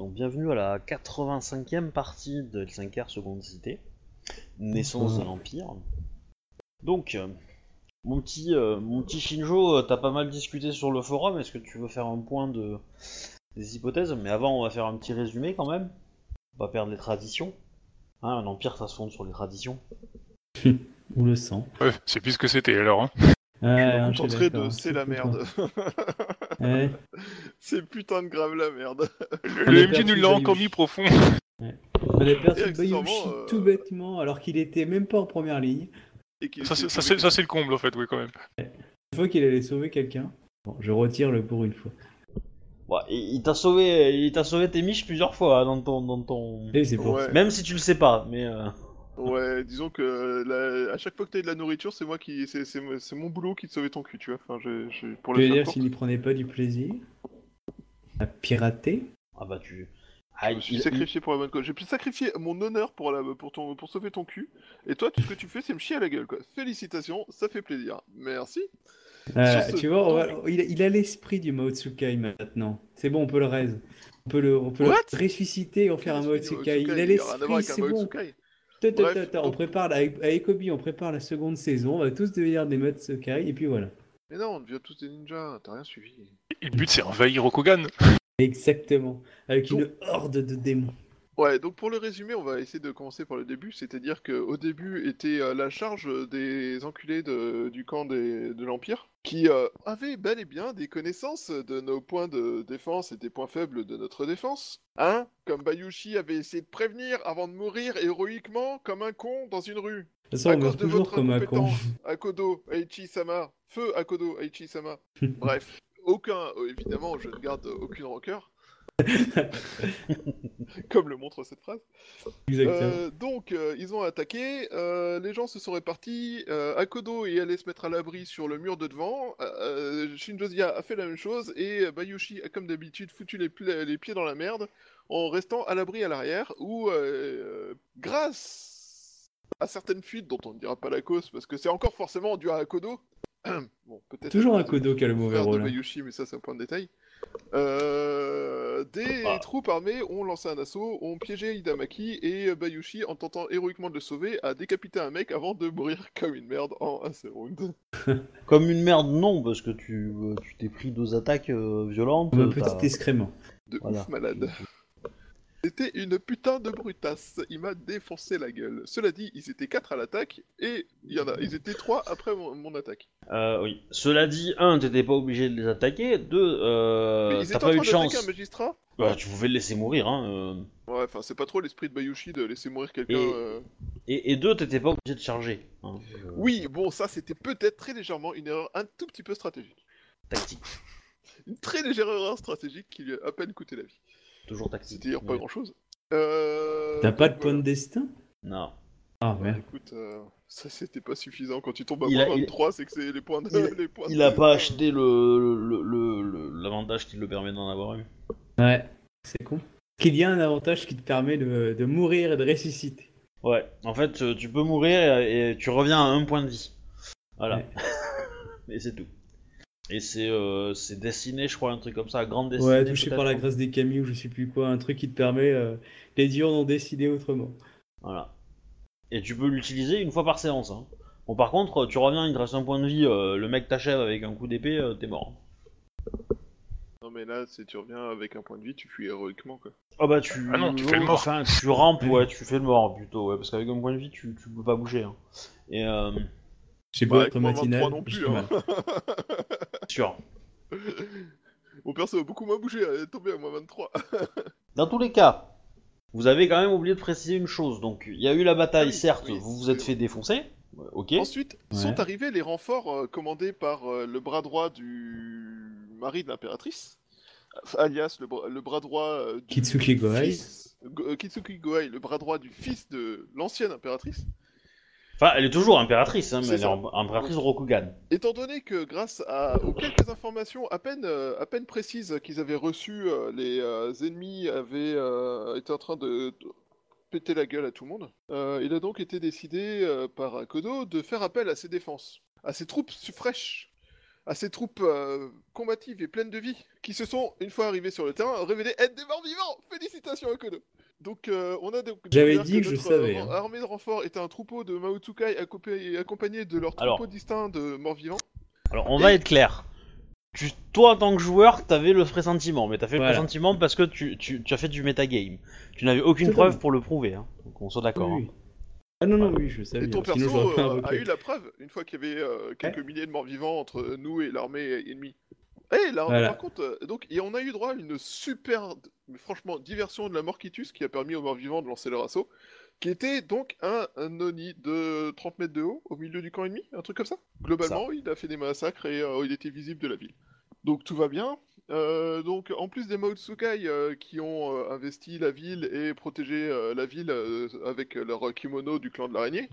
Donc bienvenue à la 85e partie de L5R Seconde Cité, naissance de l'Empire. Donc, euh, mon petit, euh, mon petit Shinjo, euh, t'as pas mal discuté sur le forum, est-ce que tu veux faire un point de des hypothèses? Mais avant, on va faire un petit résumé quand même. On va perdre les traditions. Hein, un empire, ça se fonde sur les traditions. On le sent. Ouais, c'est plus ce que c'était alors. Hein. Je me contenterai de c'est la merde. Ouais. c'est putain de grave la merde. Le, le a MJ nous l'a encore mis profond. On a perdu euh, tout bêtement alors qu'il était même pas en première ligne. Et Ça, c'est- ça, sauvé c'est ça, c'est le comble en fait, oui, quand même. Une fois qu'il allait sauver quelqu'un. Bon, je retire le pour une fois. Ouais, il il t'a sauvé, il t'a sauvé tes miches plusieurs fois hein, dans ton, dans ton. Et c'est pour Ouais. ça. Même si tu le sais pas, mais. euh, Ouais, disons que la- à chaque fois que t'as de la nourriture, c'est moi qui, c'est c'est mo- c'est mon boulot qui te sauvait ton cul, tu vois. Enfin, j'ai- pour Je le veux dire s'il n'y prenait pas du plaisir à pirater? Ah bah tu. Ah, je me suis il- sacrifié pour la bonne cause. J'ai pu sacrifier mon honneur pour la, pour ton, pour sauver ton cul. Et toi, tout ce que tu fais, c'est me chier à la gueule, quoi. Félicitations, ça fait plaisir. Merci. Euh, ce tu vois, va- il, a- il a l'esprit du Mao Tsukai maintenant. C'est bon, on peut le raise. On peut le, on peut le ressusciter et en faire un Mao Tsukai. Il a l'esprit, c'est bon. On donc- prépare la- avec, avec Obi, on prépare la seconde saison. On va tous devenir des Mao Tsukai et puis voilà. Mais non, on devient tous des ninjas, t'as rien suivi. Et le but, c'est envahir Rokugan. Exactement. Avec Donc- une horde de démons. Ouais, donc pour le résumé, on va essayer de commencer par le début, c'est-à-dire qu'au début était euh, la charge des enculés de- du camp des- de l'Empire, qui euh, avaient bel et bien des connaissances de nos points de défense et des points faibles de notre défense. Hein Comme Bayushi avait essayé de prévenir avant de mourir héroïquement comme un con dans une rue. À on meurt cause de toujours votre comme un con. Akodo, Aichi-sama, feu Akodo, Aichi-sama. Bref, aucun, euh, évidemment, je ne garde aucune rancœur. Comme le montre cette phrase. Exactement. Euh, donc, euh, ils ont attaqué, euh, les gens se sont répartis, Akodo est allé se mettre à l'abri sur le mur de devant, Shinjozia a fait la même chose, et Bayushi a comme d'habitude foutu les, pieds dans la merde en restant à l'abri à l'arrière, où, grâce à certaines fuites dont on ne dira pas la cause, parce que c'est encore forcément dû à Akodo, bon, peut-être Toujours à un cause de- Kodo qui a le mauvais frère de rôle. hein. Bayushi, mais ça c'est un point de détail. Euh, des Ah. troupes armées ont lancé un assaut, ont piégé Hidamaki et Bayushi, en tentant héroïquement de le sauver, a décapité un mec avant de mourir comme une merde en un seul round. Comme une merde, non, parce que tu euh, tu t'es pris deux attaques euh, violentes. Un petit excrément. De Voilà. ouf malade. C'était une putain de brutasse, il m'a défoncé la gueule. Cela dit, ils étaient 4 à l'attaque, et il y en a, ils étaient 3 après mon, mon attaque. Euh, oui. Cela dit, un, t'étais pas obligé de les attaquer. Deux, euh, ils t'as pas eu de chance. un magistrat Bah, tu pouvais le laisser mourir, hein. euh. Ouais, enfin c'est pas trop l'esprit de Bayushi de laisser mourir quelqu'un... Et- euh. Et, et deux, t'étais pas obligé de charger. hein. Euh, Oui, bon, ça c'était peut-être très légèrement une erreur un tout petit peu stratégique. Tactique. Une très légère erreur stratégique qui lui a à peine coûté la vie. Toujours tactique. C'était d'ailleurs pas Ouais. grand chose. Euh... T'as pas de point de destin? Non. Ah Bah, merde. écoute, euh, ça c'était pas suffisant. Quand tu tombes à Il moins a- il- 23, c'est que c'est les points de. il- les points Il de- a pas acheté le le- le- le- l'avantage qui le permet d'en avoir eu. Ouais, c'est con. Qu'il y a un avantage qui te permet de, de mourir et de ressusciter. Ouais. En fait, euh, tu peux mourir et, et tu reviens à un point de vie. Voilà. Ouais. et c'est tout. Et c'est euh, c'est destiné, je crois, un truc comme ça, à grande destinée. Ouais, touché par la grâce des Camille ou je sais plus quoi, un truc qui te permet. euh, les dieux en ont décidé autrement. Voilà. Et tu peux l'utiliser une fois par séance. Hein. Bon, par contre, tu reviens, il te reste un point de vie, euh, le mec t'achève avec un coup d'épée, euh, t'es mort. Non, mais là, si tu reviens avec un point de vie, tu fuis héroïquement quoi. Ah bah tu. Ah non, tu fais le mort. Enfin, tu rampes, ouais, tu fais le mort plutôt, ouais, parce qu'avec un point de vie, tu, tu peux pas bouger. Hein. Et euh, J'ai Bah, beau être matinal. 23 non plus. Hein. sûr. Mon perso a beaucoup moins bougé, elle est tombée à moins 23. Dans tous les cas, vous avez quand même oublié de préciser une chose. Donc, il y a eu la bataille, Ah oui, certes, oui, vous vous êtes fait défoncer. Ok. Ensuite, Ouais. sont arrivés les renforts euh, commandés par euh, le bras droit du mari de l'impératrice, alias le, bra- le bras droit euh, du Kitsuki Gohai. fils- Go- euh, Kitsuki Gohai, le bras droit du fils de l'ancienne impératrice. Enfin, elle est toujours impératrice, hein, mais elle est impératrice Rokugan. Étant donné que grâce à, aux quelques informations à peine, euh, à peine précises qu'ils avaient reçues, euh, les euh, ennemis avaient euh, été en train de, de péter la gueule à tout le monde, euh, il a donc été décidé euh, par Kodo de faire appel à ses défenses, à ses troupes su- fraîches, à ces troupes euh, combatives et pleines de vie qui se sont, une fois arrivés sur le terrain, révélés être des morts vivants. Félicitations à Kodo. Donc euh, on a donc J'avais dit que je notre, savais, euh, hein. armée de renfort était un troupeau de Maotsukai accompa- accompagné de leurs Alors. troupeaux distincts de morts vivants. Alors, on va être clair. Tu, toi, en tant que joueur, t'avais le pressentiment, mais t'as fait Voilà. le pressentiment parce que tu, tu, tu as fait du metagame. Tu n'avais aucune preuve pour le prouver, hein. donc on soit d'accord. Oui, hein. Ah non, non, oui, je savais. Et ton Sinon, perso euh, a eu la preuve, une fois qu'il y avait euh, quelques milliers de morts vivants entre nous et l'armée ennemie. Et là, Voilà. par contre, euh, donc, et on a eu droit à une super, franchement, diversion de la Morquitus qui a permis aux morts vivants de lancer leur assaut, qui était donc un, un Oni de 30 mètres de haut au milieu du camp ennemi, un truc comme ça? Globalement, il a fait des massacres et euh, il était visible de la ville. Donc tout va bien. Euh, donc en plus des Maotsukai euh, qui ont euh, investi la ville et protégé la ville avec leur kimono du clan de l'araignée,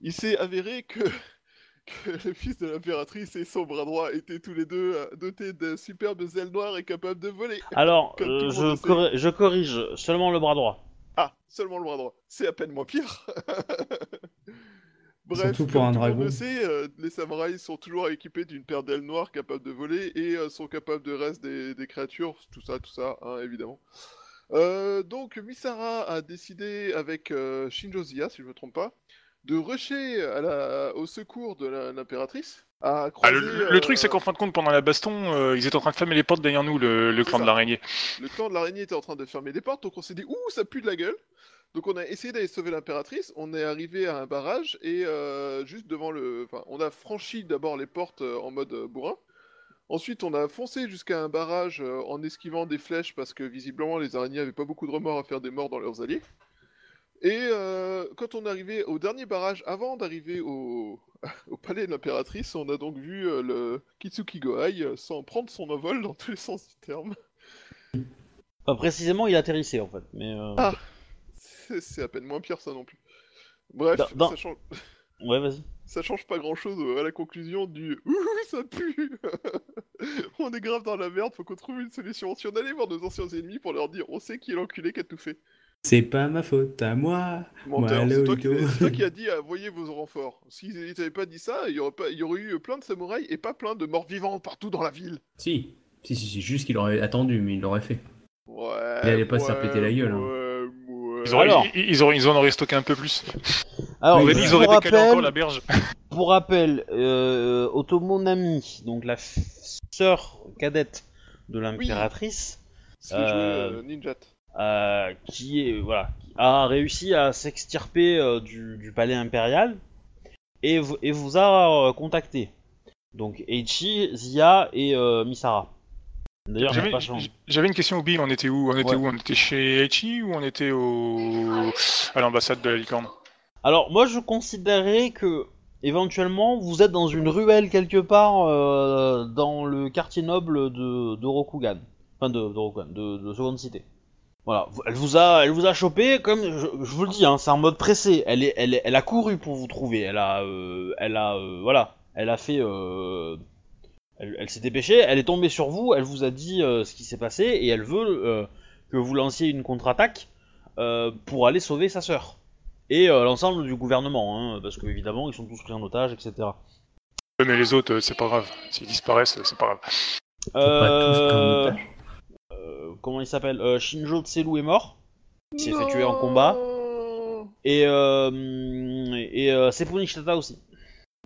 il s'est avéré que, que le fils de l'impératrice et son bras droit étaient tous les deux euh, dotés de superbes ailes noires et capables de voler. Alors, euh, je, corrige seulement le bras droit. Ah, seulement le bras droit. C'est à peine moins pire. Bref, Surtout pour comme un tout le monde dragon. le sait, euh, les samouraïs sont toujours équipés d'une paire d'ailes noires capables de voler et euh, sont capables de reste des, des créatures, tout ça, tout ça, hein, évidemment. Euh, donc Misara a décidé avec euh, Shinjo Zia, si je me trompe pas, de rusher à la- au secours de l'impératrice. Ah, le, le truc, c'est euh, qu'en fin de compte, pendant la baston, euh, ils étaient en train de fermer les portes derrière nous, le, clan de l'araignée. Le clan de l'araignée était en train de fermer des portes, donc on s'est dit ouh ça pue de la gueule. Donc on a essayé d'aller sauver l'impératrice. On est arrivé à un barrage et euh, juste devant le, enfin on a franchi d'abord les portes euh, en mode bourrin. Ensuite on a foncé jusqu'à un barrage en esquivant des flèches parce que visiblement les araignées avaient pas beaucoup de remords à faire des morts dans leurs alliés. Et euh, quand on est arrivé au dernier barrage, avant d'arriver au, au palais de l'impératrice, on a donc vu euh, le Kitsuki Gohai euh, s'en prendre son envol dans tous les sens du terme. Enfin, précisément, il atterrissait en fait. Mais euh, Ah. C'est c'est à peine moins pire ça non plus. Bref, Dans- dans- Ça, change, ouais, vas-y. ça change pas grand chose à la conclusion du Ouh ça pue On est grave dans la merde, faut qu'on trouve une solution. Si on allait voir nos anciens ennemis pour leur dire on sait qui est l'enculé qui a tout fait. C'est pas ma faute à moi. Menteur, Moi, c'est toi, qui- toi as dit ah, voyez vos renforts. S'ils n'avaient pas dit ça, il y, aurait pas, il y aurait eu plein de samouraïs et pas plein de morts vivants partout dans la ville. Si. Si, si, si, juste qu'il aurait attendu, mais il l'aurait fait. Ouais. Il allait pas se faire péter la gueule, hein. Ouais, ouais. Ils, auraient, Alors. ils, ils auraient, ils en auraient stocké un peu plus. Alors, ils Oui, auraient, ils auraient pour décalé rappel, encore la berge. Pour rappel, euh, Otomo Nami, donc la sœur cadette de l'impératrice, C'est joué, Euh, euh, Ninjat. Euh, qui est voilà, qui a réussi à s'extirper euh, du, du palais impérial et, vous- et vous a euh, contacté. Donc Eichi, Zia et euh, Misara. D'ailleurs, J'avais j'avais une question, Obi. On était où? On était Ouais. où? On était chez Echi ou on était au à l'ambassade de la licorne? Alors moi je considérais que éventuellement vous êtes dans une ruelle quelque part euh, dans le quartier noble de, de Rokugan. Enfin de, de Rokugan, de, de Seconde Cité. Voilà, elle vous a, elle vous a chopé comme je, je vous le dis, hein, c'est en mode pressé. Elle est, elle, est- elle a couru pour vous trouver. Elle a, euh, elle a, euh, voilà, elle a fait, euh, elle, elle s'est dépêchée. Elle est tombée sur vous. Elle vous a dit euh, ce qui s'est passé et elle veut euh, que vous lanciez une contre-attaque euh, pour aller sauver sa sœur et euh, l'ensemble du gouvernement, hein, parce que évidemment ils sont tous pris en otage, etc. Mais les autres, c'est pas grave. S'ils disparaissent, c'est pas grave. pas tous pris en otage. Euh, comment il s'appelle Euh, Shinjo Tselu est mort. Il s'est fait tuer en combat. Et, euh, et euh, Sepuni Shitata aussi.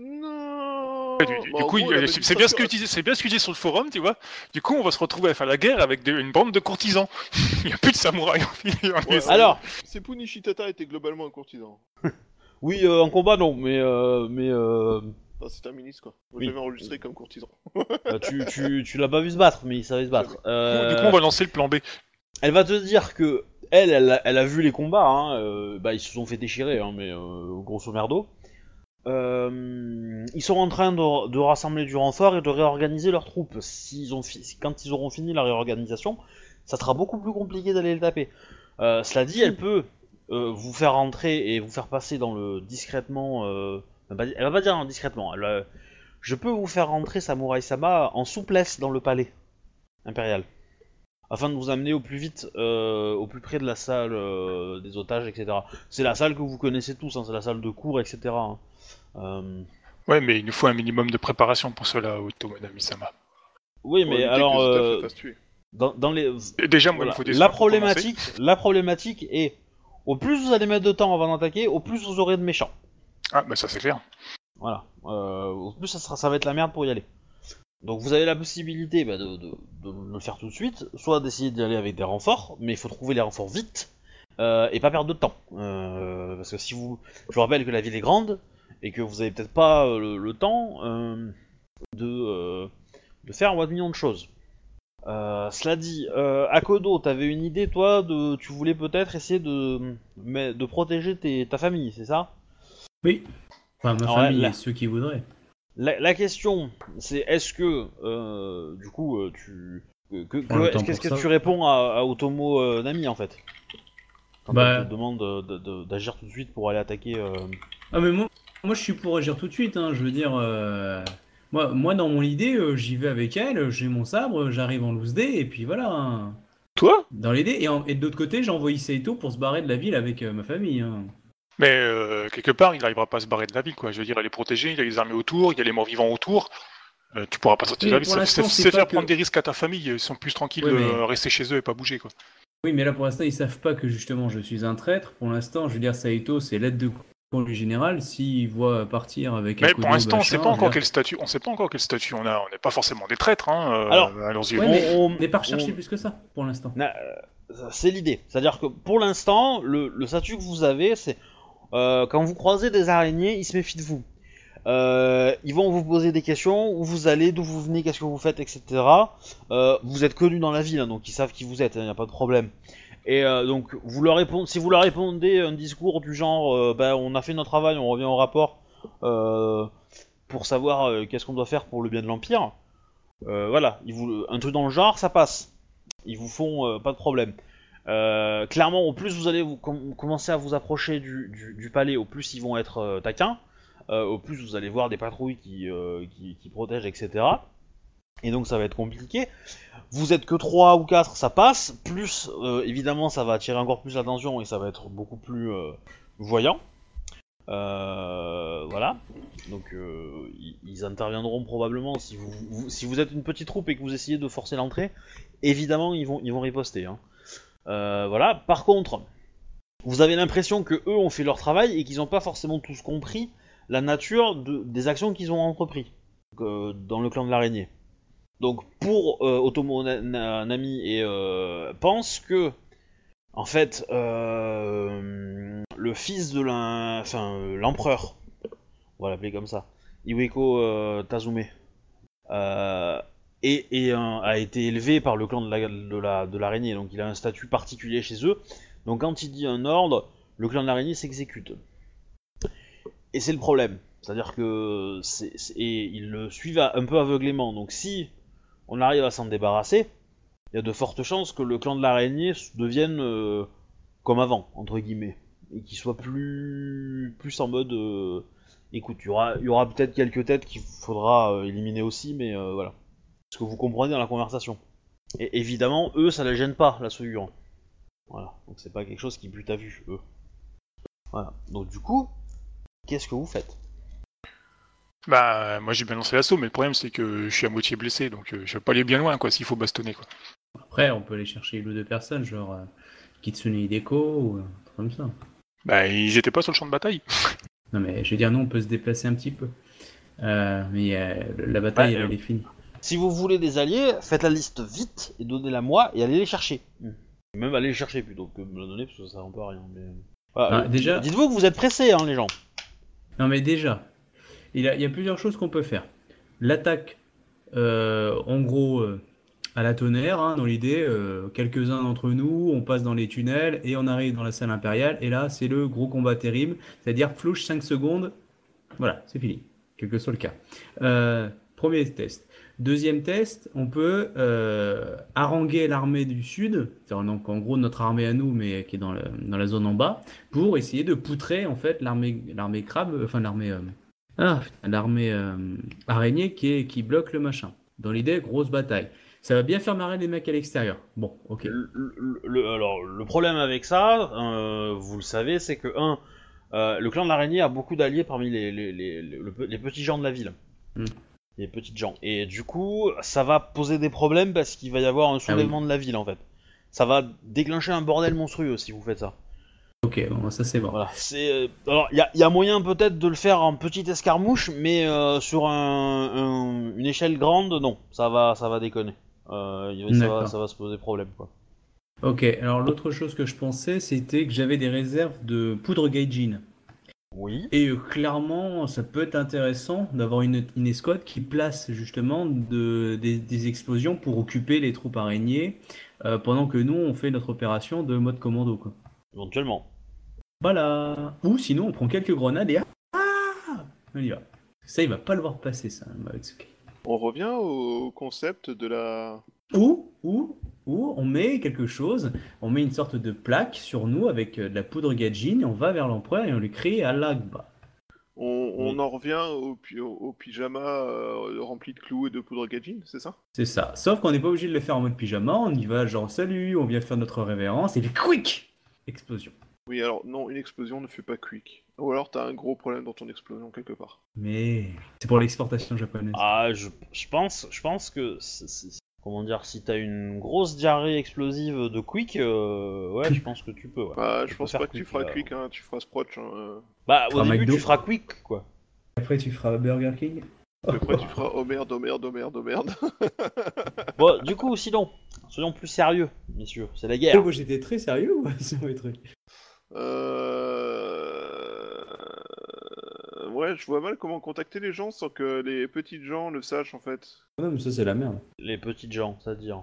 Ouais, du, du- Bah, coup, gros, c'est bien ce que disais, c'est bien ce que tu disais sur le forum, tu vois. Du coup, on va se retrouver à faire la guerre avec une bande de courtisans. Il y a plus de samouraïs. en Ouais. Alors, Seppu Nishitata était globalement un courtisan. oui, euh, en combat non, mais euh, mais euh, Enfin, c'est un ministre quoi. Moi Oui. j'avais enregistré comme courtisan. euh, tu, tu, tu l'as pas vu se battre, mais il savait se battre. Du coup, Euh, Du coup, on va lancer le plan B. Elle va te dire que elle, elle, a- elle a vu les combats, hein, euh, bah, ils se sont fait déchirer, hein, mais euh, grosso merdo. Euh, ils sont en train de, de rassembler du renfort et de réorganiser leurs troupes. S'ils ont fi- quand ils auront fini la réorganisation, ça sera beaucoup plus compliqué d'aller le taper. Euh, cela dit, elle peut euh, vous faire rentrer et vous faire passer dans le discrètement. euh, elle va pas- elle va pas dire discrètement. Elle va- je peux vous faire rentrer Samurai Sama en souplesse dans le palais impérial afin de vous amener au plus vite, euh, au plus près de la salle euh, des otages, etc. C'est la salle que vous connaissez tous, hein, c'est la salle de cours, etc. hein. Euh, Ouais, mais il nous faut un minimum de préparation pour cela, Otomonami-sama. Oui, Pour mais éviter alors, euh, dans, dans les, Et Déjà, moi, voilà. il me faut des la soins pour commencer. problématique, la problématique est, au plus vous allez mettre de temps avant d'attaquer, au plus vous aurez de méchants. Ah, bah ça c'est clair. Voilà. Euh, au plus ça, va être la merde pour y aller. Donc vous avez la possibilité bah, de, le faire tout de suite, soit d'essayer d'y aller avec des renforts, mais il faut trouver les renforts vite euh, et pas perdre de temps. Euh, parce que si vous, je vous rappelle que la ville est grande et que vous avez peut-être pas euh, le, temps de, faire un million de choses. Cela dit, euh, Akodo, t'avais une idée toi de, tu voulais peut-être essayer de, de protéger tes- ta famille, c'est ça? Oui. Enfin, ma Alors, famille et ceux qui voudraient. La, la question, c'est est-ce que, euh, du coup, euh, tu. que- que- Qu'est-ce que tu réponds à, à Otomo euh, Nami en fait? Quand Bah- elle te demande de- de- de- d'agir tout de suite pour aller attaquer. Ah mais moi, moi je suis pour agir tout de suite, hein, je veux dire, euh, moi, moi dans mon idée, j'y vais avec elle, j'ai mon sabre, j'arrive en loose day, et puis voilà. hein. Toi? Dans l'idée, et, et de l'autre côté, j'ai envoyé Saito pour se barrer de la ville avec ma famille. hein. Mais euh, quelque part, il n'arrivera pas à se barrer de la ville, quoi. Je veux dire, elle est protégée, il y a les armées autour, il y a les morts vivants autour. Euh, tu pourras pas sortir de la ville. C'est faire que- prendre des risques à ta famille. Ils sont plus tranquilles Ouais, de mais- rester chez eux et pas bouger, quoi. Oui, mais là pour l'instant, ils savent pas que justement je suis un traître. Pour l'instant, je veux dire, Saito, c'est l'aide de du général. S'il voit partir avec Mais pour l'instant, on machin, sait pas encore dire- quel statut. On sait pas encore quel statut on a. On n'est pas forcément des traîtres, hein. euh, Alors, à leurs yeux. Ouais, mais on- n'est pas recherché on- plus que ça pour l'instant. euh, c'est l'idée. C'est-à-dire que pour l'instant, le, le statut que vous avez, c'est. Euh, quand vous croisez des araignées, ils se méfient de vous. Euh, ils vont vous poser des questions, où vous allez, d'où vous venez, qu'est-ce que vous faites, etc. Euh, vous êtes connu dans la ville, hein, donc ils savent qui vous êtes, il n'y a pas de problème. Et donc, si vous leur répondez un discours du genre, ben, on a fait notre travail, on revient au rapport pour savoir qu'est-ce qu'on doit faire pour le bien de l'Empire, voilà, un truc dans le genre, ça passe. Ils vous font pas de problème. Euh, clairement, au plus vous allez vous com- commencer à vous approcher du, palais, au plus ils vont être euh, taquins, euh, au plus vous allez voir des patrouilles qui, protègent, etc. Et donc ça va être compliqué. Vous êtes que 3 ou 4, ça passe. Plus, évidemment, ça va attirer encore plus l'attention et ça va être beaucoup plus voyant. Voilà. Donc ils, interviendront probablement si vous, êtes une petite troupe et que vous essayez de forcer l'entrée. Évidemment, ils vont, ils vont riposter. hein. Euh, voilà. Par contre, vous avez l'impression que eux ont fait leur travail et qu'ils n'ont pas forcément tous compris la nature de- des actions qu'ils ont entrepris euh, dans le clan de l'araignée. Donc pour euh, Otomo Na- Na- Nami et pense que en fait le fils de l'empereur, on va comme ça, Iweko Tazume, et, euh, a été élevé par le clan de la- de la- de l'araignée, donc il a un statut particulier chez eux. Donc quand il dit un ordre, le clan de l'araignée s'exécute. Et c'est le problème. C'est-à-dire que et ils le suivent un peu aveuglément. Donc si on arrive à s'en débarrasser, il y a de fortes chances que le clan de l'araignée devienne euh, comme avant, entre guillemets. Et qu'il soit plus, plus en mode... euh, écoute, il y aura, y aura peut-être quelques têtes qu'il faudra éliminer aussi, mais voilà. Ce que vous comprenez dans la conversation. Et évidemment, eux, ça les gêne pas, la souillure. Voilà, donc c'est pas quelque chose qui bute à vue, eux. Voilà, donc du coup, qu'est-ce que vous faites? Bah, moi j'ai bien lancé l'assaut, mais le problème c'est que je suis à moitié blessé, donc euh, je vais pas aller bien loin, quoi, s'il faut bastonner, quoi. Après, on peut aller chercher une ou deux personnes, genre euh, Kitsune Hideko ou un truc comme ça. Bah, ils étaient pas sur le champ de bataille. Non, mais je veux dire, nous, on peut se déplacer un petit peu. Euh, mais euh, la bataille, elle, est finie. Si vous voulez des alliés, faites la liste vite et donnez-la moi et allez les chercher. Même allez les chercher plutôt que me la donner parce que ça sert un peu à rien. Mais... Voilà, Ah, déjà- Dites-vous que vous êtes pressés, hein, les gens. Non, mais déjà, il y a, il y a plusieurs choses qu'on peut faire. L'attaque, euh, en gros, euh, à la tonnerre, hein, dans l'idée, euh, quelques-uns d'entre nous, on passe dans les tunnels et on arrive dans la salle impériale. Et là, c'est le gros combat terrible. C'est-à-dire, flouche 5 secondes, voilà, c'est fini. Quel que soit le cas. Euh, premier test. Deuxième test, on peut euh, haranguer l'armée du sud, c'est-à-dire donc en gros notre armée à nous, mais qui est dans, le- dans la zone en bas, pour essayer de poutrer en fait l'armée l'armée crabe, enfin l'armée euh, ah, l'armée euh, araignée qui est qui bloque le machin. Dans l'idée, grosse bataille. Ça va bien faire marrer les mecs à l'extérieur. Bon, ok. Le, alors, le problème avec ça, euh, vous le savez, c'est que, un, euh, le clan de l'araignée a beaucoup d'alliés parmi les, les, les, les- le- les petits gens de la ville. Hmm. Les petites gens. Et du coup, ça va poser des problèmes parce qu'il va y avoir un soulèvement de la ville en fait. Ça va déclencher un bordel monstrueux si vous faites ça. Ok, bon, ça c'est bon. Voilà. C'est euh, alors il y a, y a moyen peut-être de le faire en petite escarmouche, mais euh, sur un, un- une échelle grande, non, ça va, ça va déconner. Euh, ça, va, ça va se poser problème quoi. Ok, alors l'autre chose que je pensais, c'était que j'avais des réserves de poudre gaijin. Oui. Et euh, clairement, ça peut être intéressant d'avoir une, une escouade qui place justement de, des, des explosions pour occuper les troupes araignées euh, pendant que nous, on fait notre opération de mode commando. Quoi. Éventuellement. Voilà. Ou sinon, on prend quelques grenades et ah On y va. Ça, il va pas le voir passer, ça, Maotsuki. On revient au concept de la. Ou, ou, ou, on met quelque chose, on met une sorte de plaque sur nous avec euh, de la poudre gaijin et on va vers l'empereur et on lui crie à l'Agba. On, on Oui. en revient au, pi- au- au pyjama euh, rempli de clous et de poudre gadget, c'est ça? C'est ça. Sauf qu'on n'est pas obligé de le faire en mode pyjama, on y va genre salut, on vient faire notre révérence et puis quick Explosion. Oui, alors non, une explosion ne fait pas quick. Ou alors t'as un gros problème dans ton explosion quelque part. Mais c'est pour l'exportation japonaise. Ah, je, je pense, je pense que c'est- c'est- comment dire, si t'as une grosse diarrhée explosive de quick, euh, ouais, je pense que tu peux. Ouais. Bah, Tu je peux pense pas que tu feras là. quick, hein, tu feras Sproch. Hein. euh. Bah, au début, McDo. tu feras quick, quoi. Après, tu feras Burger King. Après, tu feras oh merde, oh merde, oh merde, oh merde. Bon, du coup, sinon, soyons plus sérieux, messieurs. C'est la Oh, guerre. moi, j'étais très sérieux ouais, sur mes trucs. Euh... Ouais, je vois mal comment contacter les gens sans que les petites gens le sachent en fait. Non, mais ça, c'est la merde. Les petites gens, c'est-à-dire.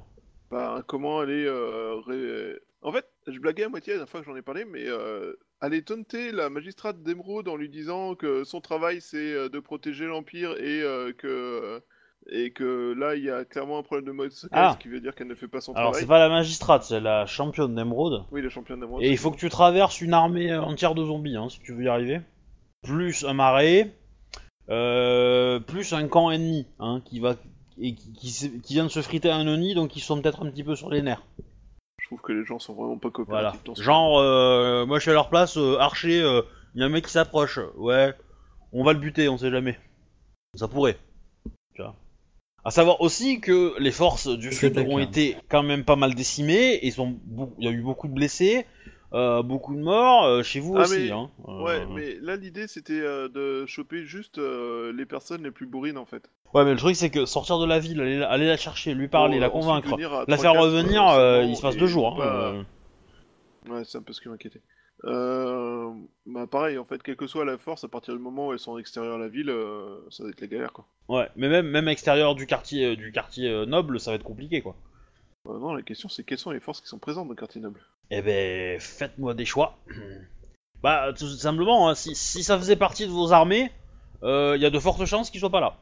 Bah, comment aller. Euh, ré- En fait, je blaguais à moitié la dernière fois que j'en ai parlé, mais euh, aller taunter la magistrate d'Emeraude en lui disant que son travail c'est euh, de protéger l'Empire et euh, que. Et que là, il y a clairement un problème de mode secret, Ah. ce qui veut dire qu'elle ne fait pas son Alors, travail. c'est pas la magistrate, c'est la championne d'Emeraude. Oui, la championne d'Emeraude. Et il faut que tu traverses une armée entière de zombies, hein, si tu veux y arriver. Plus un marais, euh, plus un camp ennemi, hein, qui va et qui, qui, s'est- qui vient de se friter un Oni, donc ils sont peut-être un petit peu sur les nerfs. Je trouve que les gens sont vraiment pas Voilà. coopératifs dans ce Genre, euh, moi je suis à leur place, euh, archer, il y a un mec qui s'approche, ouais, on va le buter, on sait jamais. Ça pourrait. Tu vois. À savoir aussi que les forces du sud ont été quand même pas mal décimées, et il y a eu beaucoup de blessés, euh, beaucoup de morts, euh, chez vous Ah, aussi. mais- Hein. Euh, Ouais, mais là l'idée c'était de choper juste les personnes les plus bourrines en fait. Ouais, mais le truc c'est que sortir de la ville, aller, la- aller la chercher, lui parler, Pour, la convaincre, la faire 3-4, revenir, il se passe deux jours. Hein. Ouais, c'est un peu ce qui m'inquiétait. Euh, bah pareil, en fait, quelle que soit la force, à partir du moment où elles sont extérieures à la ville, euh, ça va être la galère quoi. Ouais, mais même, même extérieur du quartier, euh, du quartier noble, ça va être compliqué quoi. Euh, non, la question c'est quelles sont les forces qui sont présentes dans le quartier noble? Eh ben, faites-moi des choix. Bah, tout simplement, hein, si, si ça faisait partie de vos armées, il y a de fortes chances qu'ils soient pas là.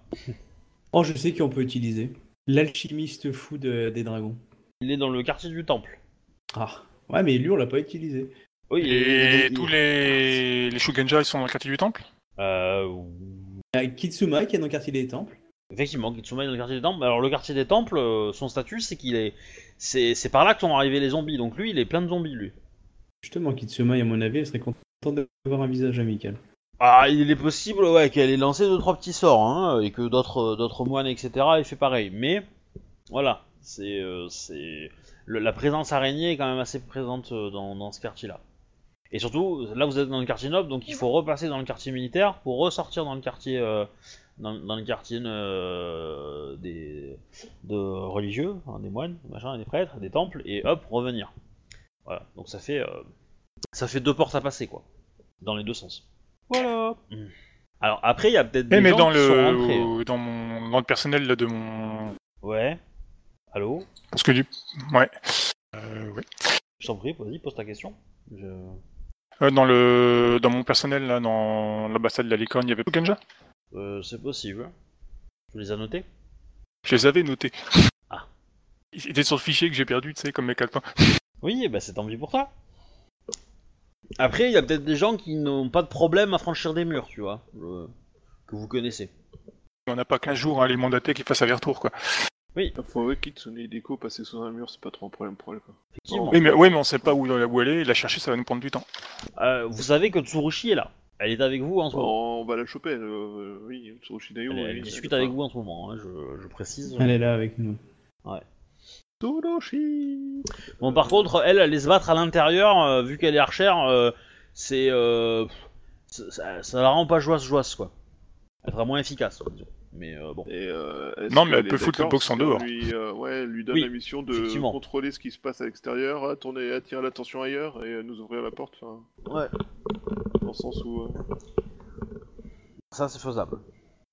Oh, je sais qui on peut utiliser. L'alchimiste fou de- des dragons. Il est dans le quartier du temple. Ah. Ouais, mais lui, on l'a pas utilisé. Oui, il est- Et tous les, les Shugenja, ils sont dans le quartier du temple? Euh, Il y a Kitsuma qui est dans le quartier des temples. Effectivement, Kitsuma est dans le quartier des temples. Alors, le quartier des temples, euh, son statut, c'est qu'il est. C'est c'est par là que sont arrivés les zombies. Donc, lui, il est plein de zombies, lui. Justement, Kitsuma, à mon avis, elle serait contente d'avoir un visage amical. Ah, il est possible, ouais, qu'elle ait lancé deux trois petits sorts, hein, et que d'autres d'autres moines, etc., aient fait pareil. Mais voilà, c'est euh, c'est le- la présence araignée est quand même assez présente euh, dans, dans ce quartier-là. Et surtout, là vous êtes dans le quartier noble, donc il faut repasser dans le quartier militaire pour ressortir dans le quartier euh, dans, dans le quartier euh, des de religieux, hein, des moines, machin, des prêtres, des temples, et hop revenir. Voilà, donc ça fait euh, ça fait deux portes à passer quoi, dans les deux sens. Voilà. Hmm. Alors après, il y a peut-être des Eh, mais gens dans qui sont rentrés. hein. le, dans mon, dans le personnel là, de mon. Ouais. Allô? Parce que du. Ouais. Euh, ouais. Je t'en prie, vas-y, pose ta question. Je... Euh, dans le, dans mon personnel là, dans l'ambassade de la Licorne, il y avait Euh, c'est possible. Tu les as notés Je les avais notés. Ah. Ils étaient sur le fichier que j'ai perdu, tu sais, comme mes calepins. Oui, bah c'est tant pis pour toi. Après, il y a peut-être des gens qui n'ont pas de problème à franchir des murs, tu vois, euh, que vous connaissez. On n'a pas 15 jours à les mandater qu'ils fassent aller-retour, quoi. Il faut avouer que Kitsune Hideko passer sous un mur, c'est pas trop un problème pour elle. Quoi. Effectivement. Oui mais, oui, mais on sait pas où, où elle est, et la chercher, ça va nous prendre du temps. Euh, vous savez que Tsurushi est là. Elle est avec vous en ce moment. on va la choper, elle, euh, oui, Tsurushi Dayo. Elle, elle discute elle- avec vous en ce moment, hein, je, je précise. Elle est là avec nous. Tsurushi Bon, par contre, elle, aller se battre à l'intérieur, euh, vu qu'elle est archère, euh, c'est. euh, ça, ça- ça la rend pas joisse-joisse, quoi. Elle sera moins efficace, quoi, disons. Mais euh, bon. Et, euh, est-ce Non, mais elle qu'elle peut est foutre le d'accord box en si on dehors. Lui, euh, ouais, elle lui donne Oui, la mission de effectivement. contrôler ce qui se passe à l'extérieur, attirer l'attention ailleurs et euh, nous ouvrir la porte. Enfin, Ouais. Le sens où. euh, Ça, c'est faisable.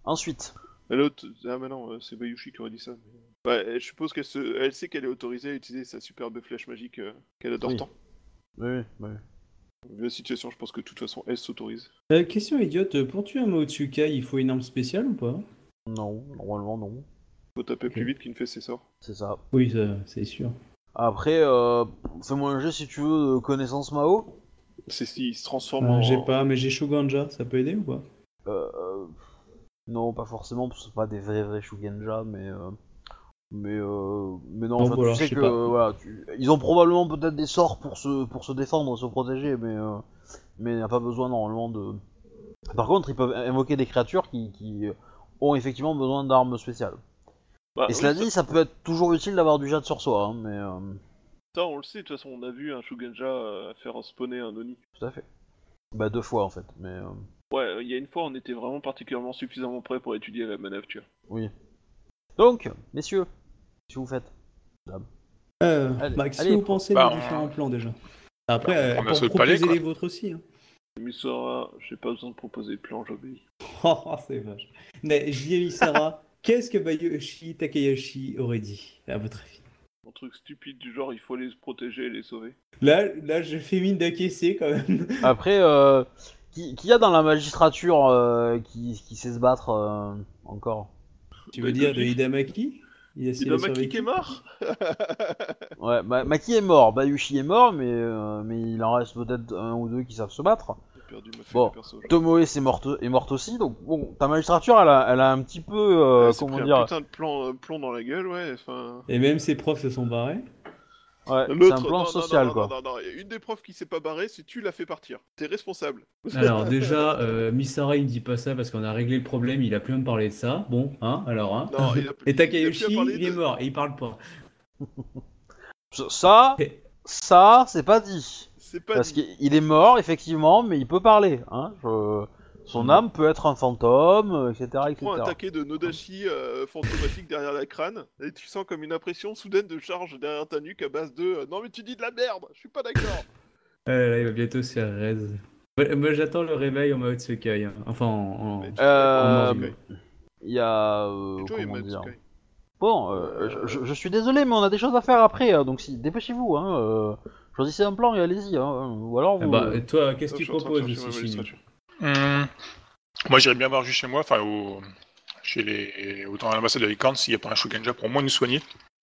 Ensuite, L'autre, ah mais non, euh, c'est Bayushi qui aurait dit ça. mais- Ouais, je suppose qu'elle se... elle sait qu'elle est autorisée à utiliser sa superbe flèche magique euh, qu'elle adore Oui. tant. oui, oui. Vu la situation, je pense que de toute façon, elle s'autorise. Euh, question idiote, pour tuer un Maotsukai, il faut une arme spéciale ou pas? Non, normalement, non. Faut taper plus vite qu'il ne fait ses sorts. C'est ça. Oui, ça, c'est sûr. Après, euh, fais-moi un jeu si tu veux de connaissance Mao. C'est s'il se transforme Euh, en. J'ai pas, mais j'ai Shuganja, ça peut aider ou pas? Euh, euh, non, pas forcément, parce que c'est pas des vrais vrais Shugenja, mais euh, mais euh, mais non, enfin, voilà, tu sais je sais que voilà, tu- ils ont probablement peut-être des sorts pour se pour se défendre, se protéger, mais euh, mais il n'y a pas besoin normalement de. Par contre, ils peuvent invoquer des créatures qui, qui ont effectivement besoin d'armes spéciales. Bah, Et oui, cela ça- dit, ça peut être toujours utile d'avoir du jade sur soi, hein, mais euh, Ça, on le sait, de toute façon, on a vu un Shugenja euh, faire spawner un Oni. tout à fait. Bah deux fois en fait, mais euh, Ouais, il y a une fois, on était vraiment particulièrement suffisamment prêt pour étudier la manœuvre, tu vois. oui. Donc, messieurs, qu'est-ce que vous faites euh, Allez, bah, Qu'est-ce allez, que vous pensez bah, des on- différents plans déjà? Après, Bah, on euh, pour proposer palais, les vôtres aussi. Hein. Misora, j'ai pas besoin de proposer de plan, j'obéis. Oh, c'est vache. Mais je dis à Misara, qu'est-ce que Bayoshi Takayashi aurait dit, à votre avis? Un truc stupide du genre, il faut les protéger et les sauver. Là, là, je fais mine d'acquiescer quand même. Après, euh, qui, qui y a dans la magistrature euh, qui, qui sait se battre euh, encore? Tu veux dire de Hidamaki? Il a C'est s'il a Maki survécu qui est mort? Ouais, Ma- Maki est mort, Bayushi est mort, mais, euh, mais il en reste peut-être un ou deux qui savent se battre. Perdu ma Bon, perso. Tomoe est morte, est morte aussi, donc bon, ta magistrature, elle a, elle a un petit peu, euh, Elle s'est comment pris dire, Un putain de plan, euh, plomb dans la gueule, ouais, enfin... Et même ses profs se sont barrés. ouais, c'est un plan non, social, non, quoi. Non, non, non, Une des profs qui s'est pas barrée, c'est tu l'as fait partir. T'es responsable. Alors déjà, euh, Misara il me dit pas ça parce qu'on a réglé le problème, il a plus à me parler de ça. Bon, hein, alors hein. Non, il a- Et il a Takayoshi, parler il est de- mort et il parle pas. Ça, ça, c'est pas dit. C'est pas Parce qu'il est mort, effectivement, mais il peut parler, hein. je- Son Mm. âme peut être un fantôme, euh, etc., etc. prends un taquet de Nodashi euh, fantomatique derrière la crâne et tu sens comme une impression soudaine de charge derrière ta nuque à base de euh, non mais tu dis de la merde, je suis pas d'accord. Euh, là, il va bientôt se faire raise. Moi, moi, j'attends le réveil en mode Sekai. hein. Enfin, en, tu Il y a... euh, comment dire. Bon, euh, je, je- je suis désolé, mais on a des choses à faire après, hein, donc si, dépêchez-vous, hein, euh, choisissez un plan et allez-y, hein, ou alors Ah vous... bah, et toi, qu'est-ce que tu proposes. Hum, Moi, j'irais bien voir juste chez moi, enfin, au... chez les... au- dans l'ambassade de Licorne, s'il n'y a pas un Shugenja pour au moins nous soigner.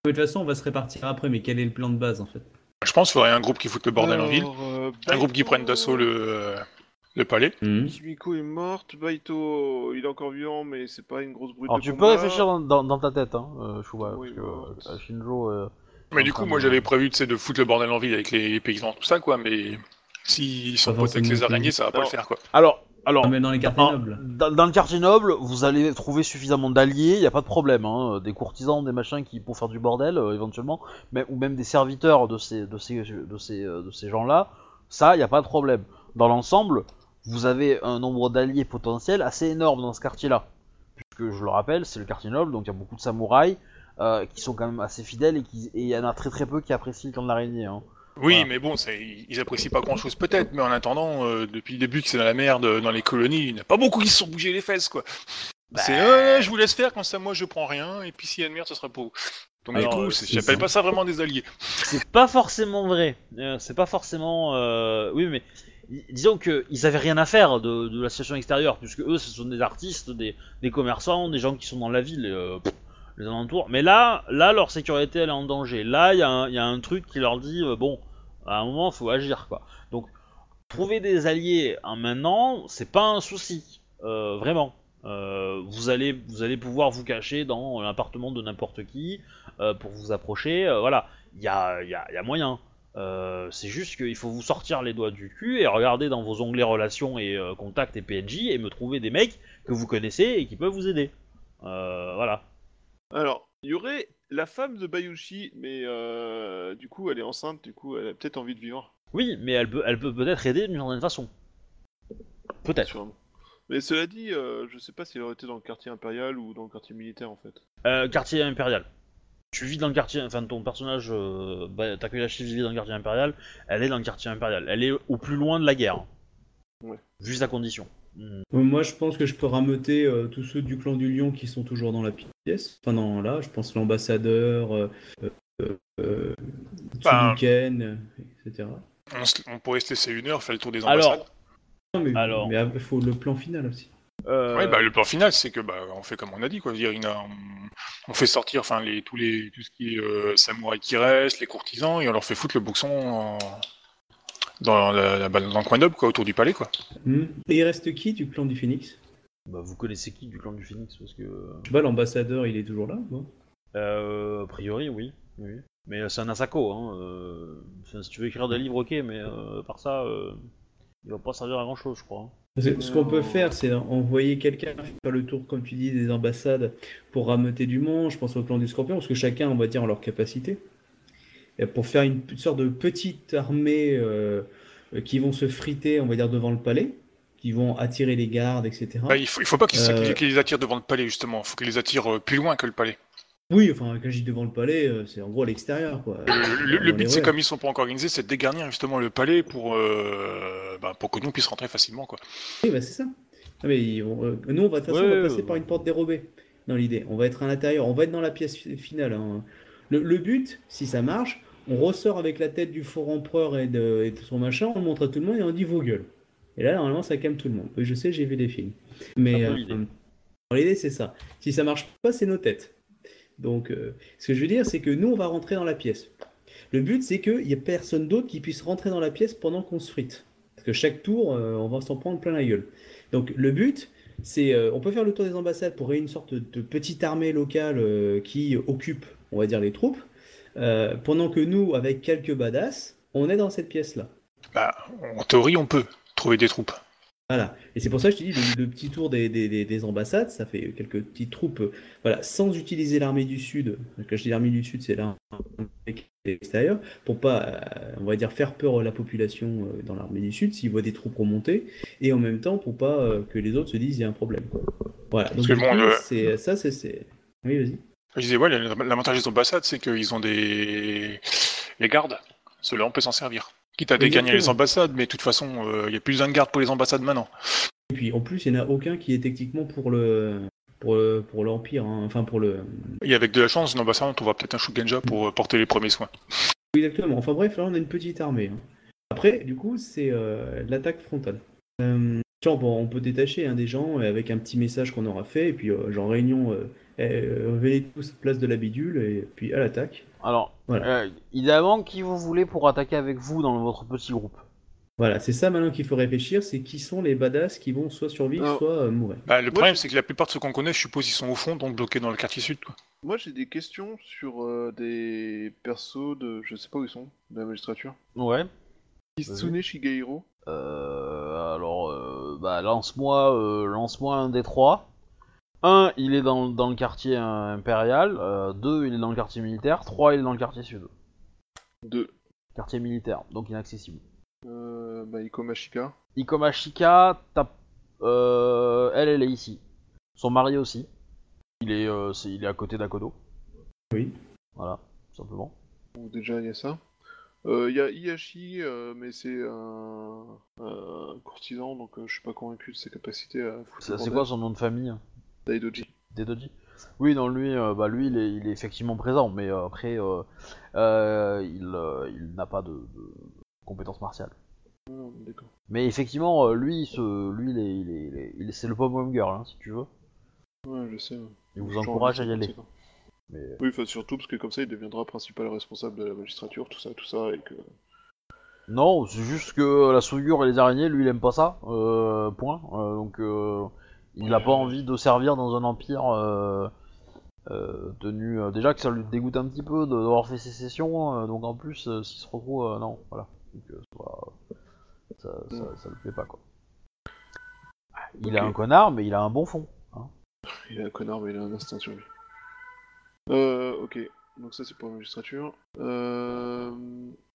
De toute façon, on va se répartir après, mais quel est le plan de base en fait? Je pense qu'il faudrait un groupe qui foute le bordel en ville, euh, un groupe qui prenne d'assaut le... euh, le palais. Kimiko est morte, Baito il est encore vivant mais c'est pas une grosse brute Alors de tu peux réfléchir dans, dans- dans ta tête, hein, euh, Oui, parce que euh, Shinjo... Mais du coup, moi, j'avais prévu, de foutre le bordel en ville avec les, paysans, tout ça, quoi, mais s'ils sont potes avec les araignées, ça va pas le faire, quoi. Alors, alors, Ah, mais dans les quartiers nobles. dans, dans le quartier noble, vous allez trouver suffisamment d'alliés, il y a pas de problème, hein, des courtisans, des machins qui pour faire du bordel euh, éventuellement, mais, ou même des serviteurs de ces de ces de ces euh, de ces gens-là, ça il y a pas de problème. Dans l'ensemble, vous avez un nombre d'alliés potentiels assez énorme dans ce quartier-là, puisque je le rappelle, c'est le quartier noble, donc il y a beaucoup de samouraïs euh, qui sont quand même assez fidèles et il y en a très très peu qui apprécient le clan de l'araignée. Hein. Oui, Voilà. mais bon, ils apprécient pas grand-chose peut-être, mais en attendant, euh, depuis le début que c'est dans la merde, dans les colonies, il n'y en a pas beaucoup qui se sont bougés les fesses, quoi. Bah. C'est, euh, je vous laisse faire, quand ça, moi, je prends rien, et puis s'il y a une merde, ce sera pour vous. Donc Alors, du coup, c'est j'appelle pas ça vraiment des alliés. C'est pas forcément vrai. Euh, c'est pas forcément. Oui, mais disons que ils avaient rien à faire de, de la situation extérieure, puisque eux, ce sont des artistes, des, des commerçants, des gens qui sont dans la ville, et, les alentours. Mais là, là, leur sécurité, elle est en danger. Là, il y, a un- truc qui leur dit, euh, bon, à un moment, faut agir, quoi. Donc, trouver des alliés en maintenant, c'est pas un souci, euh, vraiment. Euh, vous allez vous allez pouvoir vous cacher dans l'appartement de n'importe qui pour vous approcher. voilà, il y a, y a- y a moyen. C'est juste qu'il faut vous sortir les doigts du cul et regarder dans vos onglets relations et contacts et PNJ et me trouver des mecs que vous connaissez et qui peuvent vous aider. Voilà. Alors, il y aurait la femme de Bayushi, mais euh, du coup, elle est enceinte, du coup, elle a peut-être envie de vivre. Oui, mais elle peut elle peut peut-être aider d'une certaine façon. Peut-être. Mais cela dit, euh, je sais pas si elle aurait été dans le quartier impérial ou dans le quartier militaire en fait. Euh, quartier impérial. Tu vis dans le quartier, enfin ton personnage, euh, bah, Takeyashi vit dans le quartier impérial, elle est dans le quartier impérial. Elle est au plus loin de la guerre. Ouais. Vu sa condition. Euh, Moi, je pense que je peux rameuter euh, tous ceux du clan du Lion qui sont toujours dans la pièce. Enfin, non, là, je pense l'ambassadeur, euh, euh, etc. On, se- on pourrait se laisser une heure, faire le tour des Alors, ambassades. Non, mais Alors. mais il faut le plan final aussi. euh, Ouais, bah, le plan final, c'est que bah, on fait comme on a dit, quoi. Dire, on, on fait sortir, enfin, les tous les tout ce qui est euh, samouraïs qui restent, les courtisans, et on leur fait foutre le boxon en- dans, la- la- dans le coin d'ob, quoi, autour du palais, quoi. Hmm. Et il reste qui du clan du Phoenix? Bah, vous connaissez qui du clan du Phoenix? Parce que Je sais pas, l'ambassadeur, il est toujours là non? euh, a priori oui, oui. Mais euh, c'est un Asako. Hein. euh, enfin, si tu veux écrire des livres, ok, mais euh, par ça, euh, il va pas servir à grand chose, je crois. hein. Parce que Ce qu'on peut faire, c'est envoyer quelqu'un faire le tour, comme tu dis, des ambassades pour rameuter du monde. Je pense au clan du Scorpion, parce que chacun, on va dire, en leur capacité. Et pour faire une, une sorte de petite armée euh, euh, qui vont se friter, on va dire, devant le palais, qui vont attirer les gardes, etc. Bah, il faut, il faut pas qu'ils Euh. qu'ils les attirent devant le palais, justement. Il faut qu'ils les attirent euh, plus loin que le palais. Oui, enfin, quand je dis devant le palais, euh, c'est en gros à l'extérieur, quoi. Le, but, c'est comme ils sont pas encore organisés, c'est de dégarnir justement le palais pour, euh, bah, pour que nous on puisse rentrer facilement, quoi. Oui, bah c'est ça. Ah, mais ils vont- euh, nous, on va, de toute façon, Ouais, on va ouais, passer ouais. par une porte dérobée, dans l'idée. On va être à l'intérieur, on va être dans la pièce fi- finale. hein. Le, le but, si ça marche, on ressort avec la tête du fort empereur et de, et de son machin, on le montre à tout le monde et on dit vos gueules. Et là, normalement, ça calme tout le monde. Je sais, j'ai vu des films. Mais euh, l'idée. c'est ça. Si ça marche pas, c'est nos têtes. Donc, euh, ce que je veux dire, c'est que nous, on va rentrer dans la pièce. Le but, c'est qu'il n'y ait personne d'autre qui puisse rentrer dans la pièce pendant qu'on se frite. Parce que chaque tour, euh, on va s'en prendre plein la gueule. Donc, le but, c'est. on peut faire le tour des ambassades pour créer une sorte de, petite armée locale qui occupe, on va dire, les troupes. Euh, pendant que nous, avec quelques badass, on est dans cette pièce-là. Bah, en théorie, on peut trouver des troupes. Voilà. Et c'est pour ça que je te dis, le, le petit tour des, des- des- des ambassades, ça fait quelques petites troupes, euh, voilà, sans utiliser l'armée du Sud. Quand je dis l'armée du Sud, c'est l'armée qui est extérieure, pour pas, euh, on va dire, faire peur à la population euh, dans l'armée du Sud s'ils voient des troupes remonter, et en même temps pour pas que les autres se disent il y a un problème. quoi. Voilà. Donc, que du bon, coup, le- ça, c'est- Oui, vas-y. Je disais, ouais, l'avantage des ambassades, c'est qu'ils ont des. Les gardes. Ceux-là, on peut s'en servir. Quitte à dégarnir les ambassades, mais de toute façon, euh, il n'y a plus besoin de garde pour les ambassades maintenant. Et puis en plus, il n'y en a aucun qui est techniquement pour le. Pour, le- pour l'Empire, hein. enfin pour le, Et avec de la chance, une ambassade, on trouvera peut-être un Shugenja pour euh, porter les premiers soins. Exactement. Enfin bref, là on a une petite armée. hein. Après, du coup, c'est euh, l'attaque frontale. Euh, genre, bon, on peut détacher hein, des gens avec un petit message qu'on aura fait, et puis genre réunion, euh, eh, euh, venez tous place de la bidule, et puis à l'attaque. Alors, Voilà. euh, idéalement, qui vous voulez pour attaquer avec vous dans votre petit groupe? Voilà, c'est ça maintenant qu'il faut réfléchir, c'est qui sont les badass qui vont soit survivre, soit euh, mourir. Bah, le problème, c'est que la plupart de ceux qu'on connaît, je suppose, ils sont au fond, donc bloqués dans le quartier sud. Quoi. Moi j'ai des questions sur euh, des persos de. Je sais pas où ils sont, de la magistrature. Ouais. Kitsune Shigehiro. Euh, alors, euh, bah, lance-moi euh, lance-moi un des trois. Un, il est dans, dans le quartier euh, impérial. Euh, deux, il est dans le quartier militaire. Trois, il est dans le quartier sud. De. Quartier militaire, donc inaccessible. Euh, bah, Iko Mashika. Ikoma Shika, t'as- euh, elle, elle est ici. Son mari aussi. Il est, euh, il est à côté d'Akodo. Oui. Voilà, tout simplement. Déjà il y a ça. Euh, Il y a Iyashi, euh, mais c'est un... un courtisan, donc euh, je suis pas convaincu de ses capacités à foutre C'est quoi son nom de famille Daidoji. Dedoji Oui, non, lui, euh, bah, lui il, est, il est effectivement présent, mais euh, après, euh, il, il n'a pas de, de compétences martiales. Ah. Mais effectivement, lui, se, lui, il est, il est, il c'est le pom girl, hein, si tu veux. Ouais, je sais. Il vous Genre, encourage à y aller. Mais, Oui, enfin, surtout parce que comme ça il deviendra principal responsable de la magistrature, tout ça, tout ça, et que. Non, c'est juste que la souillure et les araignées, lui, il aime pas ça. point. Donc, Il a pas envie de servir dans un empire euh, euh, tenu. euh, déjà que ça lui dégoûte un petit peu de- d'avoir fait sécession, euh, donc en plus, euh, s'il se retrouve. euh, non, voilà. Donc, euh, soit- ça, ça, ça lui plaît pas quoi. Il est Ok. un connard, mais il a un bon fond. hein. Il est un connard, mais il a un instinct sur lui. Euh, ok. Donc ça, c'est pour la magistrature. Euh...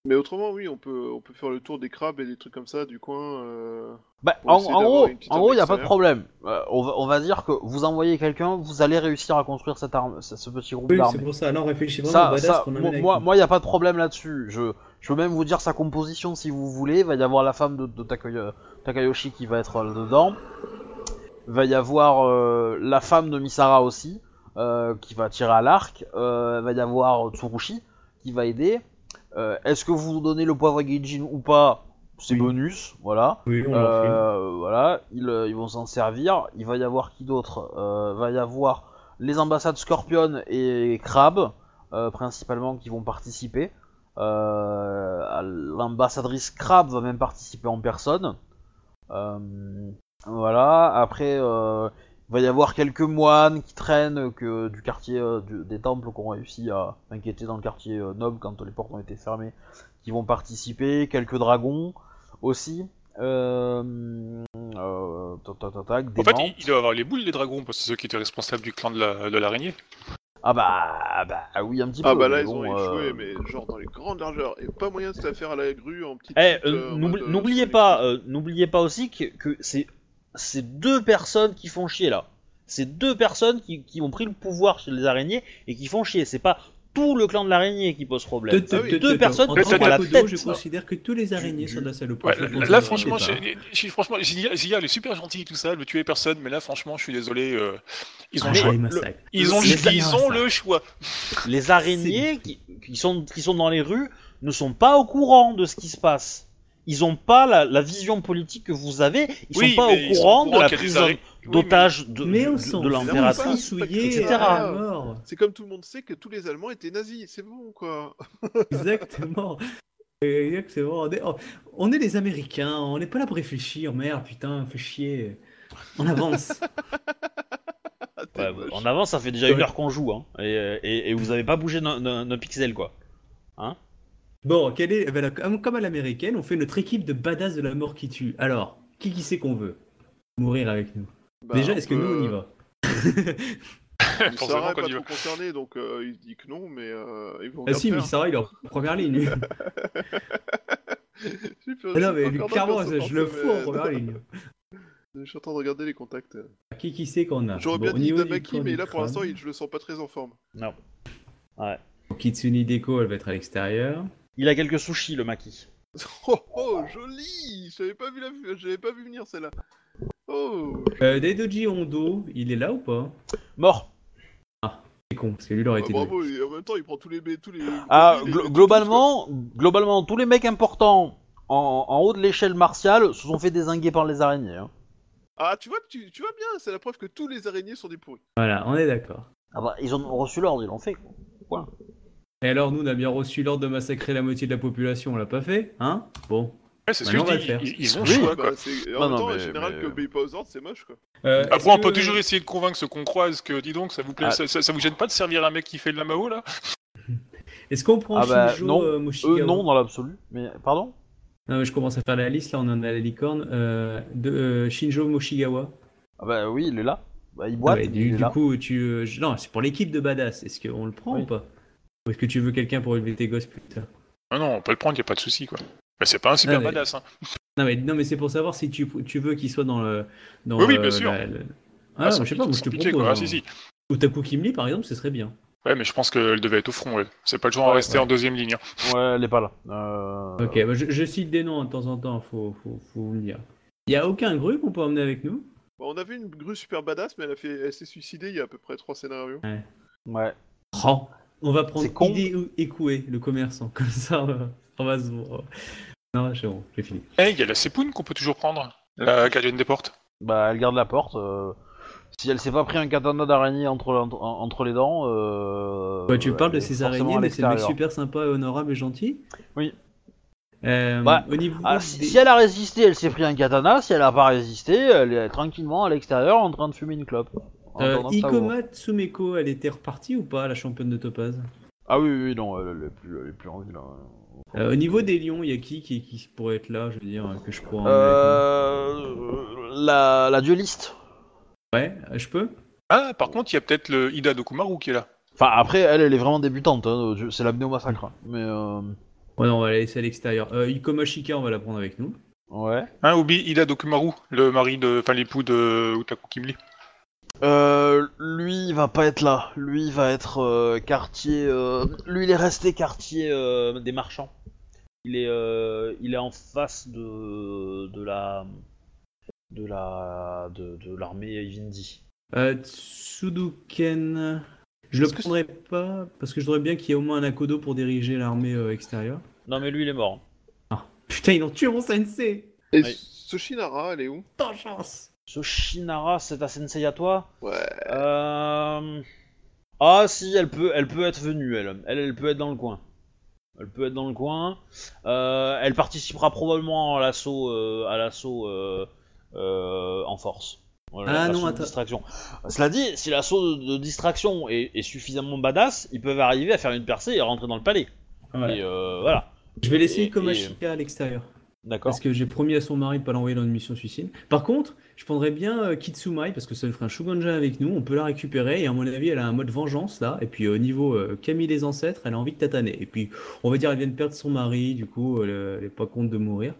Mais autrement, oui, on peut, on peut faire le tour des crabes et des trucs comme ça du coin. Euh... Bah, en, gros, en il y a pas de problème. Euh, on, va, on va dire que vous envoyez quelqu'un, vous allez réussir à construire cette arme, ce, ce petit groupe Oui, d'armées. c'est pour ça. Là, on réfléchit vraiment Ça, au badass ça, qu'on moi, amène moi, nous. moi, y a pas de problème là-dessus. Je, je peux même vous dire sa composition si vous voulez. Il va y avoir la femme de, Takayoshi qui va être là dedans. Il va y avoir euh, la femme de Misara aussi, euh, qui va tirer à l'arc. Euh, il va y avoir Tsurushi qui va aider. Euh, Est-ce que vous donnez le poivre à Gaijin ou pas C'est Oui. bonus, voilà. Oui, on. Euh, voilà, ils, euh, ils vont s'en servir. Il va y avoir qui d'autre? Euh, Va y avoir les ambassades Scorpion et Crab, principalement, qui vont participer. L'ambassadrice Crab va même participer en personne. Voilà, après, va y avoir quelques moines qui traînent que, du quartier euh, du- des temples qui ont réussi à inquiéter dans le quartier euh, noble quand les portes ont été fermées, qui vont participer. Quelques dragons aussi. Euh, euh, tac, tac, tac, des En fait, mantes. il, doit avoir les boules, les dragons, parce que c'est ceux qui étaient responsables du clan de la- de l'araignée. Ah bah, bah oui, un petit Ah peu. bah là, ils bon, ont euh, échoué, mais genre dans les grandes largeurs. Et pas moyen de se la faire à la grue en petite. Eh, euh, euh, n'oubli- euh, n'oubliez pas, euh, n'oubliez pas aussi que, que c'est c'est deux personnes qui font chier là. C'est deux personnes qui, qui ont pris le pouvoir chez les araignées et qui font chier. C'est pas tout le clan de l'araignée qui pose problème. Ah oui. te- Deux personnes qui à la tête. Je considère que tous les araignées sont de la saloperie. Là, franchement, départ. j'ai- j'ai- franchement, Zia, Zia, elle est super gentille, tout ça, elle veut tuer personne, mais là, franchement, je suis désolé, euh, ils ont Ah, le choix. les Le- massacres. Ils ont, C'est le, bien, ils ça. ont le choix. Les araignées qui, qui sont, qui sont dans les rues ne sont pas au courant de ce qui se passe. Ils ont pas la, la vision politique que vous avez. Ils Oui, sont pas au courant de la des prise araignées. Oui, mais- d'otages de, Mais on de- de l'impératrice. etc. mort. C'est comme tout le monde sait que tous les Allemands étaient nazis, c'est bon quoi. Exactement. Exactement. On est, on est les Américains, on n'est pas là pour réfléchir. Merde, putain, fait chier. On avance. Ah, Ouais, en avant, ça fait déjà Ouais. une heure qu'on joue, hein, et, et- et vous avez pas bougé d'un- pixel, quoi. Bon, quelle est, ben, comme à l'américaine, on fait notre équipe de badass de la mort qui tue. Alors, qui qui c'est qu'on veut mourir avec nous? Bah, Déjà, est-ce que nous on y va? Forcément, Sarah est quand pas il trop concerné, donc euh, il dit que non, mais euh, ils vont Ah si, mais faire. Sarah, il est en première ligne. Ah non, mais clairement, je le fous en première ligne. Je suis en train de regarder les contacts. Qui qui c'est qu'on a? J'aurais Bon, bien au dit niveau du Damaki, mais là pour l'instant il- je le sens pas très en forme. Non. Ouais. Kitsune Deko, elle va être à l'extérieur. Il a quelques sushis, le maquis. Oh, oh joli J'avais pas vu la, j'avais pas vu venir celle-là. Oh. Euh, Daidoji Hondo, il est là ou pas? Mort. C'est con, parce que lui, il aurait Bah, été bravo, et en même temps il prend tous les tous les. Ah, les- les- glo- les- globalement, globalement, tous les mecs importants en, en haut de l'échelle martiale se sont fait désinguer par les araignées. hein. Ah tu vois tu, tu vois bien, c'est la preuve que tous les araignées sont des pourris. Voilà, on est d'accord. Ah bah, ils ont reçu l'ordre, ils l'ont fait. quoi. Et alors, nous, on a bien reçu l'ordre de massacrer la moitié de la population, on l'a pas fait Hein? Bon. Ouais, c'est ce que je dis, ils, ils ont le choix, Bah, quoi. Non, en même temps, en général, mais- que obéit pas aux ordres, c'est moche quoi. Euh, Après, on que- peut toujours essayer de convaincre ceux qu'on croise que, dis donc, ça vous plaît, Ah. ça, ça- ça vous gêne pas de servir un mec qui fait de la Mao, là? Est-ce qu'on prend Ah bah, Shinjo non. euh, Moshigawa Eux, non, dans l'absolu. Mais, pardon? Non, mais je commence à faire la liste, là, on en a la licorne. Euh, de, euh, Shinjo Moshigawa. Ah bah oui, il est là. Bah, il Ah ouais, il du, est du là. coup, tu. euh, je- Non, c'est pour l'équipe de badass. Est-ce qu'on le prend Oui. ou pas? Ou est-ce que tu veux quelqu'un pour élever tes gosses plus tard Non, non, on peut le prendre, y a pas de souci, quoi. Mais c'est pas un super Ah, mais- badass, hein. Non, mais, non, mais c'est pour savoir si tu, tu veux qu'il soit dans le. Dans, Oui, oui, bien sûr. la- le- Ah, Ah, moi, je sais pas, moi je te pitié, propose. Ah, hein. si, si. Ou Taku Kimli, par exemple, ce serait bien. Ouais, mais je pense qu'elle devait être au front, elle. C'est pas le genre à Ouais, rester ouais. en deuxième ligne. hein. Ouais, elle est pas là. Euh... Ok, bah, je, je cite des noms de temps en temps, faut, faut, faut vous le dire. Il y a aucun gru qu'on peut emmener avec nous Bah, on a vu une grue super badass, mais elle, a fait... elle s'est suicidée il y a à peu près trois scénarios. Ouais. Oh, On va prendre con. Ekue, le commerçant. Comme ça, on va, se. Non, c'est bon, j'ai fini. Eh, il y a la Sepoun qu'on peut toujours prendre. La gardienne des portes. Bah, elle garde la porte. euh, Si elle s'est pas pris un katana d'araignée entre, entre, entre les dents. Euh... Ouais, tu parles de ces araignées, mais c'est le mec super sympa, honorable et gentil Oui. Euh, Bah, au niveau Ah, des- si elle a résisté, elle s'est pris un katana. Si elle a pas résisté, elle est tranquillement à l'extérieur en train de fumer une clope. Euh. Ikoma Tsumeko, elle était repartie ou pas, la championne de Topaz? Ah oui, oui, oui, non, elle est plus, elle est plus en vie là. Euh, Au niveau des lions, il y a qui, qui qui pourrait être là, je veux dire, que je pourrais Euh, la, la dueliste. Ouais, je peux? Ah, par contre, il y a peut-être le Ida Dokumaru qui est là. Enfin, après, elle, elle est vraiment débutante. hein, C'est l'amener au massacre. hein. Mais euh, Ouais, non, on va la laisser à l'extérieur. Euh, Ikoma Shika, on va la prendre avec nous. ouais. Hein, oublie Ida Dokumaru, le mari de, enfin l'époux de Utaku Kimli. Euh, lui, il va pas être là. Lui, il va être euh, quartier. euh, Lui, il est resté quartier euh, des marchands. Il est, euh, il est en face de de la de la de, de l'armée Ivindi. Euh, Tsuduken. Je le Est-ce que prendrai pas parce que je voudrais bien qu'il y ait au moins un Akodo pour diriger l'armée euh, extérieure. Non, mais lui, il est mort. Putain, ils ont tué mon sensei Et Oui. Sushinara, elle est où? Tant chance Ce Shinara, c'est ta sensei à toi? Ouais. Euh... Ah si, elle peut, elle peut être venue, elle. Elle, elle peut être dans le coin. Elle peut être dans le coin. Euh, elle participera probablement à l'assaut, euh, à l'assaut euh, euh, en force. Voilà, Ah non, attends. distraction. Cela dit, si l'assaut de, de distraction est, est suffisamment badass, ils peuvent arriver à faire une percée et rentrer dans le palais. Ouais. Et euh, voilà. Je vais laisser Et- Ikoma et- Shika à l'extérieur. D'accord. Parce que j'ai promis à son mari de pas l'envoyer dans une mission suicide. Par contre, je prendrais bien euh, Kitsumai parce que ça nous ferait un Shugonja avec nous. On peut la récupérer et à mon avis, elle a un mode vengeance là. Et puis au niveau euh, Camille les ancêtres, elle a envie de tataner. Et puis on va dire, elle vient de perdre son mari, du coup, elle, euh, elle est pas contre de mourir.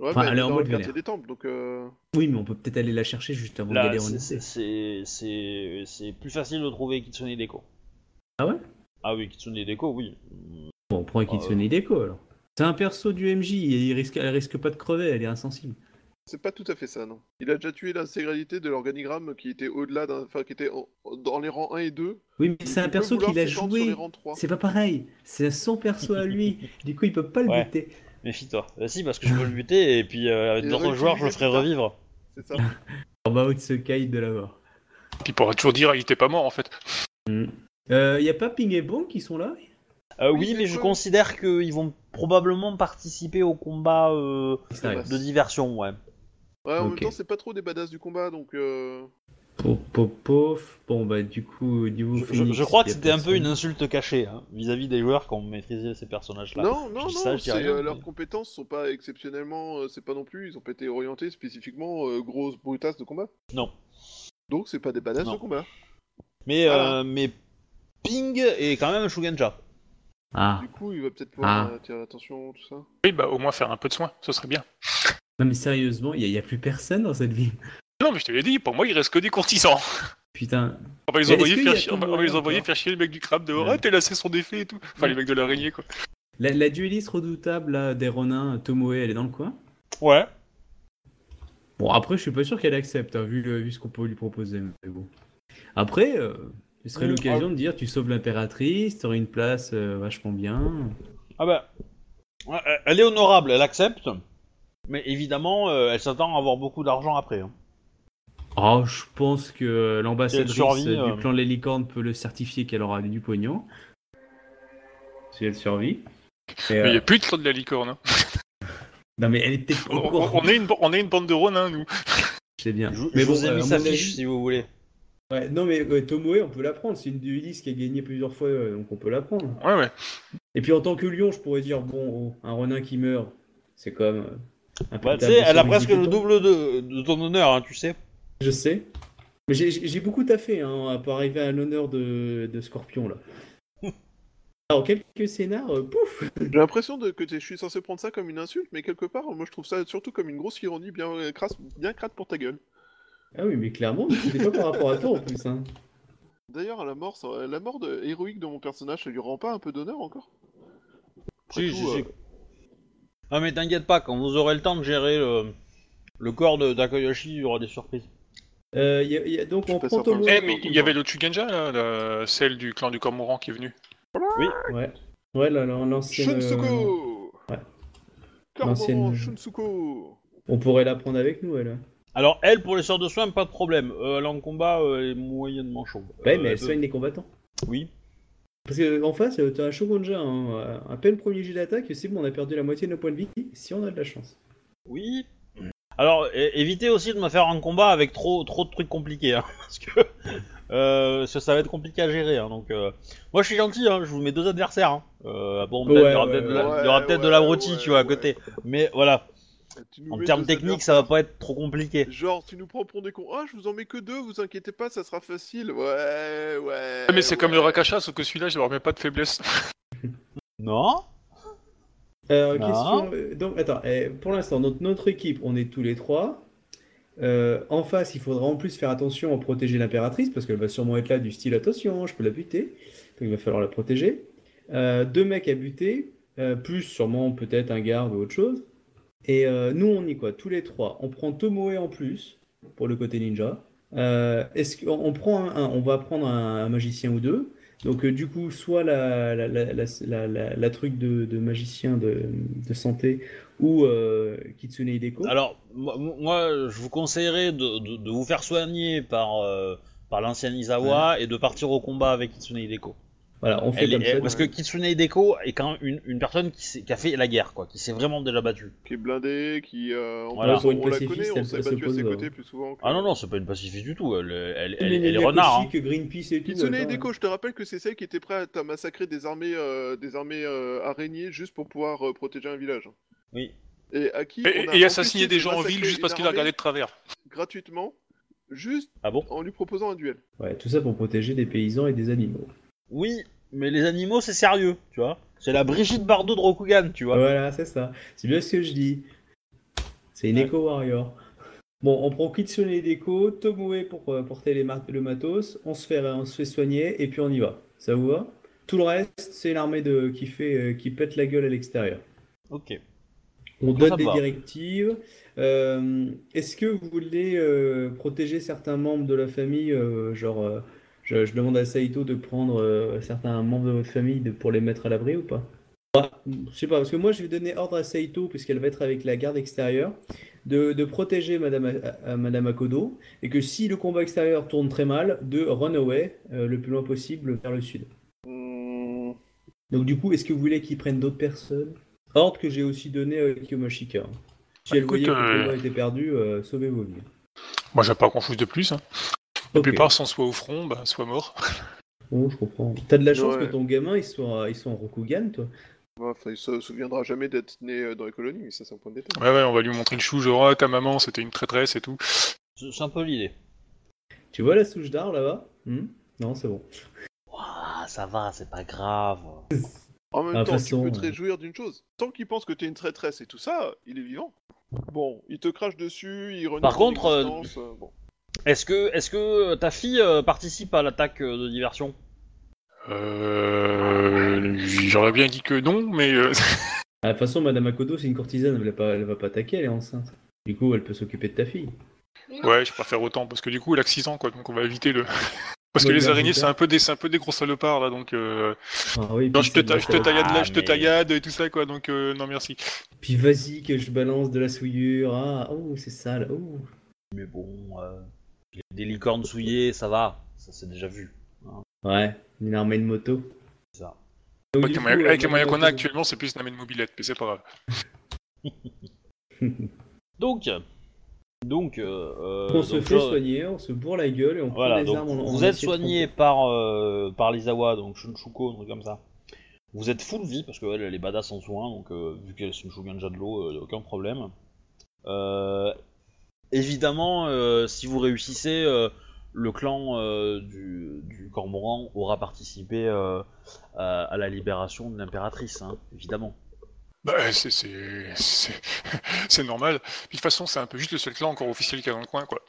Ouais, Enfin, mais elle est en mode vénère. des temples, donc euh... Oui, mais on peut peut-être aller la chercher juste avant d'aller en c'est- essai. c'est c'est- c'est plus facile de trouver Kitsune Deko. Ah ouais? Ah oui, Kitsune Deko, oui. Bon, on prend Kitsune Hideko alors. C'est un perso du MJ, il risque, elle risque pas de crever, elle est insensible. C'est pas tout à fait ça, non. Il a déjà tué l'intégralité de l'organigramme qui était au-delà d'un... Enfin, qui était en- dans les rangs 1 et 2. Oui, mais c'est un Il perso qu'il a joué. rangs 3. C'est pas pareil, c'est son perso à lui. Du coup, il peut pas le Ouais. buter. Méfie-toi. Euh, si, parce que je peux le buter et puis euh, avec Et d'autres joueurs, je le ferai revivre. C'est ça. En bas de ce caïd de là-bas. Il pourra toujours dire il était pas mort en fait. Euh, y a pas Ping et Bong qui sont là? Euh, Oui, oui, mais je considère qu'ils vont probablement participer au combat euh, de diversion, ouais. Ouais, en même temps, c'est pas trop des badass du combat, donc... Euh... Pof. Bon, bah, du coup, au niveau Je, je- Phoenix, je crois que c'était un peu une insulte cachée hein, vis-à-vis des joueurs qui ont maîtrisé ces personnages-là. Non, non, non, ça, rien, euh, leurs mais- compétences sont pas exceptionnellement... euh, c'est pas non plus, ils ont pas été orientés spécifiquement euh, grosses brutasses de combat. Non. Donc c'est pas des badass Non. de combat. Mais, Voilà. euh, mais Ping est quand même un Shugenja. Ah, Du coup, il va peut-être pouvoir Ah. attirer l'attention, tout ça. Oui, bah au moins faire un peu de soin, ce serait bien. Non, mais sérieusement, y a, y a plus personne dans cette ville. Non, mais je te l'ai dit, pour moi il reste que des courtisans. Putain. On va les envoyer, faire, chier, on va- les moyen envoyer encore faire chier le mec du crabe dehors. Ouais. Ah, t'es là, c'est son défait et tout. Enfin, les mecs de l'araignée quoi. La, la dueliste redoutable là, des Ronins, Tomoe, elle est dans le coin Ouais. Bon, après, je suis pas sûr qu'elle accepte, hein, vu, le- vu ce qu'on peut lui proposer. Mais bon. Après, euh, ce serait Mm, l'occasion de dire tu sauves l'impératrice, t'aurais une place euh, vachement bien. Ah bah, ouais, elle est honorable, elle accepte. Mais évidemment, euh, elle s'attend à avoir beaucoup d'argent après. hein. Oh, je pense que l'ambassadrice Si elle survit, euh, euh. du clan de la licorne peut le certifier qu'elle aura du pognon. Si elle survit. Et, Mais il euh, n'y a plus de clan de la licorne. hein. Non, mais elle est peut-être On, au on- courant. on est une, ba- on est une bande de ronins, nous. C'est bien. Je, mais je bon, vous ai euh, mis à sa mon fiche avis- si vous voulez. Ouais, non, mais ouais, Tomoe, on peut la prendre. C'est une dueliste qui a gagné plusieurs fois, euh, donc on peut la prendre. Ouais, ouais. Et puis en tant que lion, je pourrais dire bon, oh, un renin qui meurt, c'est comme euh, tu sais, table elle a presque le double de, de ton honneur, hein, tu sais. Je sais. Mais j'ai- beaucoup taffé hein, pour arriver à l'honneur de, de Scorpion là. Alors quelques scénars, euh, pouf J'ai l'impression de, que je suis censé prendre ça comme une insulte, mais quelque part, moi je trouve ça surtout comme une grosse ironie bien, euh, crasse, bien crade pour ta gueule. Ah oui, mais clairement, c'était pas par rapport à toi en plus. Hein. D'ailleurs, la mort, ça- la mort de- héroïque de mon personnage, ça lui rend pas un peu d'honneur encore? Après Si, tout, si, euh, si. Ah mais t'inquiète pas, quand vous aurez le temps de gérer le, le corps de Takayoshi, il y aura des surprises. Euh, y a- y a- donc Je on prend. Tomoe. Eh, mais il y avait le Chugenja, là, la- celle du clan du Cormoran qui est venue. Ouais. Ouais, là, là, l'ancienne. euh, Shunsuko ouais. Cormoran L'ancienne- Shunsuko On pourrait la prendre avec nous, elle. Alors elle, pour les sorts de soins, pas de problème. Euh, elle est en combat, euh, elle est moyennement chaude. Ouais, Euh, mais elle peut- soigne les combattants. Oui. Parce qu'en face, euh, t'as un Shogunja, hein, à peine premier jet d'attaque, c'est bon, on a perdu la moitié de nos points de vie, si on a de la chance. Oui. Alors, évitez aussi de me faire un combat avec trop, trop de trucs compliqués, hein, parce que euh, ça, ça va être compliqué à gérer. hein, donc, euh, moi, je suis gentil, hein, je vous mets deux adversaires. hein. Euh, bon, peut-être Ouais, il y aura ouais, peut-être de la- ouais. il y aura peut-être de la Ouais, rôtie, ouais, tu vois, à ouais. côté. Mais voilà, en mets termes techniques, ça va pas être trop compliqué. Genre, tu nous prends pour des cons. Ah, je vous en mets que deux, vous inquiétez pas, ça sera facile. Ouais, ouais. mais c'est comme le. Rakasha, sauf que celui-là, je ne remets pas de faiblesse. Non Euh, Non. question. euh, Donc, attends, eh, pour l'instant, notre, notre équipe, on est tous les trois. Euh, en face, il faudra en plus faire attention à protéger l'impératrice, parce qu'elle va sûrement être là du style attention, je peux la buter. Donc, il va falloir la protéger. Euh, deux mecs à buter, euh, plus sûrement peut-être un garde ou autre chose. Et euh, nous, on y quoi Tous les trois. On prend Tomoe en plus, pour le côté ninja. Euh, Est-ce qu'on on prend un, un- on va prendre un, un magicien ou deux. Donc euh, du coup, soit la, la, la, truc de, de magicien de, de santé ou Kitsune Hideko. Alors, moi, moi, je vous conseillerais de, de- vous faire soigner par, par l'ancien Izawa et de partir au combat avec Kitsune Hideko. Voilà, on fait Elle comme est- ça. parce que Kitsune Hideko est quand même une, une personne qui, a fait la guerre, quoi, qui s'est vraiment déjà battue. Qui est blindé, qui. euh, en Voilà. plus, Pour une on la pacifiste, connaît, on elle- s'est battu à ses côtés euh, plus souvent. que- Ah non, non, c'est pas une pacifiste du tout, elle, elle, elle, elle est renard. hein. que Greenpeace et tout. Kitsune Hideko, je te rappelle que c'est celle qui était prête à massacrer des armées, euh, des armées euh, araignées juste pour pouvoir euh, protéger un village. Oui. Et à qui Et, on a et empêché assassiner de des gens en ville juste parce qu'il a regardé de travers. gratuitement, juste Ah bon? en lui proposant un duel. Ouais, tout ça pour protéger des paysans et des animaux. Oui, mais les animaux, c'est sérieux, tu vois. C'est la Brigitte Bardot de Rokugan, tu vois. Voilà, c'est ça. C'est bien ce que je dis. C'est une Ouais. éco-warrior. Bon, on prend Kitsune Hideko, Tomoe pour euh, porter les ma- le matos, on se, fait, on se fait soigner et puis on y va. Ça vous va? Tout le reste, c'est l'armée de qui fait euh, qui pète la gueule à l'extérieur. Ok. On donne des va. directives. Euh, Est-ce que vous voulez protéger certains membres de la famille Genre, euh, je, je demande à Saito de prendre euh, certains membres de votre famille de- pour les mettre à l'abri ou pas? Bah, Je sais pas, parce que moi je vais donner ordre à Saito, puisqu'elle va être avec la garde extérieure, de, de protéger Madame, A- à- Madame Akodo, et que si le combat extérieur tourne très mal, de run away euh, le plus loin possible vers le sud. Hmm, Donc du coup, est-ce que vous voulez qu'ils prennent d'autres personnes? Ordre que j'ai aussi donné à Kiyomashika. Si Bah, elle écoute, voyait que le euh, combat était perdu, euh, sauvez vos vies. Moi, j'ai pas grand chose de plus. hein. La plupart sont soit au front, bah, soit morts. Bon, je comprends. T'as de la chance Ouais. que ton gamin, il soit, il soit en Rokugan, toi. Enfin, il se souviendra jamais d'être né euh, dans les colonies, mais ça c'est un point de détail. Ouais, ouais, on va lui montrer le chou, genre, ah, ta maman, c'était une traîtresse et tout. C'est un peu l'idée. Tu vois la souche d'art là-bas? Hmm? Non, c'est bon. Ouah, ça va, c'est pas grave. En même Ah, temps, toute tu façon, peux te réjouir d'une chose. Tant qu'il pense que t'es une traîtresse et tout ça, il est vivant. Bon, il te crache dessus, il renie Par contre, euh, bon. Est-ce que, est-ce que ta fille euh, participe à l'attaque euh, de diversion? Euh, J'aurais bien dit que non, mais euh, Ah, De toute façon, Madame Akodo, c'est une courtisane, elle va pas, elle va pas attaquer, elle est enceinte. Du coup, elle peut s'occuper de ta fille. ouais, je préfère autant parce que du coup, elle a que 6 ans, quoi, donc on va éviter le. Parce que Ouais, les bien, araignées, c'est un peu des, c'est un peu des gros salopards là, donc. Euh... Ah oui, Non, puis je te, ta- je te taillade là, Ah, je te mais- taillade et tout ça, quoi, donc euh, non merci. Puis vas-y que je balance de la souillure. Ah, oh, c'est sale. Oh. Mais bon, euh, des licornes souillées, ça va, ça c'est déjà vu. Ouais, une armée de moto. C'est ça. Donc, Avec les coup, moyens, avec les moyens Madame qu'on a actuellement, c'est plus une amène mobilette, mais c'est pas grave. Donc, donc, euh, euh, on se donc, fait je- soigner, on se bourre la gueule et on Voilà, prend donc armes. en- en vous êtes soigné par, euh, par l'Izawa, donc Shunshuko, un truc comme ça. Vous êtes full vie, parce qu'elle elle est badass en soin, donc euh, vu qu'elle est une Shuganja de l'eau, euh, aucun problème. Évidemment, euh, si vous réussissez, euh, le clan euh, du, du Cormoran aura participé euh, à, à la libération de l'impératrice, hein, évidemment. Bah, c'est, normal. Puis de toute façon, c'est un peu juste le seul clan encore officiel qu'il y a dans le coin, quoi.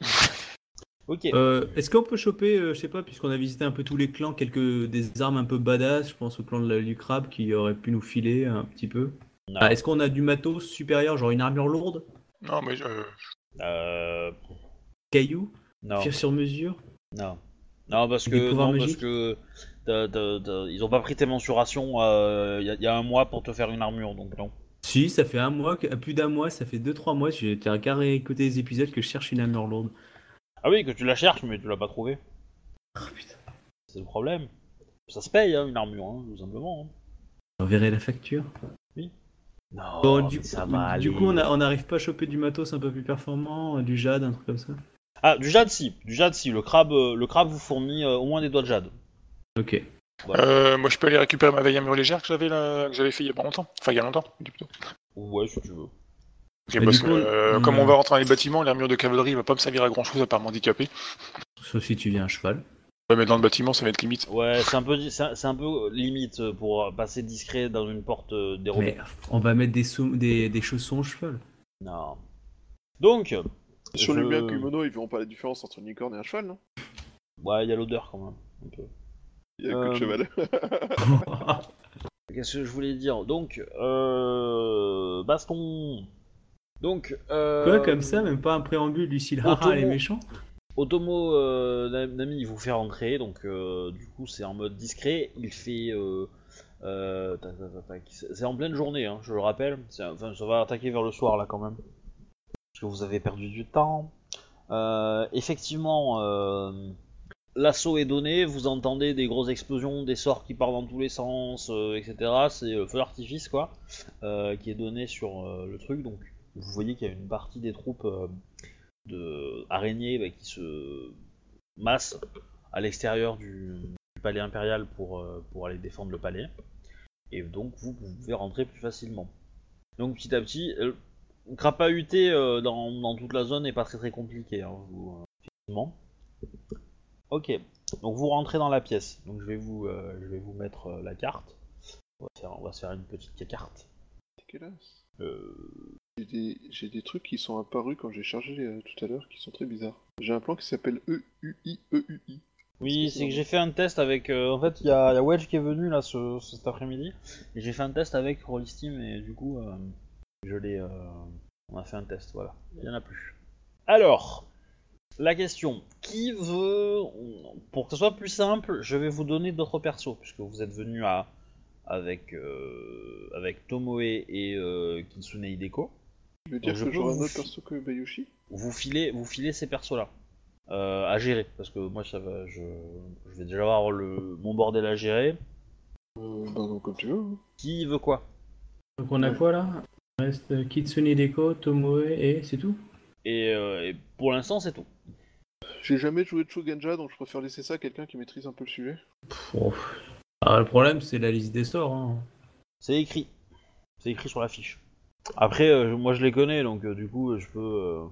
Ok. Euh, Est-ce qu'on peut choper, euh, je sais pas, puisqu'on a visité un peu tous les clans, quelques des armes un peu badass, je pense au clan de la Lucrabe qui aurait pu nous filer un petit peu? Ah, Est-ce qu'on a du matos supérieur, genre une armure lourde, Non, mais euh, Euh, caillou, non. sur mesure Non. Non, parce Des que, non, parce que ils ont pas pris tes mensurations il y, a- y a un mois pour te faire une armure, donc non. Si, ça fait un mois, plus d'un mois, ça fait 2-3 mois, j'ai été à carré écouter les épisodes que je cherche une armure lourde. Ah oui, que tu la cherches, mais tu l'as pas trouvée. Oh putain. C'est le problème. Ça se paye, hein, une armure, hein, tout simplement. hein. On verrait la facture. Non, Bon, du, ça va du coup, on n'arrive pas à choper du matos un peu plus performant, euh, du jade, un truc comme ça. Ah, du jade, si. Du jade, si. Le crabe, euh, le crabe vous fournit euh, au moins des doigts de jade. Ok. Euh, moi, je peux aller récupérer ma veille à mur légère que j'avais là, que j'avais fait il y a pas longtemps. Enfin, il y a longtemps, plutôt. Ouais, si tu veux. Ok, Mais parce que coup, euh, comme on va rentrer dans les bâtiments, l'armure de cavalerie va pas me servir à grand chose à part m'handicaper. Sauf si tu viens à cheval. Ouais, mais dans le bâtiment, ça va être limite. Ouais, c'est un peu, c'est un, peu limite euh, pour euh, passer discret dans une porte euh, dérobée. Mais on va mettre des, des, des chaussons au cheval. Non. Donc, Sur je- le bien kimono, ils verront pas la différence entre une licorne et un cheval, non? Ouais, il y a l'odeur quand même. Un peu. Il y a que le Euh, cheval. Qu'est-ce que je voulais dire? Donc, euh, baston. Donc, euh, Quoi, comme ça, même pas un préambule du style haha, les méchants? Otomo euh, Nam- Nami, il vous fait rentrer, donc euh, du coup c'est en mode discret. Il fait, euh, euh, c'est en pleine journée, hein, je le rappelle. Enfin, ça va attaquer vers le soir là quand même, parce que vous avez perdu du temps. Effectivement, l'assaut est donné. Vous entendez des grosses explosions, des sorts qui partent dans tous les sens, etc. C'est le feu d'artifice quoi, qui est donné sur le truc. Donc vous voyez qu'il y a une partie des troupes. De araignées bah, qui se massent à l'extérieur du, du palais impérial pour, euh, pour aller défendre le palais. Et donc vous, vous pouvez rentrer plus facilement. Donc petit à petit, euh, crapahuter euh, dans, dans toute la zone n'est pas très très compliqué. Hein, vous, euh, effectivement. Ok, donc vous rentrez dans la pièce. Donc je vais vous, je vais vous mettre la carte. On va, faire, on va se faire une petite carte. Euh, J'ai des... j'ai des trucs qui sont apparus quand j'ai chargé euh, tout à l'heure qui sont très bizarres. J'ai un plan qui s'appelle E E-U-I-E-U-I. Oui, c'est que j'ai fait un test avec. euh, en fait, il y, y a Wedge qui est venu là ce, ce- cet après-midi. Et j'ai fait un test avec Rollistim et du coup, euh, je l'ai. on a fait un test, voilà. Il y en a plus. Alors, la question qui veut. Pour que ce soit plus simple, je vais vous donner d'autres persos, puisque vous êtes venu à. Avec, euh, avec Tomoe et euh, Kitsune Hideko. Je veux dire Donc, je que j'aurai un vous autre perso que Bayushi? Vous filez, vous filez ces persos-là euh, à gérer, parce que moi, ça va, je, je vais déjà avoir le, mon bordel à gérer. euh, Bah non, comme tu veux. hein. Qui veut quoi? Donc on a quoi là? Il reste euh, Kitsune Deko, Tomoe et c'est tout? Et, euh, et pour l'instant, c'est tout. J'ai jamais joué de Shogunja, donc je préfère laisser ça à quelqu'un qui maîtrise un peu le sujet. Pff, oh. Ah, le problème c'est la liste des sorts. Hein. C'est écrit. C'est écrit sur la fiche. Après, euh, moi, je les connais, donc euh, du coup, je peux. euh,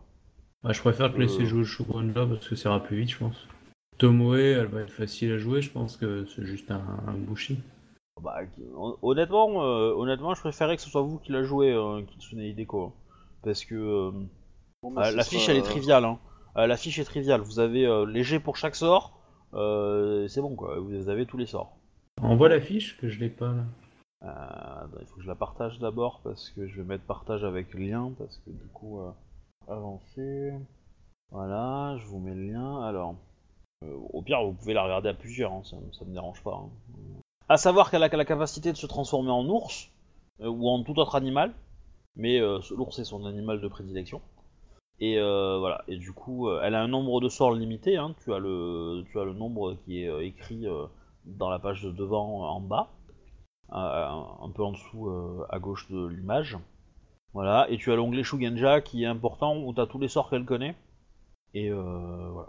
Ah, je préfère te laisser Euh. jouer le Shogunja parce que ça ira plus vite, je pense. Tomoe, elle va être facile à jouer, je pense que c'est juste un, un bushi. bah, hon- honnêtement, euh, honnêtement, je préférais que ce soit vous qui la jouez, euh, Kitsune Hideko. hein. Parce que euh, Bon, bah, euh, ce la sera- fiche, elle est triviale. Hein. Euh, la fiche est triviale. Vous avez euh, léger pour chaque sort. euh, c'est bon, quoi. Vous avez tous les sorts. Envoie la fiche que je l'ai pas là. Euh, attends, il faut que je la partage d'abord parce que je vais mettre partage avec lien parce que du coup euh, avancer. Voilà, je vous mets le lien. Alors, euh, au pire, vous pouvez la regarder à plusieurs, hein, ça, ça me dérange pas. hein. À savoir qu'elle a la capacité de se transformer en ours ou en tout autre animal, mais l'ours est son animal de prédilection. Et voilà, et du coup, elle a un nombre de sorts limité. Hein, tu as le, tu as le nombre qui est écrit dans la page de devant en bas un, un peu en dessous euh, à gauche de l'image. Voilà, et tu as l'onglet Shugenja qui est important où tu as tous les sorts qu'elle connaît. Et euh, voilà.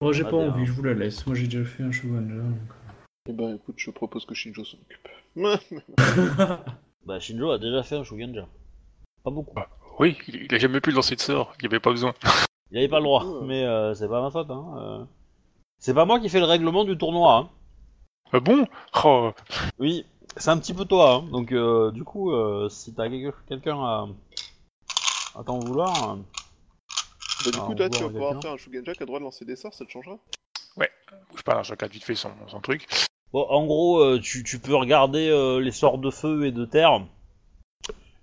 Moi j'ai Ah, pas envie, je vous la laisse. Moi j'ai déjà fait un Shogunja. donc. Eh ben écoute, je propose que Shinjo s'en occupe. Bah Shinjo a déjà fait un Shugenja. Pas beaucoup. Oui, il, a jamais pu lancer de sort, il n'y avait pas besoin. Il avait pas le droit, mais euh, c'est pas ma faute. Hein. euh. C'est pas moi qui fais le règlement du tournoi. Hein. Ah bon? Oh, Oui, c'est un petit peu toi. Hein. Donc euh, du coup, euh, si t'as quelque- quelqu'un à... à t'en vouloir... euh, Bah, du Ah, coup, on là, voit tu vas pouvoir faire un Shogunja qui a le droit de lancer des sorts, ça te changera bouge pas, je regarde vite fait son, son truc. Bon, en gros, euh, tu, tu peux regarder euh, les sorts de feu et de terre.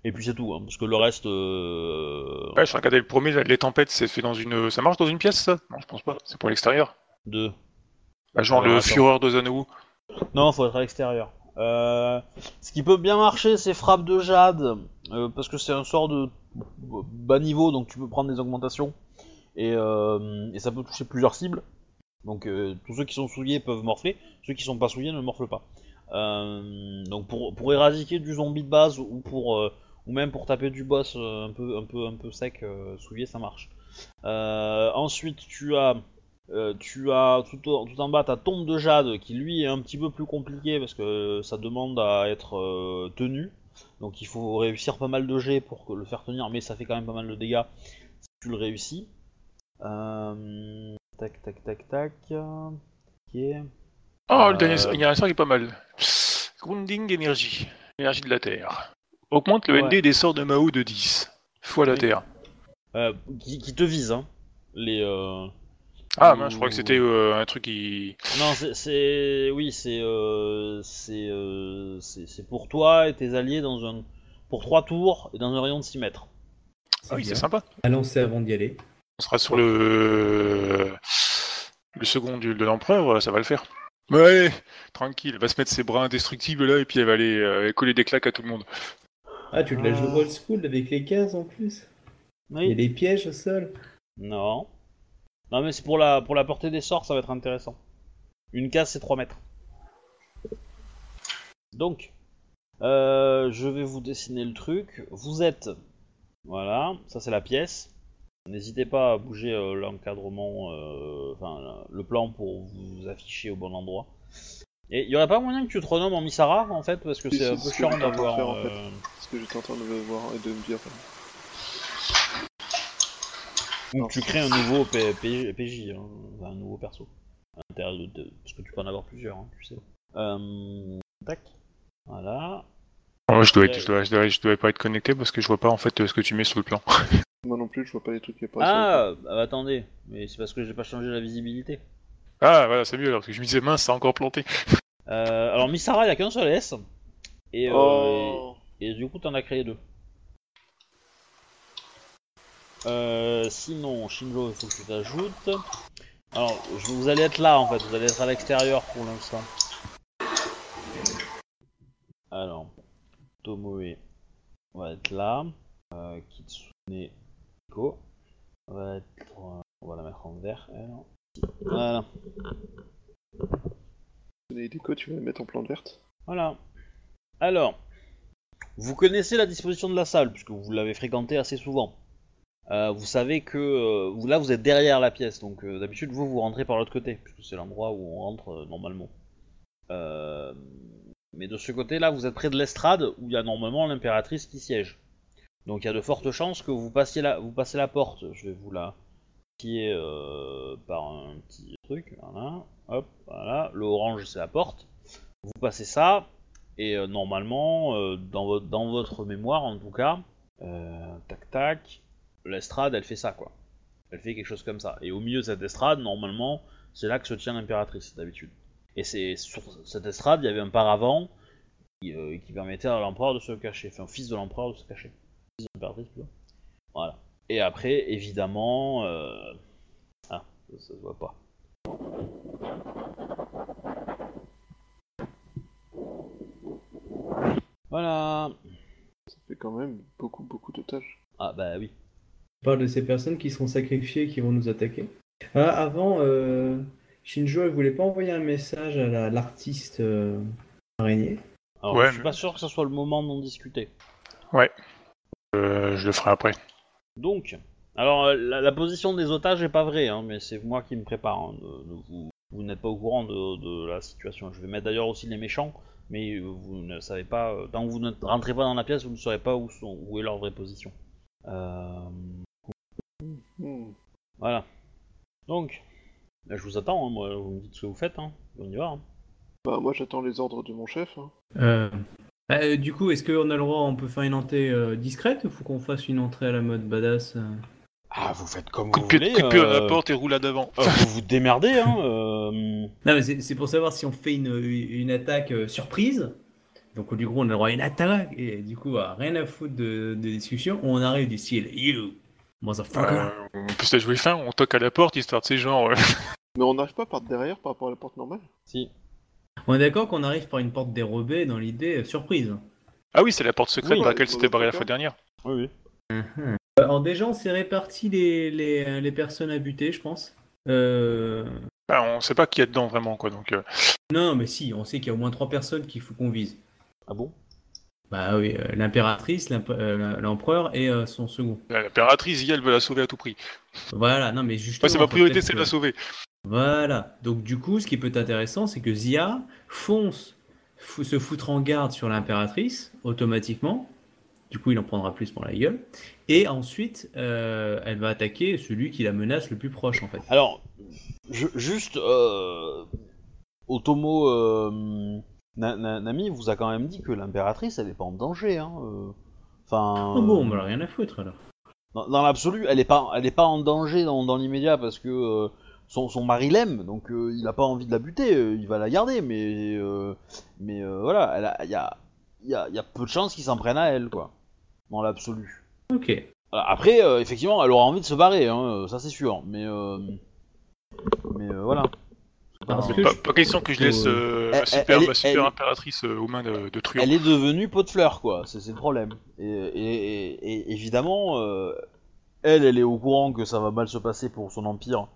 Et puis c'est tout, hein, parce que le reste... euh, Ouais, je regardais le premier, là, les tempêtes, c'est fait dans une. Ça marche dans une pièce, ça? Non, je pense pas, c'est pour l'extérieur. de... Bah, genre Alors, le attends. Fureur de Zanou. Non, faut être à l'extérieur. Euh, ce qui peut bien marcher, c'est frappe de jade, euh, parce que c'est un sort de bas niveau, donc tu peux prendre des augmentations, et, euh, ça peut toucher plusieurs cibles. Donc tous ceux qui sont souillés peuvent morfler, ceux qui sont pas souillés ne morflent pas. Donc pour, pour éradiquer du zombie de base ou pour ou même pour taper du boss un peu un peu sec souillé ça marche. Ensuite tu as euh, tu as tout, en bas ta tombe de jade qui lui est un petit peu plus compliqué parce que ça demande à être euh, tenu. Donc il faut réussir pas mal de jets pour que le faire tenir, mais ça fait quand même pas mal de dégâts si tu le réussis. Euh, tac tac tac tac. Ok. Oh, le dernier, il y a un sort qui est pas mal. Grounding énergie. Énergie de la Terre. Augmente le Ouais. ND des sorts de Mao de 10. Fois la Oui. Terre. Qui, qui te vise, hein. Les. Ah, je crois que c'était euh, un truc qui. Non, c'est- c'est. Oui, c'est. Euh... C'est euh... c'est c'est pour toi et tes alliés dans un. Pour 3 tours et dans un rayon de 6 mètres. Ah oui, bien. c'est sympa. À lancer avant d'y aller. On sera sur le. Le second duel de l'empereur, ça va le faire. Ouais, tranquille, elle va se mettre ses bras indestructibles là et puis elle va aller euh, coller des claques à tout le monde. Ah, tu te la joues Ah. old school avec les cases en plus Il y a Oui. des pièges au sol. Non. Non, mais c'est pour la, pour la portée des sorts, ça va être intéressant. Une case, c'est 3 mètres. Donc, euh, je vais vous dessiner le truc. Vous êtes. Voilà, ça c'est la pièce. N'hésitez pas à bouger euh, l'encadrement, euh, enfin le plan pour vous afficher au bon endroit. Et il y aurait pas moyen que tu te renommes en Misara en fait, parce que c'est un peu chiant d'avoir. en Ce que j'étais en train de voir et de me dire. Donc tu crées un nouveau P- P- PJ, hein, enfin, un nouveau perso. À l'intérieur de- de- parce que tu peux en avoir plusieurs, hein, tu sais. Euh, tac. Voilà. Moi, je dois, être, Ouais. je, dois, je, dois, je dois pas être connecté parce que je vois pas en fait euh, ce que tu mets sur le plan. Moi non plus, je vois pas les trucs qui apparaissent. Ah, bah, attendez, mais c'est parce que j'ai pas changé la visibilité. Ah, voilà, c'est mieux alors, parce que je me disais mince, ça a encore planté. Euh, alors Misara, il y a qu'un seul S. Et, euh, Oh et, et du coup, t'en as créé deux. Euh, sinon, Shinjo, il faut que tu t'ajoutes. Alors, je- vous allez être là en fait, vous allez être à l'extérieur pour l'instant. Alors, Tomoe va être là. Euh, Kitsune Ko va être. euh, on va la mettre en vert, elle. Voilà. Des déco, tu vas les mettre en plante verte? Voilà. Alors, vous connaissez la disposition de la salle, puisque vous l'avez fréquentée assez souvent. Euh, vous savez que euh, là, vous êtes derrière la pièce, donc euh, d'habitude, vous, vous rentrez par l'autre côté, puisque c'est l'endroit où on rentre normalement. Mais de ce côté-là, vous êtes près de l'estrade, où il y a normalement l'impératrice qui siège. Donc il y a de fortes chances que vous passiez la, vous passez la porte. Je vais vous la pied par un petit truc, voilà. Hop, voilà. Le orange, c'est la porte. Vous passez ça, et normalement, dans, votre, dans votre mémoire en tout cas, tac tac, l'estrade elle fait ça quoi. Elle fait quelque chose comme ça. Et au milieu de cette estrade, normalement, c'est là que se tient l'impératrice d'habitude. Et c'est sur cette estrade, il y avait un paravent qui, euh, qui permettait à l'empereur de se cacher, enfin fils de l'empereur de se cacher. Fils de l'impératrice plutôt. Voilà. Et après, évidemment, euh... ah, ça, ça se voit pas. Voilà. Ça fait quand même beaucoup, beaucoup d'otages. Ah bah oui. On parle de ces personnes qui seront sacrifiées et qui vont nous attaquer. Ah, avant, euh, Shinjo, elle voulait pas envoyer un message à la- l'artiste euh, araignée. Alors, Ouais, je suis mais- pas sûr que ce soit le moment d'en discuter. Euh, je le ferai après. Donc, alors euh, la, la position des otages est pas vraie, hein, mais c'est moi qui me prépare. hein, de- de vous vous n'êtes pas au courant de, de la situation. Je vais mettre d'ailleurs aussi les méchants, mais vous ne savez pas. euh, Tant que vous ne rentrez pas dans la pièce, vous ne saurez pas où, sont, où est leur vraie position. Euh, Voilà. Donc, là, je vous attends. hein, moi, vous me dites ce que vous faites. Hein. On y va. hein. Bah, moi j'attends les ordres de mon chef. hein. Euh, euh, du coup, est-ce qu'on a le droit, on peut faire une entrée euh, discrète ou faut qu'on fasse une entrée à la mode badass euh Ah, vous faites comme Coup de vous voulez. coup de pied euh, la porte et roule à d'avant. euh, vous vous démerdez. Hein, euh, Non, mais c'est c'est pour savoir si on fait une, une attaque euh, surprise. Donc, du coup, on a le droit à une attaque. Et du coup, rien à foutre de, de discussion. On arrive du style You, motherfucker. Euh, on peut se la jouer fin, on toque à la porte histoire de ces gens. euh, Mais on n'arrive pas par derrière par rapport à la porte normale? Si. On est d'accord qu'on arrive par une porte dérobée dans l'idée euh, surprise. Ah oui, c'est la porte secrète Oui. par laquelle c'était barré la fois dernière. Oui, oui. Alors, déjà, on s'est réparti les, les, les personnes à buter, je pense. Euh, Bah, on sait pas qui y a dedans vraiment, quoi. Donc, euh, Non, mais si, on sait qu'il y a au moins trois personnes qu'il faut qu'on vise. Ah bon? Bah oui, euh, l'impératrice, l'imp- euh, l'empereur et euh, son second. l'impératrice, Zia, elle veut la sauver à tout prix. Voilà, non mais justement. Moi, c'est ma priorité, c'est de la sauver. Voilà. Donc du coup, ce qui peut être intéressant, c'est que Zia fonce, se foutre en garde sur l'impératrice automatiquement. Du coup, il en prendra plus pour la gueule. Et ensuite, euh, elle va attaquer celui qui la menace le plus proche, en fait. Alors, je- juste, euh, Otomo euh, Na- Na- Nami vous a quand même dit que l'impératrice, elle est pas en danger. Hein. euh. Enfin, Oh bon, on a rien à foutre alors. dans, dans l'absolu, elle est pas, elle est pas en danger dans, dans l'immédiat parce que euh, son, son mari l'aime, donc euh, il a pas envie de la buter, euh, il va la garder, mais mais voilà, il y a, il y, a, il y a peu de chances qu'il s'en prenne à elle, quoi, dans l'absolu. Ok. Après, effectivement, elle aura envie de se barrer, hein, ça c'est sûr, mais mais voilà. Parce que Pas, je- pas question que je laisse euh, Elle- ma super, elle- ma super elle- impératrice euh, aux mains de, de Truand. elle est devenue pot de fleurs, quoi. C'est le problème. Et, et- et- et évidemment, euh, elle, elle est au courant que ça va mal se passer pour son empire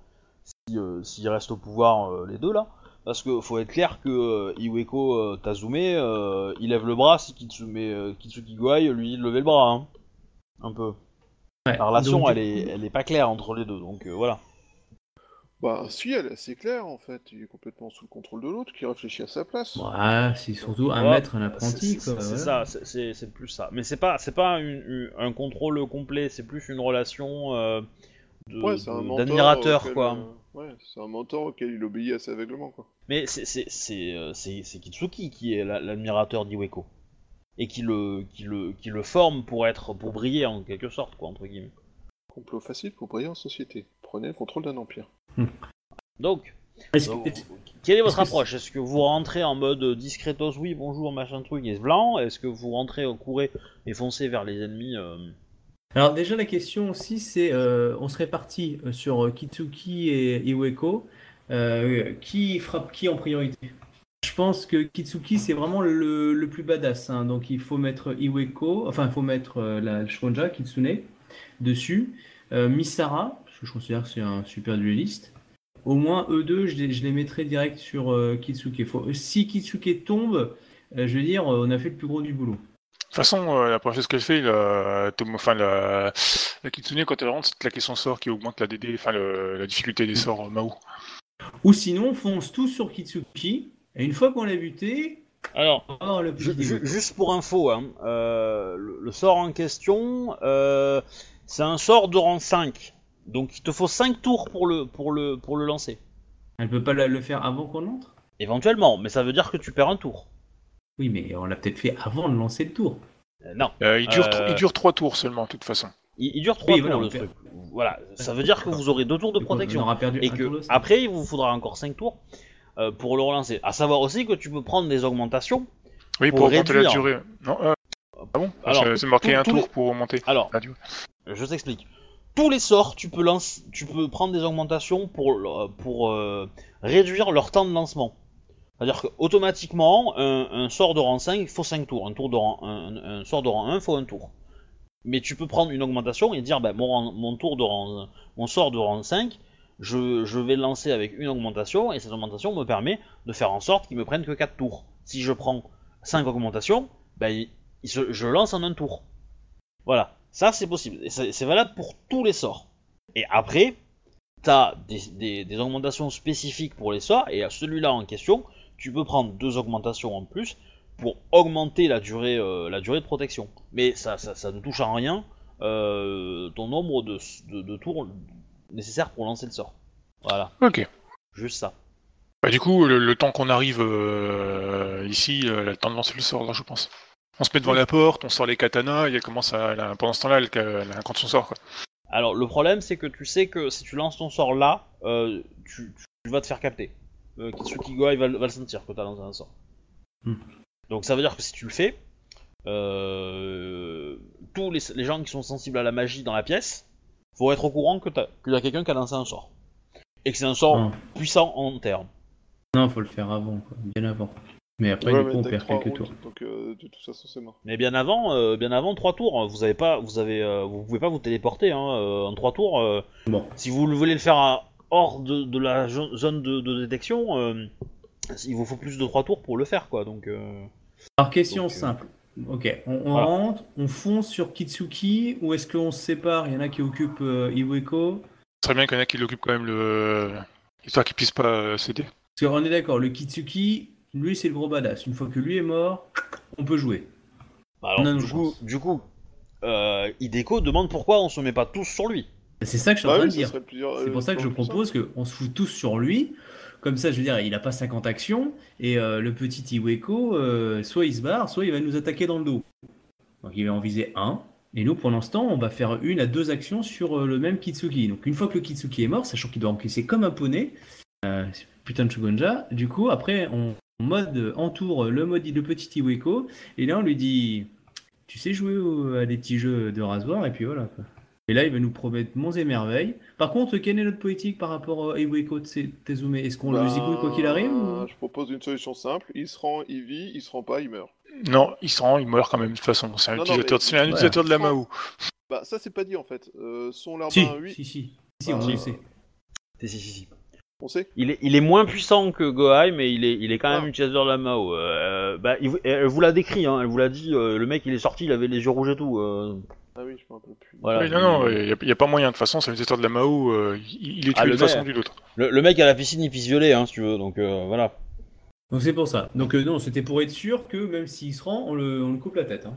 si, euh, s'ils restent au pouvoir euh, les deux là. Parce que faut être clair que euh, Iweko euh, Tazume, euh, il lève le bras si Kitsume, euh, Kitsuki Goai lui dit de lever le bras. hein. Un peu. Ouais. La relation, Donc, elle est, elle est pas claire entre les deux, donc euh, voilà. Bah, si, elle est assez claire en fait. Il est complètement sous le contrôle de l'autre qui réfléchit à sa place. Ouais, c'est surtout un Ouais, maître, un C'est apprenti, c'est- c'est ça, c'est- c'est c'est plus ça. Mais c'est pas, c'est pas une- une- un contrôle complet, c'est plus une relation euh, Ouais, c'est d'admirateur, quoi. euh, Ouais, c'est un mentor auquel il obéit assez aveuglement, quoi. Mais c'est c'est- c'est, euh, c'est- c'est Kitsuki qui est la- l'admirateur d'Iweko. Et qui le, qui, le, qui le forme pour être pour briller en quelque sorte, quoi, entre guillemets. Complot facile pour briller en société. Prenez le contrôle d'un empire. Donc, Est-ce donc, que- quelle est votre est-ce approche? Est-ce que vous rentrez en mode discretos, oui, bonjour, machin truc, et blanc? Est-ce que vous rentrez, courez et foncez vers les ennemis euh, Alors déjà la question aussi c'est euh, on serait parti euh, sur Kitsuki et Iweko. Euh, qui frappe qui en priorité? Je pense que Kitsuki c'est vraiment le, le plus badass hein. donc il faut mettre Iweko enfin il faut mettre la Shonja Kitsune dessus. Misara que je considère que c'est un super dueliste au moins eux deux je les, je les mettrais direct sur euh, Kitsuki Faut- si Kitsuki tombe euh, je veux dire on a fait le plus gros du boulot De toute façon, euh, la première chose qu'elle fait, la, Tomo- enfin, la, la Kitsune, quand elle rentre, c'est de claquer son sort qui augmente la DD, enfin, le- la difficulté des sorts euh, Mao. Ou sinon, on fonce tous sur Kitsuki, et une fois qu'on l'a buté, Alors, le Ju- ju- juste pour info, hein, euh, le, le sort en question, euh, c'est un sort de rang 5. Donc il te faut 5 tours pour le, pour le, pour le lancer. Elle peut pas le faire avant qu'on entre? Éventuellement, mais ça veut dire que tu perds un tour. Oui, mais on l'a peut-être fait avant de lancer le tour. Euh, non, Euh, il, dure Euh, il dure trois tours seulement, de toute façon. il, il dure 3 Oui, tours voilà, le truc. Voilà, ça veut dire que vous aurez 2 tours de Du coup, On protection. aura perdu Et que tour après, il vous faudra encore 5 tours euh, pour le relancer. À savoir aussi que tu peux prendre des augmentations. Oui, pour pour, augmenter la réduire. durée. Non, euh, ah bon? Alors, C'est- marqué un tour les- pour augmenter Alors, la durée. Je t'explique. Tous les sorts, tu peux, prendre des augmentations pour, euh, réduire leur temps de lancement. C'est-à-dire qu'automatiquement, un, sort de rang 5, il faut 5 tours. Un, tour de rang, un, sort de rang 1, il faut un tour. Mais tu peux prendre une augmentation et dire, ben, mon, tour de rang, mon sort de rang 5, je, vais lancer avec une augmentation, et cette augmentation me permet de faire en sorte qu'il me prenne que 4 tours. Si je prends 5 augmentations, ben, je lance en un tour. Voilà, ça c'est possible. Et c'est valable pour tous les sorts. Et après, t'as des, des, des augmentations spécifiques pour les sorts, et à celui-là en question, tu peux prendre deux augmentations en plus pour augmenter la durée, euh, la durée de protection. Mais ça, ça, ça ne touche en rien euh, ton nombre de, de, de tours nécessaires pour lancer le sort. Voilà, Ok. juste ça. Bah, du coup, le, le temps qu'on arrive euh, ici, le temps de lancer le sort, là, je pense. On se met devant la porte, on sort les katanas, et elle commence à. elle a- pendant ce temps-là, elle, elle incante son sort, quoi. Alors le problème c'est que tu sais que si tu lances ton sort là, euh, tu, tu vas te faire capter. Euh, Kitsuki Goai va, le- va le sentir que tu as lancé un sort. Hmm. Donc ça veut dire que si tu le fais, euh, tous les, les gens qui sont sensibles à la magie dans la pièce vont être au courant que t'as- qu'il y a quelqu'un qui a lancé un sort. Et que c'est un sort Non. puissant en termes. Non, faut le faire avant, quoi, bien avant. Mais après, Ouais, du mais coup, on perd trois quelques rounds, tours. Donc, euh, de toute façon, c'est mort. Mais bien avant, euh, bien avant trois tours, vous avez pas, vous avez, euh, vous pouvez pas vous téléporter hein, euh, en trois tours. euh, Bon, Si vous le voulez le faire à- hors de, de la zone de, de détection, euh, il vous faut plus de 3 tours pour le faire, quoi. Donc, euh, Alors, question Donc, euh, simple. Ok, on, on voilà. rentre, on fonce sur Kitsuki ou est-ce qu'on se sépare Il y en a qui occupent euh, Iweko? Ce serait bien qu'il y en a qui l'occupent quand même le. Histoire qu'il puisse pas euh, céder. Parce qu'on est d'accord, le Kitsuki, lui c'est le gros badass. Une fois que lui est mort, on peut jouer. bah alors, On a nos du, coup, du euh, Hideko demande pourquoi on se met pas tous sur lui. C'est ça que je suis en Bah train oui, de dire. C'est euh, pour ça que je propose qu'on se fout tous sur lui. Comme ça, je veux dire, il a pas 50 actions. Et euh, le petit Iweko, euh, soit il se barre, soit il va nous attaquer dans le dos. Donc il va en viser un. Et nous, pour l'instant, on va faire une à deux actions sur euh, le même Kitsuki. Donc une fois que le Kitsuki est mort, sachant qu'il doit encaisser comme un poney, euh, putain de Shugonja, du coup, après, on mode euh, entoure le, mode, le petit Iweko. Et là, on lui dit Tu sais jouer au- à des petits jeux de rasoir Et puis voilà. quoi. Et là, il va nous promettre monts et merveilles. Par contre, quelle est notre politique par rapport à Iweko Tezume? Est-ce qu'on le Bah, zigouille quoi qu'il arrive ou- Je propose une solution simple. Il se rend, il vit, il se rend pas, il meurt. Non, il se rend, il meurt quand même de toute façon. C'est un Non, non, utilisateur, mais- c'est un Ouais. utilisateur de la Mahou. Bah ça c'est pas dit en fait. Euh, son larbin, Si, oui, si, si. Si, Bah, on si. le sait. Si, si, si, si. On sait. Il est, il est moins puissant que Gohai, mais il est, il est quand même Ah. utilisateur de la Mao. Euh, bah, il vous- elle vous l'a décrit, hein, elle vous l'a dit, euh, le mec il est sorti, il avait les yeux rouges et tout. euh, Ah oui, je me rappelle plus. voilà. Non, non, il n'y a, pas moyen. De toute façon, c'est un utilisateur de la Mahou. euh, il, il est tué Ah, le d'une façon ou maire. d'une autre. le, le mec à la piscine il pisse violet, hein, si tu veux, donc euh, voilà. Donc c'est pour ça. Donc euh, non, c'était pour être sûr que même s'il se rend, on le, on le coupe la tête. hein.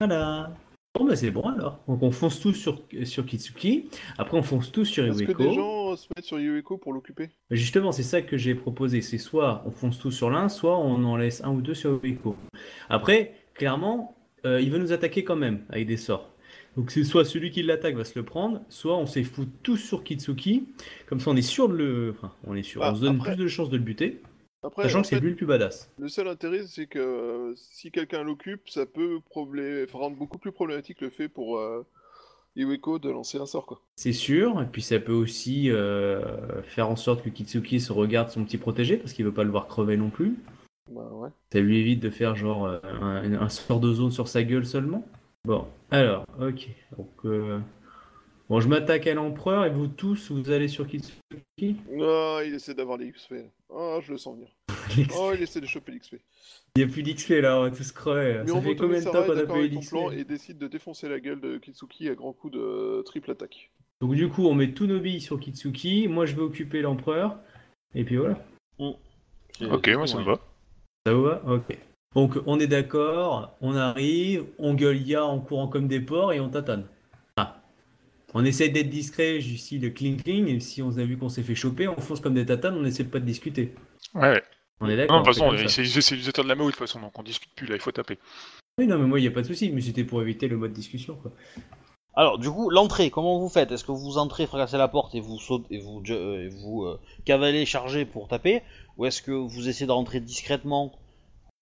Voilà. Bon bah c'est bon alors. Donc on fonce tous sur, sur Kitsuki. Après on fonce tous sur Est-ce que Iweko. des gens euh, se mettent sur Yueko pour l'occuper? Justement, c'est ça que j'ai proposé. C'est soit on fonce tous sur l'un, soit on en laisse un ou deux sur Iweko. Après, clairement, euh, il va nous attaquer quand même avec des sorts. Donc c'est soit celui qui l'attaque va se le prendre, soit on s'est tous sur Kitsuki. Comme ça on est sûr de le... Enfin, on est sûr. Bah, on se donne après- plus de chances de le buter. Après, Sachant que c'est lui le plus badass. le seul intérêt c'est que euh, si quelqu'un l'occupe, ça peut problé- enfin, rendre beaucoup plus problématique le fait pour euh, Yueko de lancer un sort quoi. C'est sûr, et puis ça peut aussi euh, faire en sorte que Kitsuki se regarde son petit protégé parce qu'il veut pas le voir crever non plus. Bah ouais. Ça lui évite de faire genre un, un sort de zone sur sa gueule seulement. Bon, alors, ok. Donc, euh, bon, je m'attaque à l'empereur et vous tous, vous allez sur Kitsuki. Ah, il essaie d'avoir les XP. Ah, je le sens venir. Oh, il essaie de choper l'XP. Il n'y a plus d'XP là, on va tous crever. Ça Miromoto fait combien de temps qu'on a pas eu d'XP et décide de défoncer la gueule de Kitsuki à grands coups de triple attaque. Donc du coup, on met tous nos billes sur Kitsuki. Moi, je vais occuper l'empereur. Et puis voilà. Ok, moi ça me va. Ça vous va? Ok. Donc on est d'accord, on arrive, on gueule ya en courant comme des porcs et on tatane. On essaie d'être discret, ici le cling cling, et si on a vu qu'on s'est fait choper, on fonce comme des tatanes, on essaie de pas de discuter. Ouais, ouais. On est Non, d'accord de toute façon, c'est de la Mahou de toute façon, donc on discute plus là, il faut taper. Oui, non, mais moi, il n'y a pas de souci, mais c'était pour éviter le mode discussion. Quoi. Alors, du coup, l'entrée, comment vous faites? Est-ce que vous entrez, fracassez la porte et vous sautez, et vous, euh, et vous euh, cavalez, chargez pour taper? Ou est-ce que vous essayez de rentrer discrètement?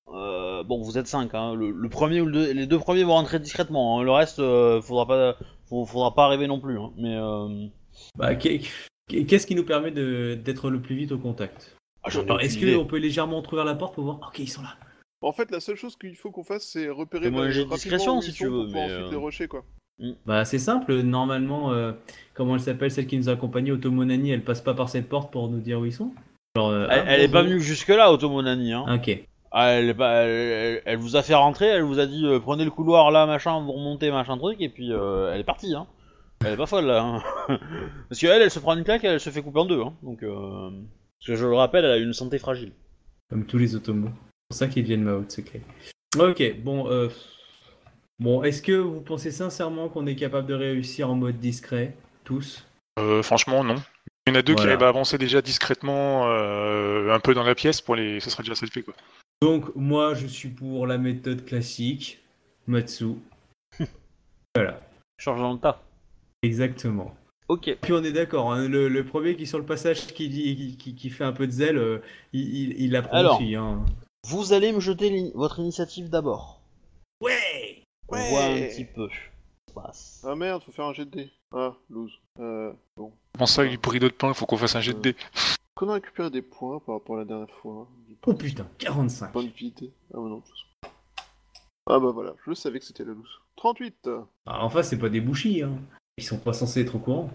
Euh, Bon, vous êtes 5, hein. le, le premier ou le les deux premiers vont rentrer discrètement, hein. le reste, euh, faudra pas, faut- faudra pas arriver non plus. hein. Mais euh, Bah, qu'est- Qu'est-ce qui nous permet de- d'être le plus vite au contact? Ah, Est-ce qu'on peut légèrement ouvrir la porte pour voir? Ok, ils sont là. En fait, la seule chose qu'il faut qu'on fasse, c'est repérer de rapidement discrétion, si tu veux, mais, ensuite euh, les rusher, quoi. Bah, c'est simple, normalement, euh, comment elle s'appelle, celle qui nous a accompagnés, Otomonani, elle passe pas par cette porte pour nous dire où ils sont? Genre, euh, Elle, ah, elle est pas venue jusque là, Otomonani. Hein. Ok. Ah, elle, est pas, elle, elle- elle vous a fait rentrer, elle vous a dit euh, prenez le couloir là, machin, vous remontez, machin truc, et puis euh, elle est partie. Hein. Elle est pas folle là. hein. Parce qu'elle, elle se prend une claque, elle se fait couper en deux. Hein. Donc, euh... Parce que je le rappelle, elle a une santé fragile. Comme tous les automos. C'est pour ça qu'ils deviennent Mao, c'est clair. Ok, bon, euh... Bon, est-ce que vous pensez sincèrement qu'on est capable de réussir en mode discret Tous? Euh, franchement, non. Il y en a deux qui arrivent à avancer déjà discrètement, euh, un peu dans la pièce, pour les... ce serait déjà ça le fait quoi. Donc, moi, je suis pour la méthode classique. Matsu. voilà, Change dans le tas. exactement. Ok. Puis on est d'accord, hein, le, le premier qui est sur le passage qui, dit- qui, qui fait un peu de zèle, euh, il, il, il apprend Alors. aussi. Hein. Vous allez me jeter votre initiative d'abord. Ouais On Ouais. voit un petit peu. passe. Ah merde, faut faire un jet de dés. Ah, lose. Euh, bon. Comment ça, il pourrit d'autres plans, il faut qu'on fasse un jet de dés. Qu'on a récupéré des points par rapport à la dernière fois. hein. Oh putain, 45. Point de. Ah bah non, de toute façon. Ah bah voilà, je savais que c'était la loose. 38 Ah, enfin, c'est pas des bouchis, hein. Ils sont pas censés être au courant.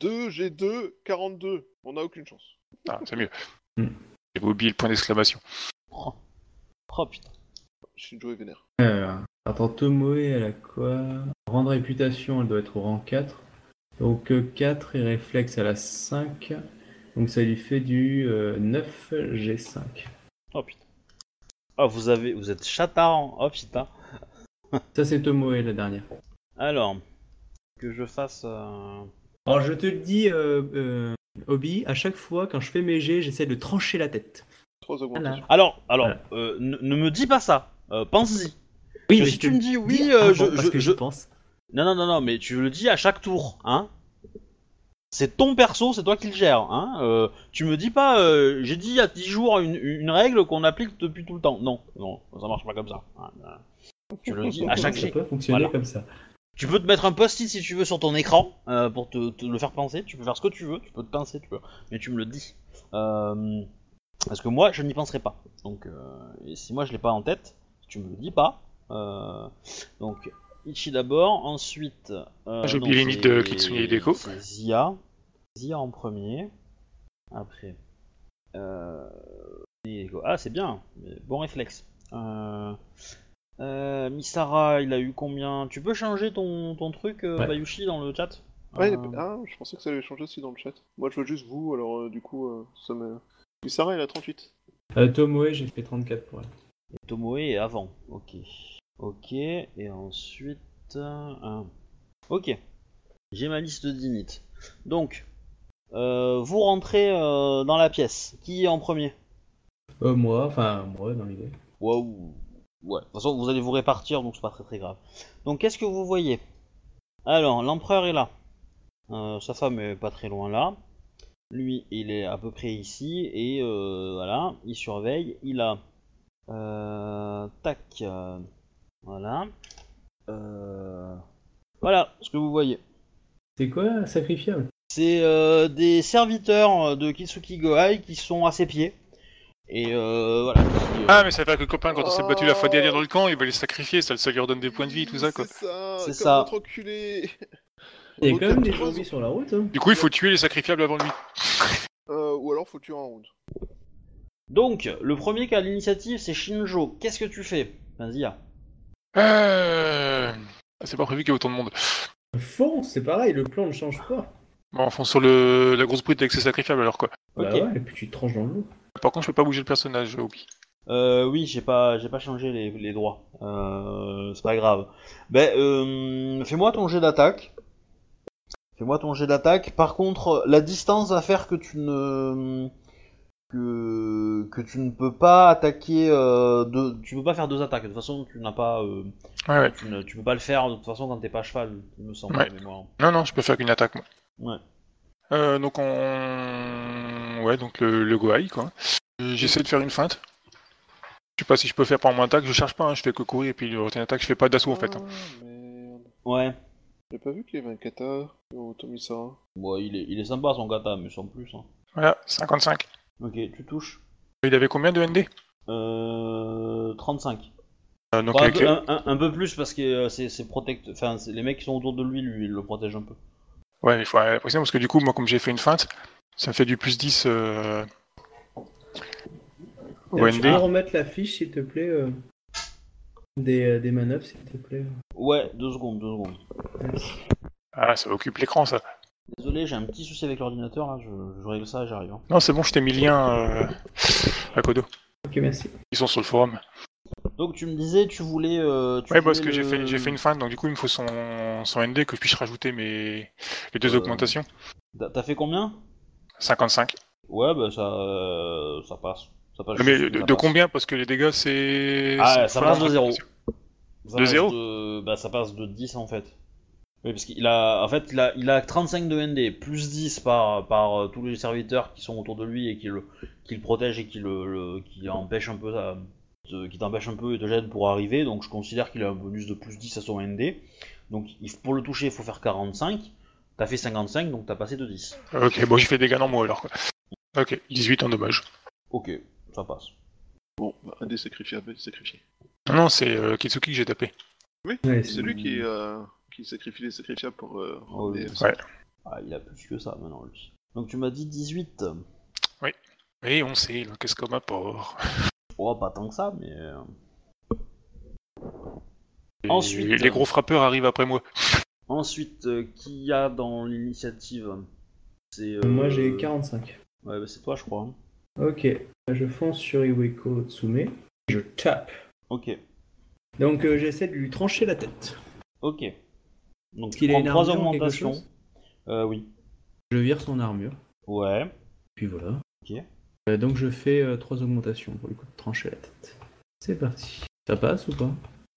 2, G2, 42. On a aucune chance. Ah, c'est mieux. Hmm. J'avais oublié le point d'exclamation. Oh, Oh, putain. Shinjo est vénère. Alors, attends, Tomoe, elle a quoi? Rendre réputation, elle doit être au rang 4. Donc euh, 4 et réflexe, elle a 5. Donc ça lui fait du euh, 9 G5. Oh putain. Oh, vous avez, vous êtes chatarrant. Oh putain. Ça, c'est Tomoe, la dernière. Alors, que je fasse. euh, Alors, je te le dis, euh, euh, Obi, à chaque fois, quand je fais mes jets, j'essaie de trancher la tête. 3 augmentations. Alors, alors, Voilà. euh, ne, ne me dis pas ça. Euh, Pense-y. Oui, mais si tu me dis oui, euh, je, parce je- que je- je pense. Non, non, non, non, mais tu le dis à chaque tour, hein. C'est ton perso, c'est toi qui le gères, hein. Euh, tu me dis pas, euh, j'ai dit il y a 10 jours une, une règle qu'on applique depuis tout le temps. Non, non, ça marche pas comme ça. Tu le dis à chaque ça peut fonctionner Voilà. comme ça. Tu peux te mettre un post-it si tu veux sur ton écran euh, pour te, te le faire penser. Tu peux faire ce que tu veux, tu peux te pincer, tu peux. Mais tu me le dis. Parce que moi, je n'y penserai pas. Donc, et si moi je l'ai pas en tête, tu me le dis pas. Donc, Ichi d'abord, ensuite. euh, J'ai oublié les mythes de Kitsune Hideko. C'est Zia. Zia en premier. Après. Euh. Ah, c'est bien. Bon réflexe. Euh, euh, Misara, il a eu combien? Tu peux changer ton, ton truc, euh, Ouais. Bayushi, dans le chat? Ouais, Euh, ah, je pensais que ça allait changer aussi dans le chat. Moi, je vois juste vous, alors euh, du coup, euh, ça me. Sarah, elle a 38. Euh, Tomoe, j'ai fait 34 pour elle. Et Tomoe est avant. Ok. Ok. Et ensuite. euh. Ok. J'ai ma liste d'init. Donc, euh, vous rentrez euh, dans la pièce. Qui est en premier? Euh, moi, enfin, moi, dans l'idée. Waouh. Ouais. De toute façon, vous allez vous répartir, donc c'est pas très très grave. Donc, qu'est-ce que vous voyez? Alors, l'empereur est là. Sa femme est pas très loin là. Lui, il est à peu près ici et euh, voilà, il surveille. Il a tac, voilà, Euh, voilà ce que vous voyez. C'est quoi, sacrifiable? C'est euh, des serviteurs de Kitsuki Gohai qui sont à ses pieds. Et euh, voilà. qui, euh, Ah, mais ça fait que le copain, quand on s'est battu la fois dernière dans le camp, il va les sacrifier, ça, ça lui redonne des points de vie, tout ça, quoi. C'est ça, enculé. Il y a quand même des zombies sur la route. Hein. Du coup, il faut tuer les sacrifiables avant lui. Euh, ou alors, faut tuer un round. Donc, le premier qui a l'initiative, c'est Shinjo. Qu'est-ce que tu fais? Vas-y. Euh... C'est pas prévu qu'il y ait autant de monde. Fonce, c'est pareil, le plan ne change pas. Bon, on fonce sur le... la grosse brute avec ses sacrifiables alors quoi. Ok. Bah ouais, et puis tu te tranches dans le loup. Par contre, je peux pas bouger le personnage, Obi. Euh, oui, j'ai pas, j'ai pas changé les, les droits. Euh, c'est pas grave. Ben, euh, fais-moi ton jet d'attaque. Fais-moi ton jet d'attaque. Par contre, la distance va faire que tu ne que que tu ne peux pas attaquer. Euh, deux, tu peux pas faire deux attaques. De toute façon, tu n'as pas. euh, Ouais, ouais. tu, ne, tu peux pas le faire de toute façon quand t'es pas à cheval. Il me semble. Ouais. de mémoire. Non, non, je peux faire qu'une attaque, moi. Ouais. Euh, donc on... Ouais, donc le, le Goai, quoi. Euh, J'essaie de faire une feinte. Je sais pas si je peux faire par mon attaque, je cherche pas, hein, je fais que courir, et puis le une attaque, je fais pas d'assaut en fait. hein. Ah, merde. Ouais. J'ai pas vu qu'il y avait un kata au Tomisara. Bon, il est, il est sympa son kata, mais sans plus. Hein. Voilà, 55. Ok, tu touches. Il avait combien de ND Euh, 35. Euh, Donc Bah, avec... un, un- un peu plus parce que euh, c'est c'est protect... enfin, c'est- les mecs qui sont autour de lui, lui, ils le protègent un peu. Ouais, il faut impressionner parce que du coup, moi, comme j'ai fait une feinte, ça me fait du plus 10 euh... au tu ND. peux remettre la fiche, s'il te plaît, euh, des, euh, des manœuvres, s'il te plaît. Ouais, deux secondes, deux secondes. Merci. Ah, ça occupe l'écran, ça. Désolé, j'ai un petit souci avec l'ordinateur là, je, je règle ça et j'arrive. hein. Non, c'est bon, je t'ai mis le lien euh, à Kodo. Ok, merci. Ils sont sur le forum. Donc tu me disais, tu voulais. Euh, tu Ouais, parce voulais que j'ai le- fait, j'ai fait une feinte, donc du coup, il me faut son, son ND que je puisse rajouter mes... les deux Euh, augmentations. T'as t'as fait combien? 55. Ouais, bah ça, euh, ça passe. Ça passe Mais de, ça de passe. combien? Parce que les dégâts, c'est. Ah, c'est ça passe de zéro. augmentation. Ça de passe zéro? de- Bah ça passe de 10 en fait. Oui, parce qu'il a, en fait, il a, il a 35 de ND, plus 10 par, par euh, tous les serviteurs qui sont autour de lui et qui le, qui le protègent et qui le, le- qui empêchent un peu, ça- te- qui t'empêchent un peu et te gênent pour arriver. Donc je considère qu'il a un bonus de plus 10 à son ND. Donc il- pour le toucher, il faut faire 45. T'as fait 55, donc t'as passé de 10. Ok, bon, j'ai fait des dégâts normaux alors. Quoi. Ok, 18 en dommage. Ok, ça passe. Bon, bah, un des sacrifiables est sacrifié. Non, non, c'est euh, Kitsuki que j'ai tapé. Oui, Ouais, c'est lui qui, euh, qui sacrifie les sacrifiables pour. Euh, Oh, oui. ramener- Ouais. Ah, il a plus que ça maintenant, lui. Donc tu m'as dit 18. Et on sait, qu'est-ce comme apport. Oh, pas tant que ça, mais. euh, Et Ensuite- Les gros frappeurs arrivent après moi. Ensuite, euh, qui y a dans l'initiative? C'est. euh, Moi j'ai 45. Ouais, bah, c'est toi, je crois. hein. Ok, je fonce sur Iweko Tsume. Je tape. Ok. Donc euh, j'essaie de lui trancher la tête. Ok. Donc ait prends une 3 armure ou quelque augmentations. Euh, oui. Je vire son armure. Ouais. Puis voilà. Ok. Euh, donc je fais 3 augmentations pour le coup de trancher la tête. C'est parti. Ça passe ou pas?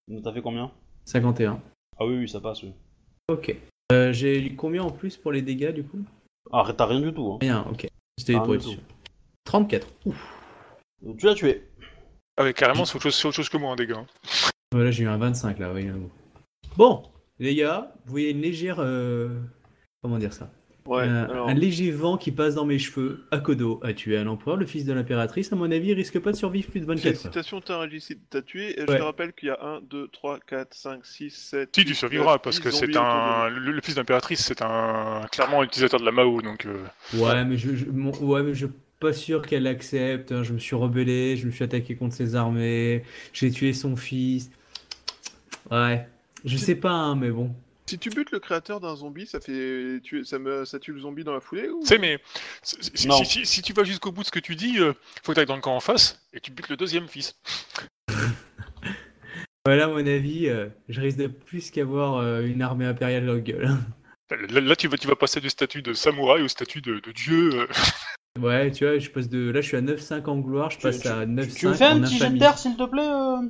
Donc t'as fait combien? 51. Ah oui, oui, ça passe, oui. Ok. Euh, j'ai combien en plus pour les dégâts du coup? Ah, t'as rien du tout. Hein. Rien, ok. C'était pour du être tout. sûr. 34. Ouf. Donc, tu l'as tué. Ah ouais, carrément, c'est autre, chose- c'est autre chose que moi, hein, des gars. Voilà, j'ai eu un 25 là, oui. Bon, les gars, vous voyez une légère. euh, Comment dire ça? Ouais, Euh, alors. Un léger vent qui passe dans mes cheveux. Akodo a tué un empereur, le fils de l'impératrice. À mon avis, il risque pas de survivre plus de 24 heures. Félicitations, t'as réussi, t'as tué? Et Ouais. Je te rappelle qu'il y a 1, 2, 3, 4, 5, 6, 7. Si, tu survivras, parce que c'est un. Le, le fils d'impératrice, c'est un. Clairement utilisateur de la Mao, donc. euh, Ouais, mais je, je, mon- ouais, mais je suis pas sûr qu'elle accepte. hein. Je me suis rebellé, je me suis attaqué contre ses armées, j'ai tué son fils. Ouais, je sais pas, hein, mais bon. Si tu butes le créateur d'un zombie, ça fait tuer, ça, me... ça tue le zombie dans la foulée ou? Tu sais, mais si, si- Non. si- si tu vas jusqu'au bout de ce que tu dis, euh, faut que tu ailles dans le camp en face et tu butes le deuxième fils. Voilà, à mon avis, euh, je risque de plus qu'avoir euh, une armée impériale dans la gueule. hein. Là, là, tu, vas, tu vas passer du statut de samouraï au statut de, de dieu. euh. Ouais, tu vois, je passe de. Là, je suis à 9-5 en gloire, je passe tu- à 9-5 Tu me fais un petit jet de terre, s'il te plaît euh?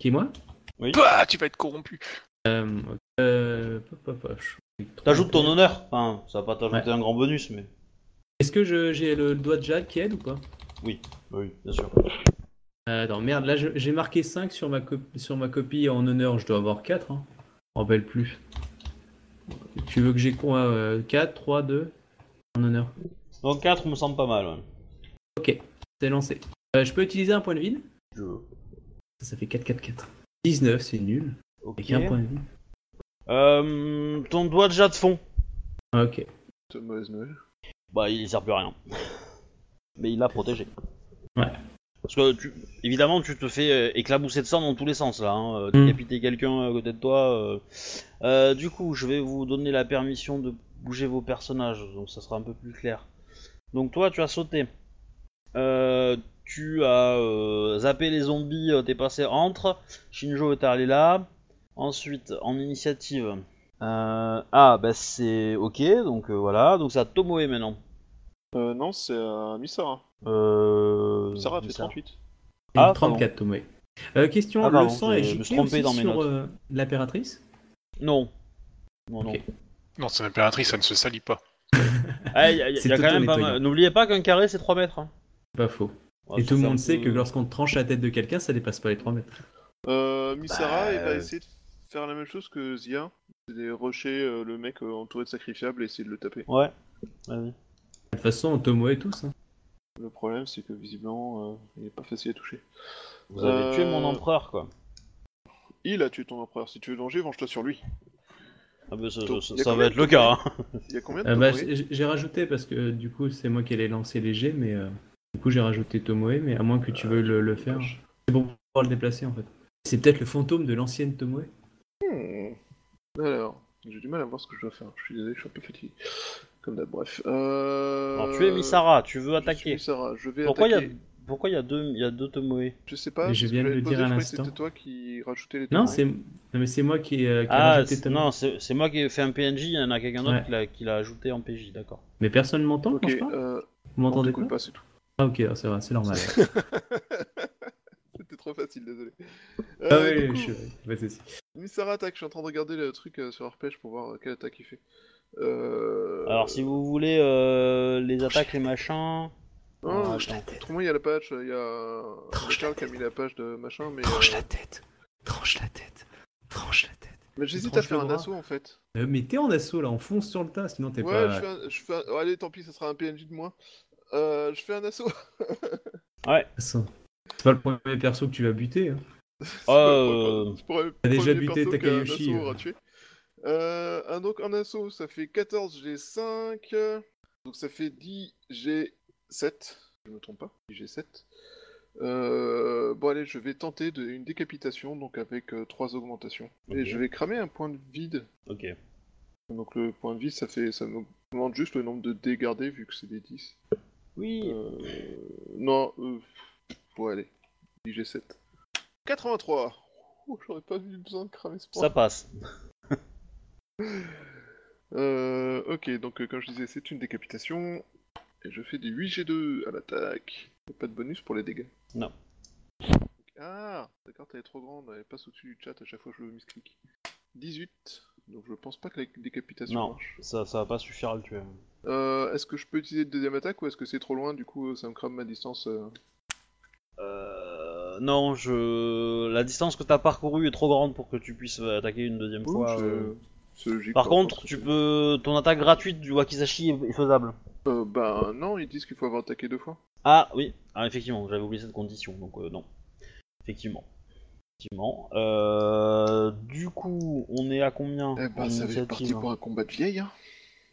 Qui, moi? Bah, tu vas être corrompu. Euh. euh, T'ajoutes ton honneur. Enfin, ça va pas t'ajouter un grand bonus, mais. Est-ce que je- j'ai le doigt de Jade qui aide ou pas? Oui, bien sûr. Euh, Attends, merde, là j'ai marqué 5 sur ma, sur ma copie en honneur, je dois avoir 4. Hein. Je me rappelle plus. Tu veux que j'ai quoi euh, 4, 3, 2 en honneur? Donc 4 me semble pas mal. ouais. Ok, c'est lancé. Euh, je peux utiliser un point de vide Je veux. ça, ça fait 4, 4, 4. 19, c'est nul. Ok. Point de. Euh, ton doigt de jade fond. Ok. C'est mauvaise nouvelle. Bah, il sert plus à rien. Mais il l'a protégé. Ouais. Parce que, tu... évidemment, tu te fais euh, éclabousser de sang dans tous les sens, là. Hein. euh, Mm. Décapiter quelqu'un à côté de toi. euh. Euh, du coup, je vais vous donner la permission de bouger vos personnages, donc ça sera un peu plus clair. Donc toi, tu as sauté. Euh, tu as euh, zappé les zombies, euh, t'es passé entre. Shinjo est allé là. Ensuite, en initiative. euh, ah, bah c'est ok, donc euh, voilà. Donc c'est à Tomoe maintenant. Euh, non, c'est à Misara. Euh... Misara fait Misara. 38. Et Ah, 34, Tomoe. Euh, question, Ah, le pardon, sang je- est je me suis giclé trompé aussi dans mes sur euh, l'impératrice? Non. Non, non. Non, c'est l'impératrice, ça ne se salit pas. Ah, y a, y a- C'est y a quand même pas auto-nettoyant. mal. N'oubliez pas qu'un carré c'est 3 mètres. hein. Pas faux. Ouais, Et tout le monde sait peu- que lorsqu'on tranche la tête de quelqu'un, ça dépasse pas les 3 mètres. Euh, Misara, Bah, elle va essayer de faire la même chose que Zia. C'est de rusher euh, le mec euh, entouré de sacrifiables et essayer de le taper. Ouais. Vas-y. De toute façon, Tomoe et tous. hein. Le problème, c'est que visiblement, euh, il est pas facile à toucher. Vous avez tué mon empereur quoi. Il a tué ton empereur. Si tu veux danger, venge-toi sur lui. Ah, bah, ça, va être le cas. hein. Il y a combien de Euh, bah, j'ai j'ai rajouté parce que du coup, c'est moi qui allais lancer léger, mais euh, du coup, j'ai rajouté Tomoe, mais à moins que tu veuilles le, le faire. C'est pour pouvoir le déplacer en fait. C'est peut-être le fantôme de l'ancienne Tomoe. Hmm. Alors, j'ai du mal à voir ce que je dois faire. Je suis désolé, je suis un peu fatigué. Comme d'hab, bref. Euh... Alors tu es Misara, tu veux je attaquer. suis Misara, je vais Pourquoi il y a attaquer. pourquoi il y a deux il y a deux Tomoe Je sais pas. Mais je viens de le dire à je l'instant. C'était toi qui rajoutais les Non, Tomoe. c'est non, mais c'est moi qui, euh, qui ai Ah rajouté c'est- Tomoe. non, c'est moi qui ai fait un PNJ, il y en a quelqu'un d'autre Ouais. qui l'a- ajouté en PJ, d'accord. Mais personne ne m'entend Ok, quand je parle euh, Vous m'entendez pas? pas, c'est tout. Ah ok, c'est vrai, c'est normal. C'était trop facile, désolé. ah Euh, oui, du coup, je suis... souci. Misara attaque, je suis en train de regarder le truc euh, sur Arpège pour voir euh, quelle attaque il fait. Euh... Alors si vous voulez euh, les attaques, les machins. Oh, Ah, je- attends. Autrement, il y a la patch, il y a Tranche Carl qui a mis la page de machin, mais. Tranche euh, la tête. Tranche la tête. Tranche la tête. Mais j'hésite à faire un assaut en fait. Euh, mais t'es en assaut là, on fonce sur le tas, sinon t'es Ouais, pas. je fais un... Je fais un- oh, allez, tant pis, ça sera un PNJ de moins. Euh, je fais un assaut. Assaut. C'est pas le premier perso que tu vas buter. Hein. Euh, le t'as déjà premier buté Takayoshi, euh. Euh, un donc en assaut, ça fait 14 G5. Donc ça fait 10 G7. Je me trompe pas, 10 G7. Euh, bon allez, je vais tenter de, une décapitation, donc avec 3 augmentations. Et je vais cramer un point de vide. Ok. Donc le point de vide, ça fait, ça m'augmente juste le nombre de dés gardés vu que c'est des 10. Oui. Euh, non, euh, bon allez, 10 G7. 83 Ouh, J'aurais pas eu besoin de cramer ce point. Ça passe. Euh, ok, donc euh, comme je disais, c'est une décapitation. Et je fais des 8 G2 à l'attaque. Pas de bonus pour les dégâts. Non. Ah, la carte elle est trop grande, elle passe au-dessus du chat à chaque fois que je misclick. 18, donc je pense pas que la décapitation Non, marche. ça, ça va pas suffire à le tuer. Euh, est-ce que je peux utiliser de deuxième attaque ou est-ce que c'est trop loin, du coup ça me crame ma distance euh Euh, non, je. La distance que t'as parcourue est trop grande pour que tu puisses attaquer une deuxième fois. c'est- euh. logique, Par contre, tu peux. Ton attaque gratuite du Wakizashi est est faisable. Euh, bah non, ils disent qu'il faut avoir attaqué deux fois. Ah oui, ah, effectivement, j'avais oublié cette condition, donc euh, non. Effectivement. Effectivement. Euh, du coup, on est à combien Eh en bah ça fait parti initiative pour un combat de vieille. Hein.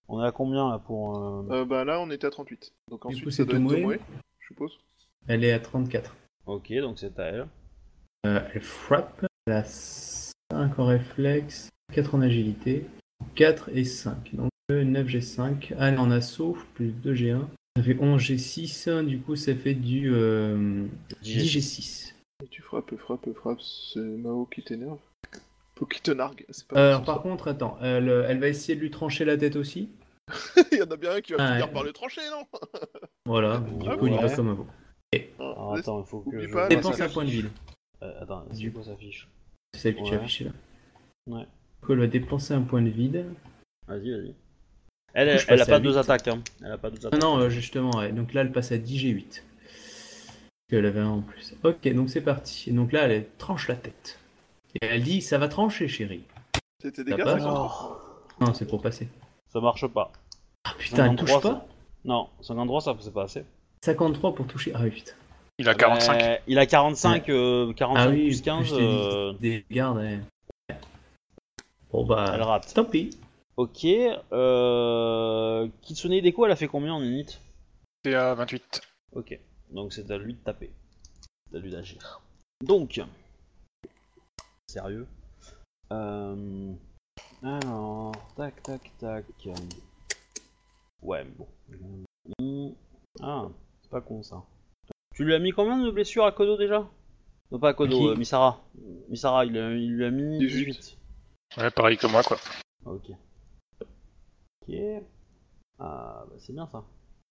On est à combien là pour. euh, Euh, bah là on était à 38. Donc Du ensuite coup, ça c'est doit être Tomoe. Je suppose. Elle est à 34. Ok, donc c'est à elle. Euh, elle frappe. Elle a 5 en réflexe, 4 en agilité, 4 et 5. Donc euh, 9 G5. Ah, elle est en assaut, plus 2 G1. Ça fait 11 G6. Du coup, ça fait du euh, 10 G6. Et tu frappes, frappes, frappes, c'est Mao qui t'énerve. Faut qu'il te nargue, c'est pas Alors, bon, par ça. contre, attends, elle, euh, elle va essayer de lui trancher la tête aussi. Il y en a bien un qui va Ah, finir ouais. par le trancher, non Voilà, du Ah coup, il y ouais. va comme avant. Alors, Laisse- attends, il faut que oublie je. pas, Dépense un point de vide. Euh, attends, c'est Du- quoi fiche C'est celle que tu as affichée là. Ouais. Du coup, elle va dépenser un point de vide. Vas-y, vas-y. Elle, elle a pas deux attaques, hein. Elle a pas deux Non, attaques. non, euh, justement, ouais. donc là, elle passe à 10 G8. Qu'elle avait un en plus. Ok, donc c'est parti. Et donc là, elle tranche la tête. Et elle dit Ça va trancher, chérie. C'était des gars, Alors, Non, c'est pour passer. ça marche pas. Ah putain, elle touche 53, pas ça- Non, 53, ça c'est pas assez. 53 pour toucher. Ah oui, putain. Il a 45. Euh, il a 45, euh, 45 Ah oui, plus 15, je t'ai dit, euh, Des gardes, ouais. Bon bah, elle rate. tant pis. Ok, euh... Kitsune Deko, elle a fait combien en unité C'est à 28. Ok, donc c'est à lui de taper. C'est à lui d'agir. Donc, sérieux. Euh... Alors, tac, tac, tac. Ouais, bon. Ah, c'est pas con ça. Tu lui as mis combien de blessures à Kodo déjà? Non, pas à Kodo, euh, Misara. Misara, il, a- il lui a mis 18. 18. Ouais, pareil que moi, quoi. Ok. Ok. Ah, bah c'est bien ça.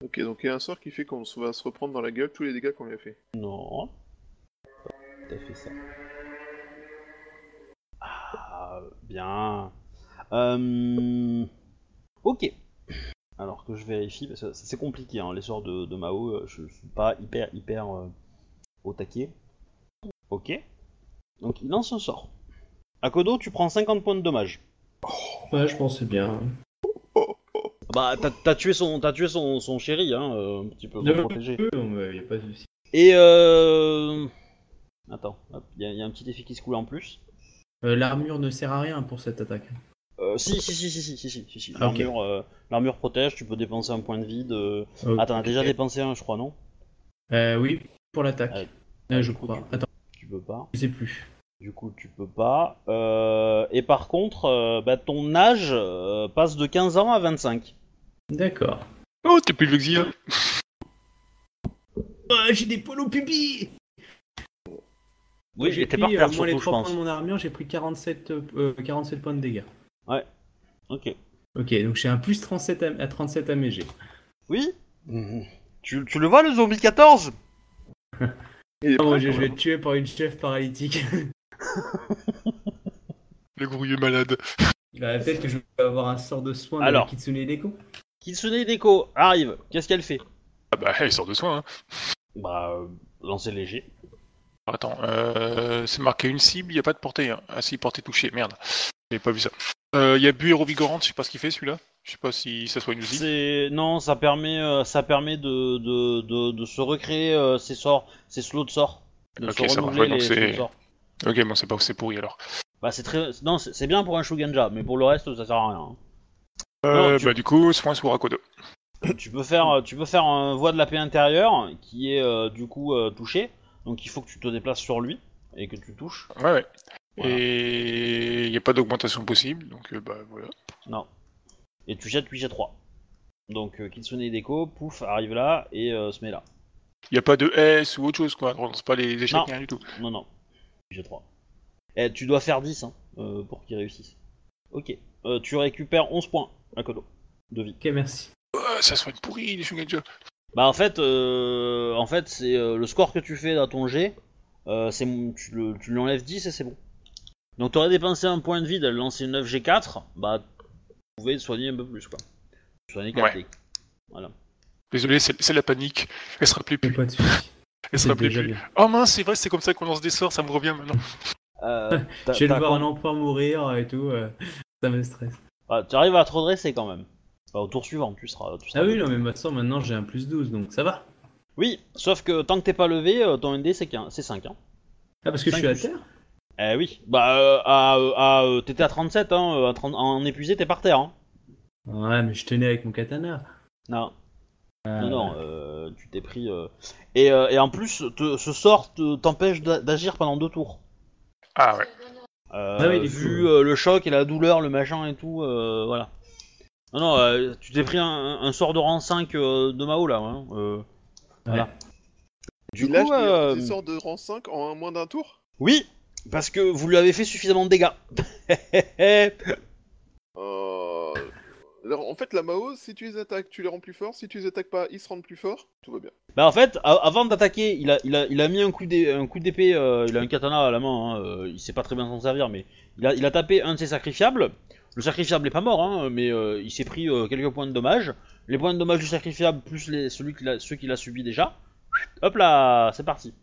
Ok, donc il y a un sort qui fait qu'on va se reprendre dans la gueule tous les dégâts qu'on lui a fait. Non. T'as fait ça. Ah, bien. Euh, Ok. Alors que je vérifie, parce que c'est compliqué, hein, les sorts de, de Mao, euh, je suis pas hyper, hyper euh, au taquet. Ok. Donc il lance un sort. Akodo, tu prends 50 points de dommage. Ouais, je pense que c'est bien. Bah, t'as- t'as tué son, t'as tué son, son chéri, hein, euh, un petit peu pour protéger. Il y a pas de souci. Et euh... Attends, il y, a- y a un petit effet qui se coule en plus. Euh, L'armure ne sert à rien pour cette attaque. Euh, si, si, si, si, si, si, si, si, si. Ah. L'armure, euh, l'armure protège, tu peux dépenser un point de vide. euh, Ok. Ah, t'en as déjà dépensé un, je crois, non Euh, oui, pour l'attaque. Euh, je crois. tu peux. Attends, Tu peux pas. je sais plus. Du coup, tu peux pas. Euh, Et par contre, euh, bah, ton âge euh, passe de 15 ans à 25. D'accord. Oh, t'es plus vieux que Zia. Ah, j'ai des poils au pubis Oui, j'ai j'étais pris, par euh, moi, les surtout, je 3 points pense. de mon armure, j'ai pris 47, euh, 47 points de dégâts. Ok. Ok, donc j'ai un plus 37 à, à 37 à mes jets. Oui tu, tu le vois, le zombie 14 Il est Oh, prêt, je, vais être tué par une chef paralytique. Le grouilleux malade. Bah, Peut-être que je vais avoir un sort de soin de Alors. la Kitsune Deko. Kitsune Deko arrive. Qu'est-ce qu'elle fait? Ah bah, elle sort de soin. Hein. Bah, euh, lancer léger. Attends, euh, c'est marqué une cible, il n'y a pas de portée. Hein. Ah si, portée touchée, merde. J'ai pas vu ça. Il y a Buero Vigorante, je sais pas ce qu'il fait celui-là. Je sais pas si ça soigne aussi. C'est non, ça permet, euh, ça permet de, de, de, de se recréer euh, ses sorts, ses slots de sorts, de Ok, se ça renouveler marche, ouais, donc c'est-. Ok, bon, c'est pas c'est pourri alors. Bah c'est très, non, c'est bien pour un Shugenja, mais pour le reste, ça sert à rien. hein. Euh, Non, tu- Bah du coup, soin pour Akodo. tu peux faire, tu peux faire un voie de la paix intérieure qui est euh, du coup euh, touché, donc il faut que tu te déplaces sur lui et que tu touches. Ouais, ouais. Voilà. Et il n'y a pas d'augmentation possible, donc euh, bah voilà. Non. Et tu jettes 8 G3. Donc euh, Kitsune Deko, pouf, arrive là et euh, se met là. Il n'y a pas de S ou autre chose, quoi. On lance pas les échecs, Non. rien du tout. Non, non. G3. Et tu dois faire 10 hein, euh, pour qu'il réussisse. Ok. Euh, tu récupères 11 points, Akodo, de vie. Ok, merci. Ouais, ça soigne pourri, les Shugenja. Bah en fait, euh, en fait c'est euh, le score que tu fais dans ton jet, euh, c'est tu, le- tu lui enlèves 10 et c'est bon. Donc t'aurais dépensé un point de vie d'aller lancer 9 G4, bah tu pouvais soigner un peu plus quoi. Soigner 4 Ouais. Voilà. Désolé, c'est c'est la panique. Elle se rappelait plus. pas de soucis. Elle se rappelait plus. bien. Oh mince, c'est vrai, c'est comme ça qu'on lance des sorts, ça me revient maintenant. Euh, t'as- Je vais t'as le voir un enfant mourir et tout. euh, ça me stresse. Ah, tu arrives à te redresser quand même. Bah, au tour suivant, tu seras. Tu seras Ah oui, non, mais maintenant, maintenant j'ai un plus 12, donc ça va. Oui, sauf que tant que t'es pas levé, euh, ton ND c'est 15 c'est 5. Hein. Ah, parce que je suis à plus. terre Eh oui, bah euh, à, euh, à, euh, t'étais à 37, hein, euh, à 30 en épuisé t'es par terre. Hein. Ouais, mais je tenais avec mon katana. Non, Ah, non, non, euh, tu t'es pris. euh, Et, euh, et en plus, te- ce sort te- t'empêche d'a- d'agir pendant deux tours. Ah ouais. Euh, Ah oui, vu euh, le choc et la douleur, le machin et tout, euh, voilà. Non, non, euh, tu t'es pris un, un sort de rang 5 euh, de Mao là. Hein, euh, voilà. Du Il lâche coup, des- euh, des sorts de rang 5 en un moins d'un tour? Oui, parce que vous lui avez fait suffisamment de dégâts. Euh, alors, en fait, la Mao, si tu les attaques, tu les rends plus forts. Si tu les attaques pas, ils se rendent plus forts. Tout va bien. Bah en fait, avant d'attaquer, il a, il, a, il a mis un coup d'épée, euh, il a un katana à la main, hein, euh, il sait pas très bien s'en servir, mais il a, il a tapé un de ses sacrifiables. Le sacrifiable est pas mort, hein, mais euh, il s'est pris euh, quelques points de dommage. Les points de dommage du sacrifiable plus les, celui ceux qu'il a subi déjà. Hop là, c'est parti.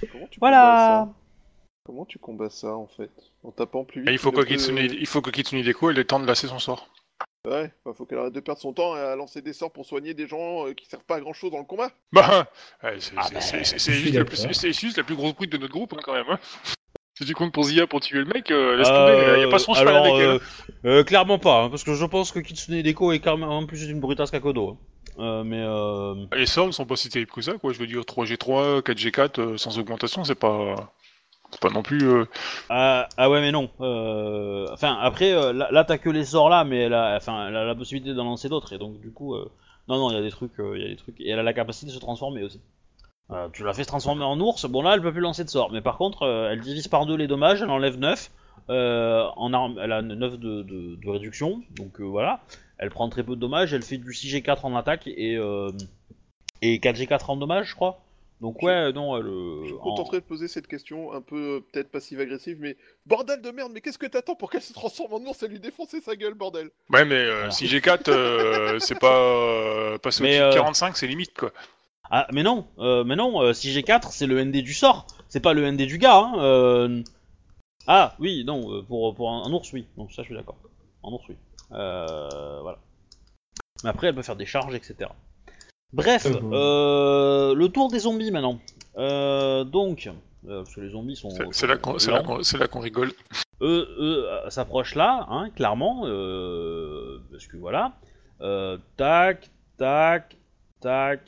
Comment tu combats Voilà. ça Comment tu combats ça, en fait? En tapant plus vite Et il faut que Kitsune, il faut que Kitsune Deko ait le temps de lasser son sort. Ouais, bah, faut qu'elle arrête de perdre son temps à lancer des sorts pour soigner des gens euh, qui servent pas à grand chose dans le combat. Bah, ouais, c'est Ah bah, suis juste, juste la plus grosse brute de notre groupe, hein, quand même. hein. Si tu comptes pour Zia pour tuer le mec, euh, laisse Euh, tomber, y a pas son cheval alors, avec elle. euh, euh, clairement pas, hein, parce que je pense que Kitsune Deko est clairement plus une brutasse qu'Akodo. hein. Euh, mais euh... Les sorts ne sont pas si terribles que ça, quoi. Je veux dire, 3G3, 4G4, euh, sans augmentation, c'est pas. Pas non plus. euh, Ah, ah ouais mais non. Euh, Enfin après euh, là, t'as que les sorts là mais elle a, enfin, la possibilité d'en lancer d'autres et donc du coup non non il y a des trucs il y a des trucs et elle a la capacité de se transformer aussi. Tu l'as fait se transformer en ours, bon là elle peut plus lancer de sorts mais par contre elle divise par deux les dommages, elle enlève 9 euh, en arme, elle a 9 de, réduction donc voilà, elle prend très peu de dommages, elle fait du 6G4 en attaque et et 4G4 en dommages je crois. Donc ouais non elle euh, Je me en- contenterai de poser cette question un peu euh, peut-être passive-agressive, mais bordel de merde, mais qu'est-ce que t'attends pour qu'elle se transforme en ours et lui défoncer sa gueule, bordel? Ouais, mais euh, Voilà. 6G4, euh, c'est pas. Euh, passer Mais, au-dessus de euh, 45, c'est limite, quoi. Ah, mais non, euh, mais non, euh, 6G4, c'est le ND du sort, c'est pas le ND du gars, hein. euh. Ah, oui, non, euh, pour, pour un, un ours, oui, donc ça je suis d'accord. Un ours, oui. Euh, voilà. Mais après, elle peut faire des charges, etc. Bref, Euh, bon. euh, le tour des zombies maintenant. Euh, donc, euh, parce que les zombies sont. C'est c'est là qu'on c'est là lents. qu'on- c'est là qu'on rigole. eux, eux s'approchent là, hein, clairement, euh, parce que voilà. Euh, tac, tac, tac,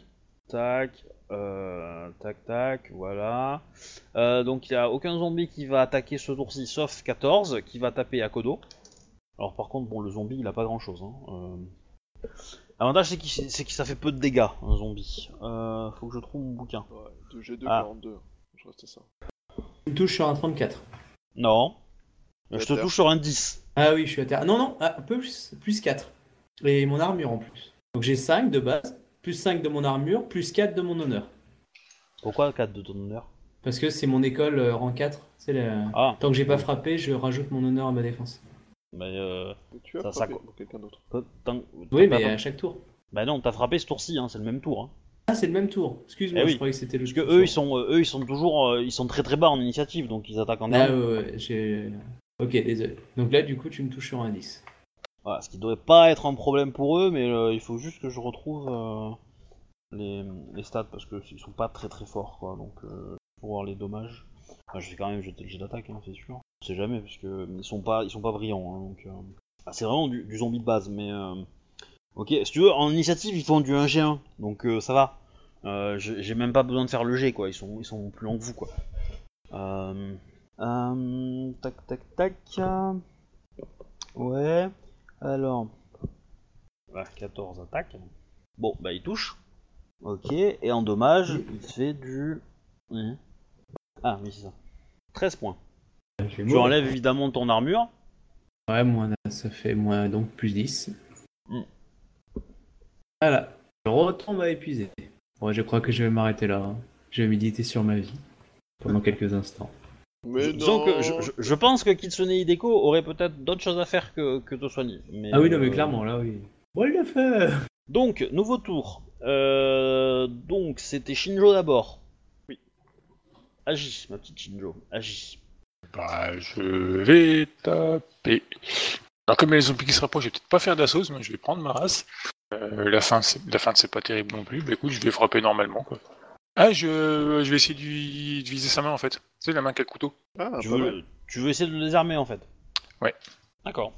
tac, euh, tac, tac, voilà. Euh, donc il n'y a aucun zombie qui va attaquer ce tour-ci, sauf 14, qui va taper à Kodo. Alors par contre, bon, le zombie, il a pas grand-chose. Hein. L'avantage, c'est qu'il c'est que ça fait peu de dégâts, un zombie. Euh, faut que je trouve mon bouquin. Ouais, 2G2, Ah. 42. Je reste à ça. Tu me touches sur un 34. Non. Je te touche sur un 10. Ah oui, je suis à terre. Non, non, ah, un peu plus, plus 4. Et mon armure en plus. Donc j'ai 5 de base, plus 5 de mon armure, plus 4 de mon honneur. Pourquoi 4 de ton honneur? Parce que c'est mon école euh, rang 4. C'est la- Ah, Tant que j'ai pas frappé, je rajoute mon honneur à ma défense. Mais euh, tu as Ça, frappé pour quelqu'un d'autre. Oui, mais à chaque tour. Bah non, t'as frappé ce tour-ci, hein, c'est le même tour. Hein. Ah, c'est le même tour. Excuse-moi, Eh oui. je croyais que c'était le Parce que eux, ils sont, euh, eux, ils sont toujours, euh, ils sont très très bas en initiative, donc ils attaquent en Ah ouais, ouais, j'ai. Ok, désolé. Donc là, du coup, tu me touches sur un 10. Voilà, ce qui devrait pas être un problème pour eux, mais euh, il faut juste que je retrouve euh, les, les stats parce que ils sont pas très très forts, quoi. Donc, euh, pour voir les dommages. Enfin, je vais quand même jeter le jet d'attaque, hein, c'est sûr. On sait jamais, parce que ils sont pas, ils sont pas brillants. hein, donc, euh. ah, c'est vraiment du, du zombie de base, mais. euh, Ok, si tu veux, en initiative, ils font du 1G1, donc euh, ça va. J'ai même pas besoin de faire le G, quoi. Ils sont, ils sont plus longs que vous, quoi. Tac, tac, tac. Ouais. Alors. Ouais, 14 attaques. Bon, bah il touche. Ok, et en dommage, il fait du. Mhm. Ah, oui, c'est ça. 13 points. Tu enlèves évidemment ton armure. Ouais, moins, ça fait moins, donc plus 10. Mm. Voilà. Je retombe à épuiser. Bon, je crois que je vais m'arrêter là. hein. Je vais méditer sur ma vie pendant quelques instants. Mais Disons non que je, je- je pense que Kitsune Hideko aurait peut-être d'autres choses à faire que, que te soigner. Mais, Ah oui, non, mais euh, clairement, là, oui. Bon, il l'a fait Donc, nouveau tour. Euh, donc, c'était Shinjo d'abord. Agis, ma petite Shinjo, agis. Bah, je vais taper. Alors, comme il y a les zombies qui se rapprochent, je vais peut-être pas faire d'assaut, mais je vais prendre ma race. Euh, la fin, c'est la fin, c'est pas terrible non plus. Bah écoute, je vais frapper normalement, quoi. Ah, je, je vais essayer de, viser sa main en fait. Tu sais, la main qui a le couteau. Ah, tu, veux, mal. tu veux essayer de le désarmer en fait? Ouais. D'accord.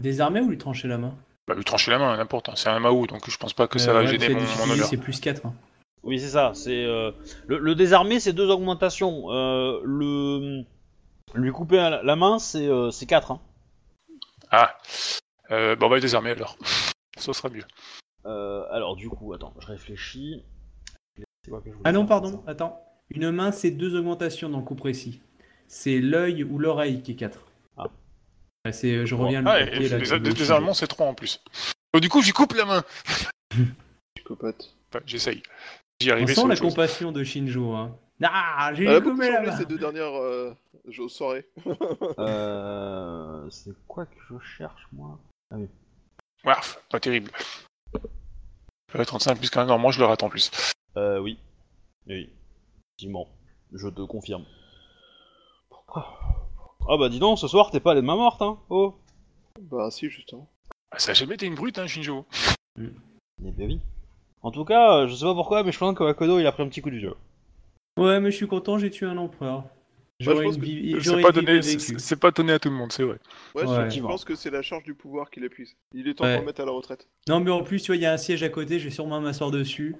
Désarmer ou lui trancher la main? Bah, lui trancher la main, n'importe. hein. C'est un Mao, donc je pense pas que ça Euh, va ouais, gêner c'est mon, mon honneur. C'est plus 4. Hein. Oui, c'est ça. C'est euh, le, le désarmer, c'est deux augmentations. Euh, le lui couper la main, c'est euh, c'est 4. Hein. Ah, euh, bon, on va le désarmer alors. Ça sera mieux. Euh, alors, du coup, attends, je réfléchis. C'est quoi que je voulais Ah non, pardon, attends. Une main, c'est deux augmentations dans le coup précis. C'est l'œil ou l'oreille qui est 4. Ah. c'est, je reviens Ah, le désarmements, c'est 3 en plus. Donc, du coup, j'y coupe la main. Psychopathe. Enfin, J'essaye. J'y sujet. On sent la chose. compassion de Shinjo. Hein. Ah, j'ai changé main ces deux dernières euh, soirées. Euh, c'est quoi que je cherche, moi? Warf, pas terrible. Euh, 35 plus qu'un, normalement, je le rate en plus. Euh, oui. Oui. Effectivement. Je te confirme. Pourquoi Ah bah dis donc, ce soir, t'es pas les mains mortes, hein Oh Bah si, justement. Ah, ça a jamais été une brute, hein, Shinjo. Eh ben oui. En tout cas, euh, je sais pas pourquoi, mais je pense que Wakodo, il a pris un petit coup du jeu. Ouais, mais je suis content, j'ai tué un empereur. je J'aurais pense une C'est pas, donné, pas donné à tout le monde, c'est vrai. Ouais, Ouais. je, pense que c'est la charge du pouvoir qui l'épuise. Il est temps Ouais. de le mettre à la retraite. Non, mais en plus, tu vois, il y a un siège à côté, je vais sûrement m'asseoir dessus.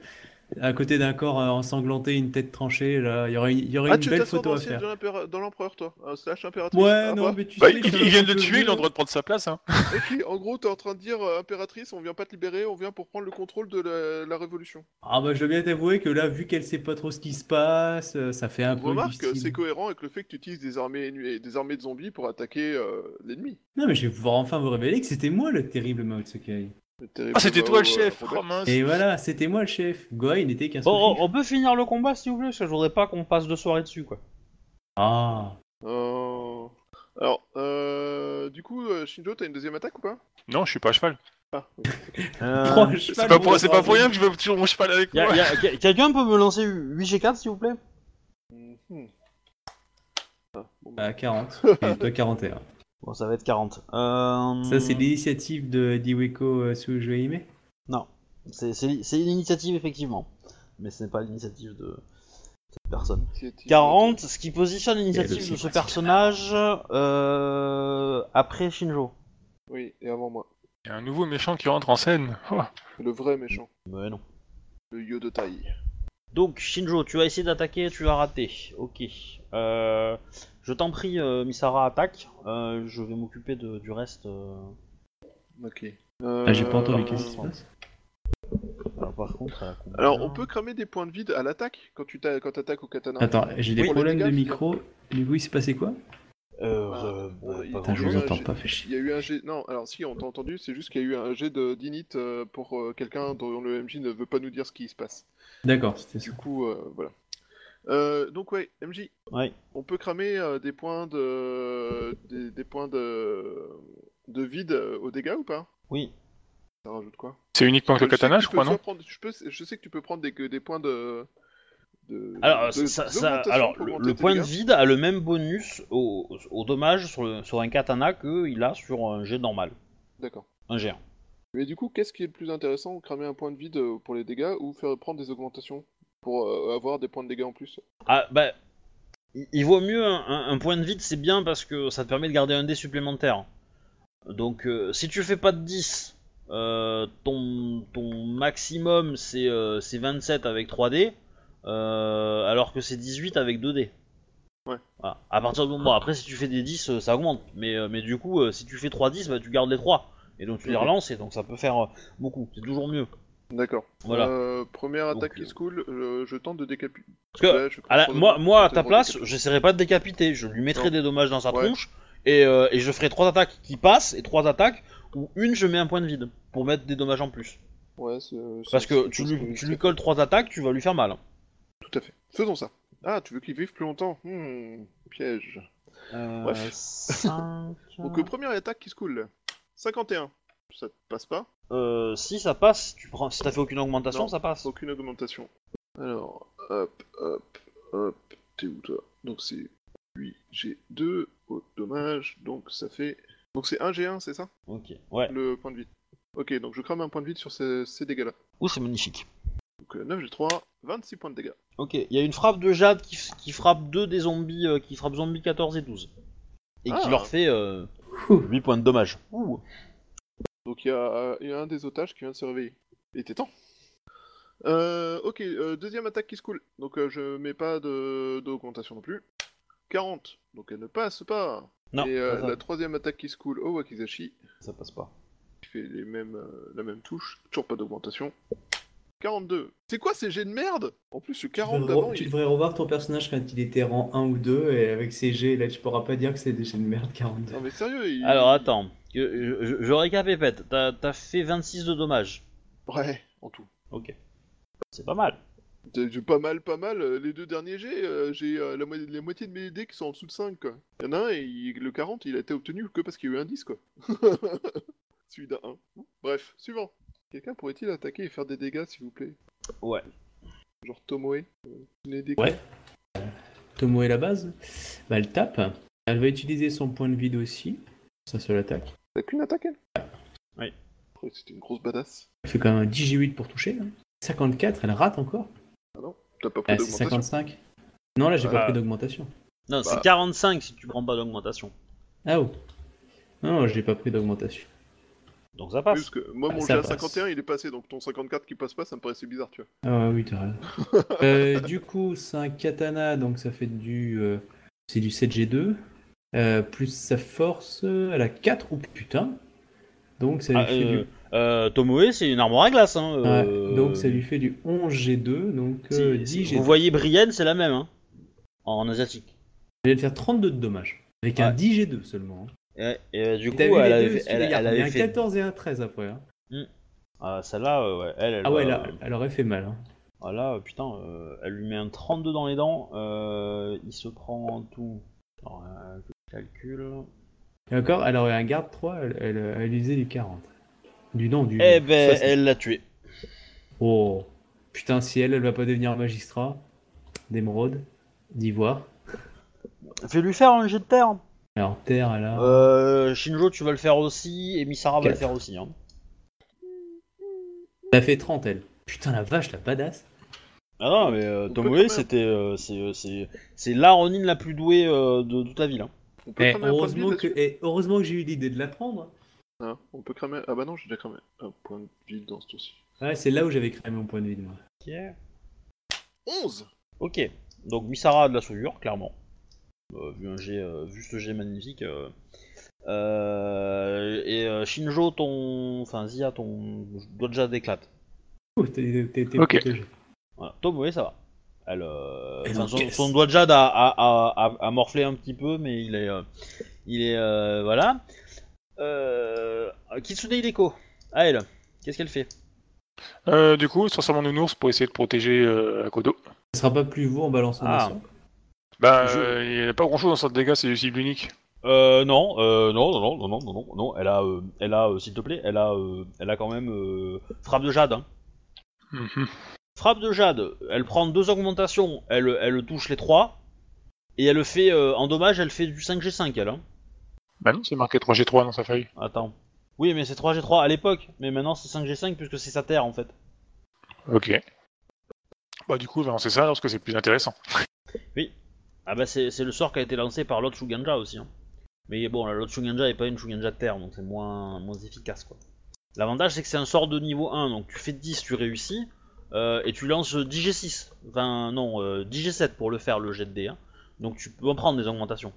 À côté d'un corps euh, ensanglanté, une tête tranchée, là, il y aurait, y aurait Ah, une belle photo à faire. dans l'empereur, toi? Un slash impératrice? Ouais, Ah, non, mais tu Bah, sais, il, vient de peu le tuer, il a le droit de prendre sa place. Hein. Ok, en gros, t'es en train de dire euh, impératrice, on vient pas te libérer, on vient pour prendre le contrôle de la, la révolution. Ah bah je dois bien t'avouer que là, vu qu'elle sait pas trop ce qui se passe, euh, ça fait un peu Remarque, c'est cohérent avec le fait que tu utilises des armées, des armées de zombies pour attaquer euh, l'ennemi. Non mais je vais pouvoir enfin vous révéler que c'était moi le terrible Mao Tsukai. Ah, c'était Mao, toi le chef. Oh mince Et voilà, c'était moi le chef. Goa, il n'était qu'un Bon, on, peut finir le combat, s'il vous plaît, parce que je voudrais pas qu'on passe deux soirées dessus, quoi. Ah. Euh, Alors, euh, du coup, euh, Shinjo, t'as une deuxième attaque ou pas? Non, je suis pas à cheval. Ah. Euh, C'est pas, pour, pour c'est pas pour avoir- rien que je veux toujours mon cheval avec y a- moi. Quelqu'un peut me lancer 8G4, s'il vous plaît? Mhm. Ah, bon, bah. À 40. Et toi 41. Bon, ça va être 40. Euh... Ça c'est l'initiative de Diweko euh, Sujueime Non. C'est c'est l'initiative, effectivement. Mais ce n'est pas l'initiative de cette personne. Initiative. 40, ce qui positionne l'initiative de ce personnage euh, après Shinjo. Oui, et avant moi. Il y a un nouveau méchant qui rentre en scène. Oh. Le vrai méchant. Mais non. Le Yodotai. Donc, Shinjo, tu as essayé d'attaquer, tu as raté. Ok. Euh, je t'en prie, euh, Misara, attaque. Euh, je vais m'occuper de- du reste. euh. Ok. Ah j'ai pas entendu Euh, qu'est-ce qui se passe. Alors, par contre, elle a combien Alors, on peut cramer des points de vide à l'attaque quand tu t'a- quand attaques au katana. Attends, j'ai des Oui. problèmes les de dégâts, micro. Du coup il s'est passé quoi Euh, euh, bon, bah, il- pas Putain, je grand-chose. vous entends pas, fait chier. Il y a eu un jet. Non, alors si, on t'a entendu, c'est juste qu'il y a eu un jet de d'init euh, pour euh, quelqu'un dont le MJ ne veut pas nous dire ce qui se passe. D'accord, c'était ça. Du coup, euh, voilà. Euh, donc ouais, MJ, Ouais. on peut cramer euh, des points de des, des points de de vide aux dégâts ou pas? Oui. Ça rajoute quoi? C'est uniquement avec le katana, je crois, non? prendre- je, peux, je sais que tu peux prendre des, points de. de Alors, de- ça, ça- d'augmentation alors pour le, point de vide a le même bonus au, au dommage sur, le- sur un katana qu'il a sur un jet normal. D'accord. Un G1. Mais du coup, qu'est-ce qui est le plus intéressant Cramer un point de vide euh, pour les dégâts ou faire prendre des augmentations pour euh, avoir des points de dégâts en plus? Ah, bah. il, il vaut mieux un, un- un point de vide, c'est bien parce que ça te permet de garder un dé supplémentaire. Donc euh, si tu fais pas de 10, euh, ton, ton maximum c'est euh, c'est 27 avec 3 dés, euh, alors que c'est 18 avec 2 dés. Ouais. Voilà. À partir du moment, après si tu fais des 10, euh, ça augmente. Mais, mais du coup, si tu fais 3 10, bah, tu gardes les 3. Et donc tu les relances et donc ça peut faire euh, beaucoup. C'est toujours mieux. D'accord. Voilà. Euh, première Donc, attaque qui euh, se cool, euh, je tente de décapiter. Parce que à la- moi, moi, à ta place, j'essaierai pas de décapiter. Je lui mettrai Non. des dommages dans sa Ouais. tronche et, euh, et je ferai trois attaques qui passent et trois attaques où une je mets un point de vide pour mettre des dommages en plus. Ouais, c'est- c'est- Parce que tu lui, tu lui colles trois attaques, tu vas lui faire mal. Tout à fait. Faisons ça. Ah, tu veux qu'il vive plus longtemps? Hmm, piège. Euh, Bref. Donc, première attaque qui se cool. 51. Ça te passe pas Euh, si ça passe, tu prends, si t'as fait aucune augmentation, Non. ça passe. Aucune augmentation. Alors, hop, hop, hop. T'es où toi? Donc c'est 8 G2, oh, dommage, donc ça fait... Donc c'est 1 G1, c'est ça? Ok, ouais. Le point de vide. Ok, donc je crame un point de vide sur ces, ces dégâts-là. Ouh, c'est magnifique. Donc euh, 9 G3, 26 points de dégâts. Ok, il y a une frappe de Jade qui, f- qui frappe deux des zombies, euh, qui frappe zombies 14 et 12. Et qui Ah. leur fait euh. 8 points de dommage. Ouh. Donc il y, a il y a un des otages qui vient de se réveiller. Il était temps. Euh, ok, euh, deuxième attaque qui se coule. Donc euh, je mets pas de- d'augmentation non plus. 40, donc elle ne passe pas. Non, Et euh, pas la troisième attaque qui se coule au Wakizashi. ça passe pas. qui fait les mêmes, euh, la même touche, toujours pas d'augmentation. 42. C'est quoi ces jets de merde? En plus, Tu 40 devrais, d'avant, tu il... devrais revoir ton personnage quand il était rang 1 ou 2 et avec ses G, là tu pourras pas dire que c'est des G de merde 42. Non mais sérieux, il... Alors attends, je, je, je récapépète. T'as t'as fait 26 de dommages. Ouais, en tout. Ok. C'est pas mal. J'ai pas mal, pas mal. euh, Les deux derniers jets, euh, j'ai euh, la, mo- la moitié de mes dés qui sont en dessous de 5, quoi. Il y en a un, et il- le 40, il a été obtenu que parce qu'il y a eu un 10, quoi. Celui d'un 1. Bref, suivant. Quelqu'un pourrait-il attaquer et faire des dégâts, s'il vous plaît? Ouais. Genre Tomoe euh. Ouais. Tomo est la base. Bah elle tape. Elle va utiliser son point de vide aussi. Ça seule attaque. T'as qu'une attaque, elle? Oui. Ouais, C'était une grosse badass. Elle fait quand même un 10 G8 pour toucher. hein. 54, elle rate encore. T'as pas pris Ah, c'est d'augmentation 55. Non, là j'ai pas Ah. pris d'augmentation. Non, Bah. c'est 45 si tu prends pas d'augmentation. Ah oh. Non, je n'ai pas pris d'augmentation. Donc ça Oui, passe. parce que moi, Ah, mon ça passe. 51, il est passé, donc ton 54 qui passe pas, ça me paraissait bizarre, tu vois. Ah oui, t'as raison. Euh, du coup, c'est un katana, donc ça fait du. euh, c'est du 7G2. Euh, plus sa force, euh, elle a 4. Oh putain! Donc ça lui Ah, fait euh, du. euh, Tomoe, c'est une armoire à glace. Hein, Ouais, euh, donc ça lui fait du 11G2, donc si- euh, si 10G2. Vous voyez Brienne, c'est la même. Hein, en asiatique. Elle vient de faire 32 de dommages. Avec un Ouais. 10G2 seulement. hein. Et, et, euh, du Et coup, elle avait, fait- elle, avait un fait. 14 et un 13 après. hein. Ah, celle-là, euh, ouais, elle, elle Ah ouais, là, elle aurait fait mal. hein. Ah là, euh, putain, euh, elle lui met un 32 dans les dents. euh, il se prend en tout. Alors, euh, je calcule. Et encore, elle aurait un garde 3, elle, elle, elle usait du 40. Du non, du. Eh ben, 60. elle l'a tué. Oh. Putain, si elle, elle va pas devenir magistrat d'émeraude, d'ivoire. Fais-lui faire un jet de terre. Alors, terre, elle a. Euh, Shinjo, tu vas le faire aussi, et Misara va le faire aussi. Hein. Elle a fait 30, elle. Putain, la vache, la badass. Ah non, mais euh, On peut Tomoe, quand même. c'était, euh, c'est, euh, c'est, c'est la Ronin la plus douée euh, de toute la ville. hein. On peut Eh, cramer un point de vide heureusement, que, là-dessus eh, heureusement que j'ai eu l'idée de la prendre. Hein, On peut cramer... Ah bah non, j'ai déjà cramé un point de vide dans ce tour-ci. Ouais, c'est là où j'avais créé mon point de vue, moi. 11 Ok, donc Misara a de la soudure, clairement. Euh, vu, un jet, euh, vu ce jet magnifique. euh. Euh, et euh, Shinjo, ton. Enfin, Zia, ton doigt déjà d'éclate. Ouh, t'es t'es- t'es Ok. protégé. Voilà. Tomoe, ça va. Elle, euh, Elle enfin, son, doigt de jade a, a, a, a- a morflé un petit peu, mais il est. euh, il est. euh, voilà. Euh, Kitsune Hideko. À elle. Qu'est-ce qu'elle fait? Euh, du coup, je transforme en nounours pour essayer de protéger euh, Akodo. Ça sera pas plus vous en balançant Ah. Ben, Je- euh, il n'y a pas grand chose dans cette dégâts, c'est du cible unique. Euh, non, euh, non, non, non, non, non, non, non, elle a, euh, elle a, euh, s'il te plaît, elle a, euh, elle a quand même euh, frappe de jade. hein. Mhm. Frappe de jade, elle prend deux augmentations, elle, elle touche les trois, et elle fait, euh, en dommage, elle fait du 5G5, elle. Hein. Bah non, c'est marqué 3G3 dans sa feuille. Attends. Oui, mais c'est 3G3 à l'époque, mais maintenant c'est 5G5 puisque c'est sa terre en fait. Ok. Bah du coup, on va lancer ça lorsque c'est plus intéressant. Oui. Ah bah c'est le sort qui a été lancé par l'autre Shuganja aussi. hein. Mais bon, l'autre Shuganja est pas une Shuganja de terre, donc c'est moins, moins efficace quoi. L'avantage c'est que c'est un sort de niveau 1, donc tu fais 10, tu réussis, euh, et tu lances 10G6. Enfin non, euh, 10G7 pour le faire le jet de hein. Donc tu peux en prendre des augmentations.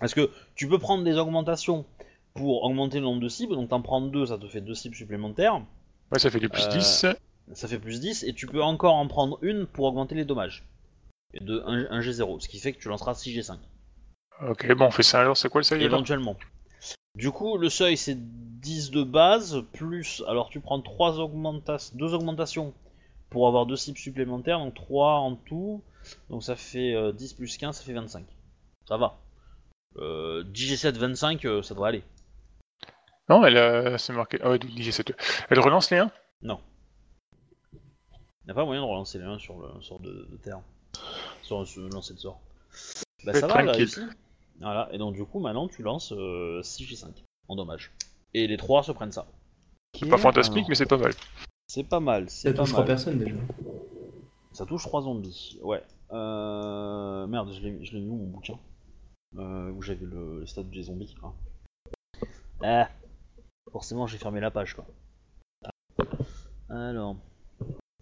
Parce que tu peux prendre des augmentations pour augmenter le nombre de cibles, donc t'en prends 2, ça te fait 2 cibles supplémentaires. Ouais, ça fait du plus Euh, 10. Ça fait plus 10, et tu peux encore en prendre une pour augmenter les dommages. Et de 1, g 0 ce qui fait que tu lanceras 6G5. Ok, bon, on fait ça alors, c'est quoi le seuil Éventuellement. Du coup, le seuil c'est 10 de base, plus. Alors tu prends trois augmentations, deux augmentations pour avoir deux cibles supplémentaires, donc 3 en tout. Donc ça fait euh, 10 plus 15, ça fait 25. Ça va. Euh, 10G7, 25, euh, ça devrait aller. Non, elle a... c'est marqué. Ah ouais, du 7 Elle relance les 1 Non. Il n'y a pas moyen de relancer les 1 sur le sort de, de terre. Sur le lancer de sort. Bah ça va, elle a tranquille. réussi. Voilà, et donc du coup, maintenant tu lances euh, 6G5 en dommage. Et les 3 se prennent ça. C'est pas fantastique, Alors, mais c'est pas mal. C'est pas mal, c'est Ça pas touche trois mal. personnes déjà. Ça touche 3 zombies, ouais. Euh... Merde, je l'ai je l'ai mis où mon bouquin? Euh, Où j'avais le, le stade des zombies. hein. Ah Forcément, j'ai fermé la page quoi. Alors.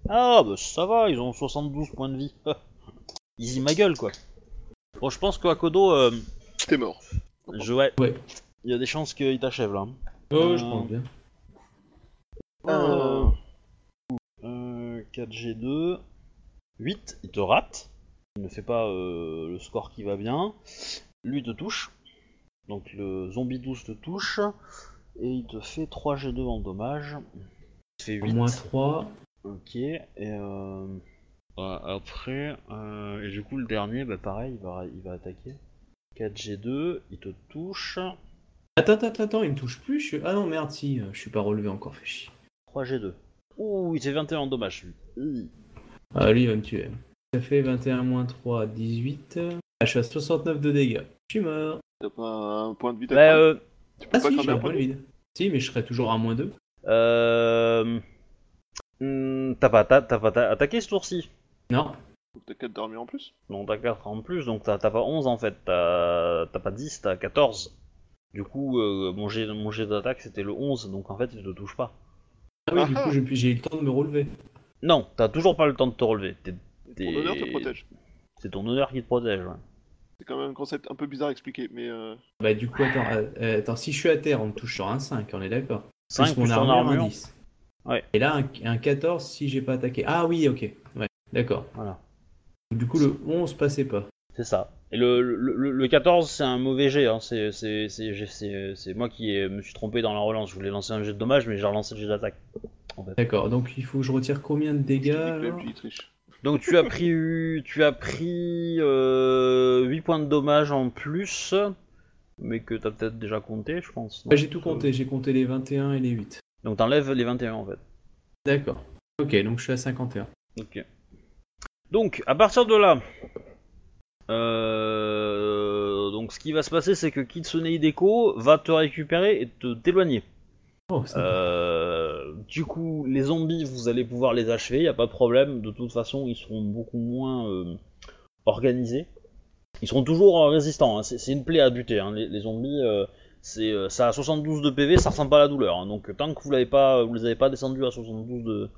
Ah bah ça va, ils ont 72 points de vie. Easy ma gueule quoi. Bon, je pense qu'Akodo, euh, T'es mort. je, ouais. Ouais. Il y a des chances qu'il t'achève là. Oh, je Euh, pense bien. Euh, euh, 4G2. 8, il te rate. Il ne fait pas euh, le score qui va bien. Lui te touche. Donc le zombie 12 te touche. Et il te fait 3G2 en dommage. Il te fait 8. Moins 3. Ok. Et euh, euh, après, euh, et du coup le dernier, bah pareil, il va, il va attaquer. 4G2, il te touche. Attends, attends, attends, il me touche plus. je suis- Ah non, merde, si, euh, je suis pas relevé encore, fait chier. 3G2. Ouh, il fait 21 en dommage lui. Ah, lui, il va me tuer. Ça fait 21 moins 3, 18. Ah, je suis à 69 de dégâts. Je suis mort. T'as pas un point de vue Bah, euh, Tu peux Ah pas si, cramer j'ai un point de vide. Si, mais je serais toujours à moins 2. Euh... hmm, T'as pas, t'as, t'as pas ta- attaqué ce tour-ci Non. T'as 4 d'armure en plus Non, t'as 4 en plus, donc t'as, t'as pas 11 en fait, t'as, t'as pas 10, t'as 14. Du coup, euh, mon, jet, mon jet d'attaque c'était le 11, donc en fait il te touche pas. Ah oui, du Ah coup, je- j'ai eu le temps de me relever. Non, t'as toujours pas le temps de te relever. T'es- Ton honneur te protège. C'est ton honneur qui te protège. ouais. C'est quand même un concept un peu bizarre à expliquer, mais euh, Bah, du coup, attends, euh, euh, attends, si je suis à terre, on me touche sur un 5, on est d'accord. 5 plus mon plus ton armure, un armure. 10. Ouais. Et là, un, un 14 si j'ai pas attaqué. Ah oui, ok. Ouais, d'accord. Voilà, Du coup, le 11 passait pas. c'est ça. Et le, le, le- le 14 c'est un mauvais jet, hein. c'est, c'est, c'est, j'ai- c'est- c'est moi qui me suis trompé dans la relance. Je voulais lancer un jet de dommage, mais j'ai relancé le jet d'attaque. D'accord, donc il faut que je retire combien de dégâts. Donc tu as pris tu as pris euh, 8 points de dommage en plus, mais que t'as peut-être déjà compté, je pense. J'ai tout compté, j'ai compté les 21 et les 8. Donc t'enlèves les 21 en fait. D'accord. Ok, donc je suis à 51. Ok. Donc à partir de là, euh, donc ce qui va se passer, c'est que Kitsune Hideko va te récupérer et te t'éloigner. Oh, Euh, du coup, les zombies, vous allez pouvoir les achever, y a pas de problème. De toute façon, ils seront beaucoup moins euh, organisés. Ils seront toujours résistants. hein. C'est une plaie à buter. hein. Les, les zombies, c'est ça a 72 de PV, ça ressemble pas à la douleur. hein. Donc tant que vous l'avez pas, vous les avez pas descendus à 72 de,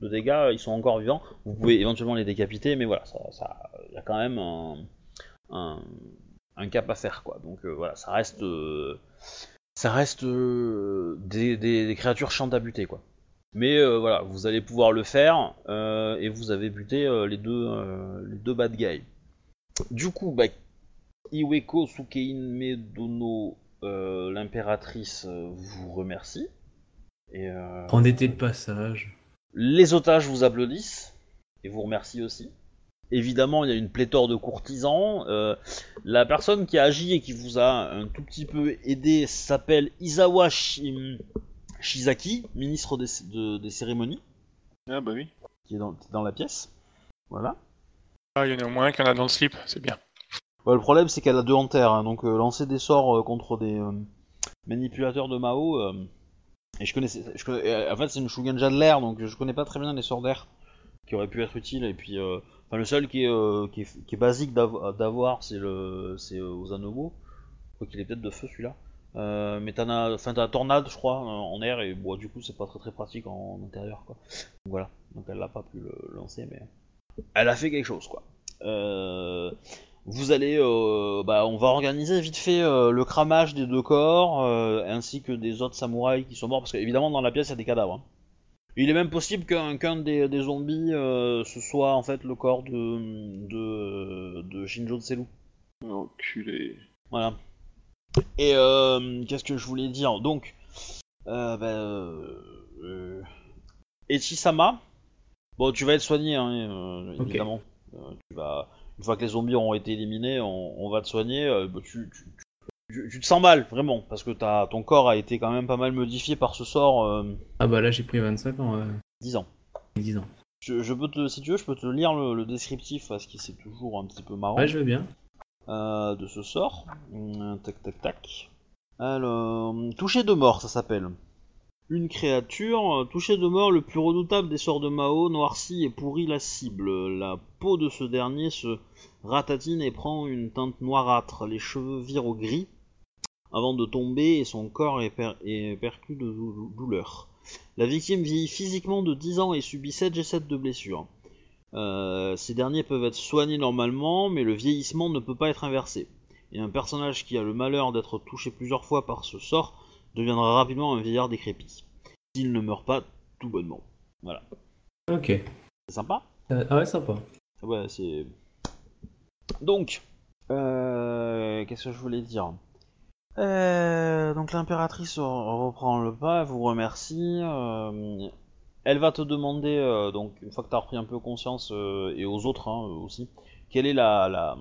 de dégâts, ils sont encore vivants. Vous pouvez éventuellement les décapiter, mais voilà, ça, ça, y a quand même un, cap à faire, quoi. Donc euh, voilà, ça reste. euh, ça reste euh, des, créatures chiantes à buter quoi. Mais voilà, vous allez pouvoir le faire et vous avez buté les deux les deux bad guys. Du coup, bah, Iweko Sukein Medono, l'impératrice, vous remercie. Et On était de passage. Les otages vous applaudissent et vous remercient aussi. Évidemment, il y a une pléthore de courtisans. Euh, la personne qui a agi et qui vous a un tout petit peu aidé s'appelle Izawa Shi- Shizaki, ministre des, de- des cérémonies, Ah bah oui. qui est dans, la pièce. Voilà. Ah, il y en a au moins un qui en a dans le slip, c'est bien. Ouais, le problème, c'est qu'elle a deux en terre, hein, donc euh, lancer des sorts euh, contre des euh, manipulateurs de Mao. Et je connais, je connais- euh, en fait, c'est une Shuganja de l'air, donc je connais pas très bien les sorts d'air qui aurait pu être utile. Et puis, euh, enfin, le seul qui est, euh, basique d'av- d'avoir, c'est le, c'est Ozanobo. Je qu'il est peut-être de feu celui-là. Mais t'en as, enfin, t'as Tornade, je crois, en air, et bon, du coup, c'est pas très pratique en, intérieur, quoi. Donc voilà. Donc elle l'a pas pu lancer, mais elle a fait quelque chose, quoi. Vous allez, euh, bah, on va organiser vite fait euh, le cramage des deux corps, euh, ainsi que des autres samouraïs qui sont morts, parce qu'évidemment dans la pièce il y a des cadavres. hein. Il est même possible qu'un des, des zombies euh, ce soit en fait le corps de de, de Shinjo Tseru. Enculé. Voilà. Et euh, qu'est-ce que je voulais dire? Donc, euh, bah, Echisama, bon, tu vas être soigné, hein, euh, évidemment. Euh, tu vas, une fois que les zombies auront été éliminés, on, on va te soigner. euh, bah, tu, tu, tu- tu te sens mal, vraiment, parce que ton corps a été quand même pas mal modifié par ce sort euh, Ah bah là j'ai pris 25 ans, euh, 10 ans. 10 ans. Je, je peux te, si tu veux, je peux te lire le, le descriptif parce que c'est toujours un petit peu marrant. Ouais, je veux bien. euh, de ce sort. Hum, tac tac tac. Alors, toucher de mort, ça s'appelle. Une créature, toucher de mort, le plus redoutable des sorts de Mao, noircit et pourrit la cible. La peau de ce dernier se ratatine et prend une teinte noirâtre. Les cheveux virent au gris avant de tomber et son corps est, per- est perclus de dou- douleur. La victime vieillit physiquement de 10 ans et subit 7 G7 de blessures. Euh, ces derniers peuvent être soignés normalement, mais le vieillissement ne peut pas être inversé. Et un personnage qui a le malheur d'être touché plusieurs fois par ce sort deviendra rapidement un vieillard décrépit. S'il ne meurt pas tout bonnement. Ok. C'est sympa Euh, ah ouais, sympa. Ouais, c'est. Donc, euh, qu'est-ce que je voulais dire Euh, Donc l'impératrice re- reprend le pas, elle vous remercie. euh, elle va te demander, donc une fois que tu as repris un peu conscience, et aux autres hein, aussi, quelle est la, la,